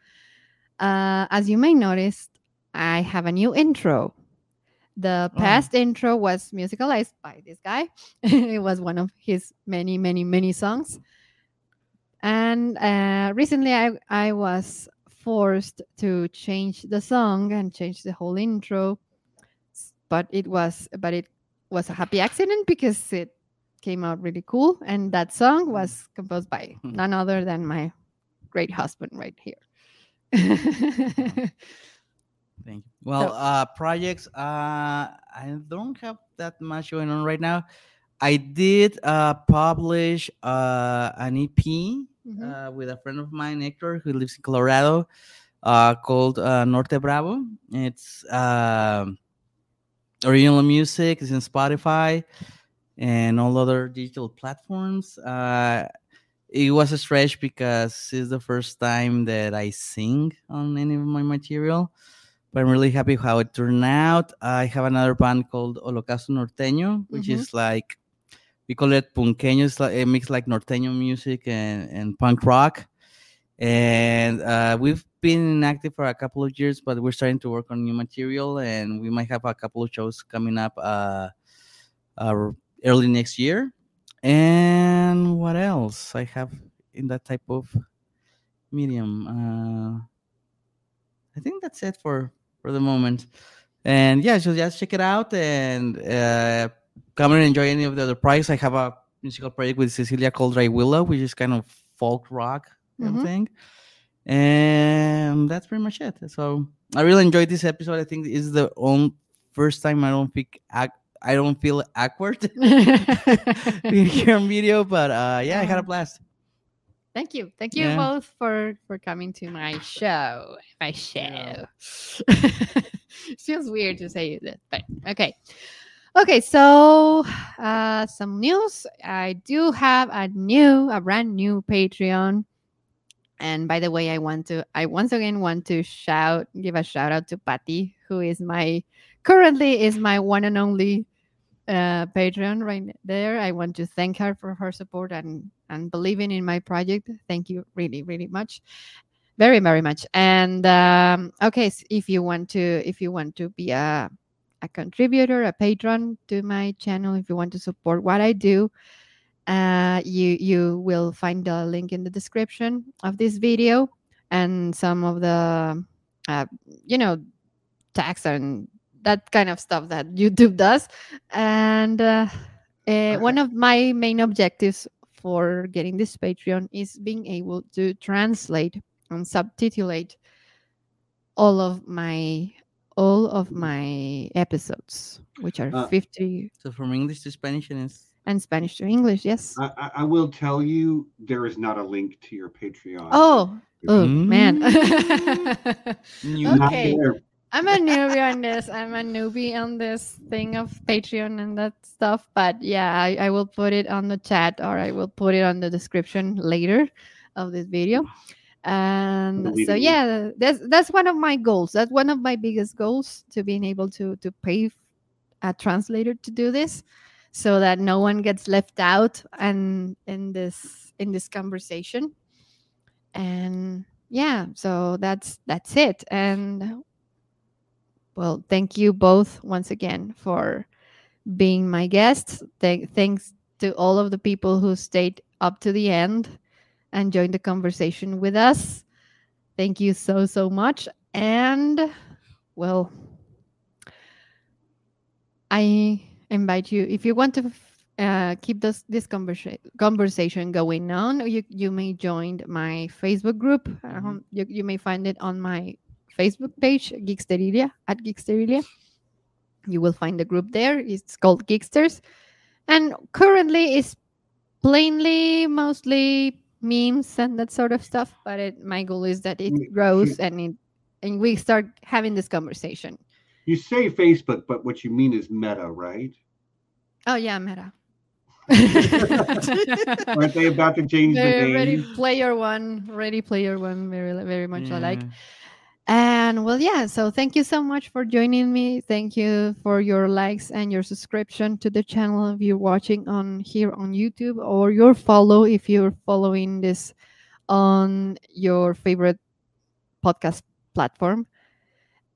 uh, as you may notice, I have a new intro. The Oh. past intro was musicalized by this guy. it was one of his many, many, many songs. And uh, recently, I I was forced to change the song and change the whole intro, but it was but it was a happy accident because it came out really cool. And that song was composed by Hmm. none other than my great husband right here. Thank you. Well, uh, projects. Uh, I don't have that much going on right now. I did uh, publish uh, an EP Mhm. uh, with a friend of mine, Hector, who lives in Colorado, uh, called uh, Norte Bravo. It's um original music. is in Spotify and all other digital platforms. Uh, it was a stretch because it's the first time that I sing on any of my material. But I'm really happy how it turned out. I have another band called Holocausto Norteño, which Mhm. is like we call it punqueño. It's like it mix like norteño music and, and punk rock. And uh, we've been inactive for a couple of years, but we're starting to work on new material, and we might have a couple of shows coming up uh, uh, early next year. And what else I have in that type of medium? Uh, I think that's it for for the moment. And yeah, so just check it out and uh, come and enjoy any of the other projects. I have a musical project with Cecilia called Ray Willow, which is kind of folk rock Mhm. thing. And that's pretty much it. So I really enjoyed this episode. I think this is the only first time I don't think I don't feel awkward being here on video, but uh, yeah, I had a blast. Thank you. Thank you Yeah. both for for coming to my show. My show. Feels weird to say that, but okay. Okay, so uh some news. I do have a new, a brand new Patreon. And by the way, I want to I once again want to shout, give a shout out to Patty, who is my currently is my one and only uh, Patreon right there. I want to thank her for her support and and believing in my project. Thank you really, really much, very, very much. And um, okay, s- if you want to, if you want to be a a contributor, a patron to my channel, if you want to support what I do, uh, you you will find the link in the description of this video and some of the uh, you know tax and that kind of stuff that YouTube does. And uh, uh, one of my main objectives for getting this Patreon is being able to translate and subtitulate all of my all of my episodes, which are Uh, 50 So from English to Spanish, and it's and Spanish to English. Yes. I, I, I will tell you there is not a link to your Patreon. Oh, oh man. new. Mm. Not okay. there. I'm a newbie on this. I'm a newbie on this thing of Patreon and that stuff. But yeah, I, I will put it on the chat or I will put it on the description later of this video. And so Believe me. yeah, that's that's one of my goals. That's one of my biggest goals to being able to to pay a translator to do this so that no one gets left out and in this in this conversation. And yeah so that's that's it. And well thank you both once again for being my guests. Th- thanks to all of the people who stayed up to the end and joined the conversation with us. Thank you so so much. And well i invite you. If you want to uh, keep this this conversa- conversation going on you you may join my facebook group. Um, you, you may find it on my facebook page geeksterilia at geeksterilia you will find the group there. It's called geeksters. And currently it's plainly mostly memes and that sort of stuff but it, my goal is that it Mm, grows and it and we start having this conversation You say Facebook, but what you mean is Meta, right? oh yeah meta Aren't they about to change the Very name? Ready Player One, Ready Player One, very very much alike. Yeah. And well, yeah. So thank you so much for joining me. Thank you for your likes and your subscription to the channel if you're watching on here on YouTube or your follow if you're following this on your favorite podcast platform.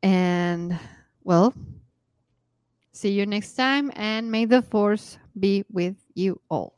And well, see you next time. And may the force be with you all.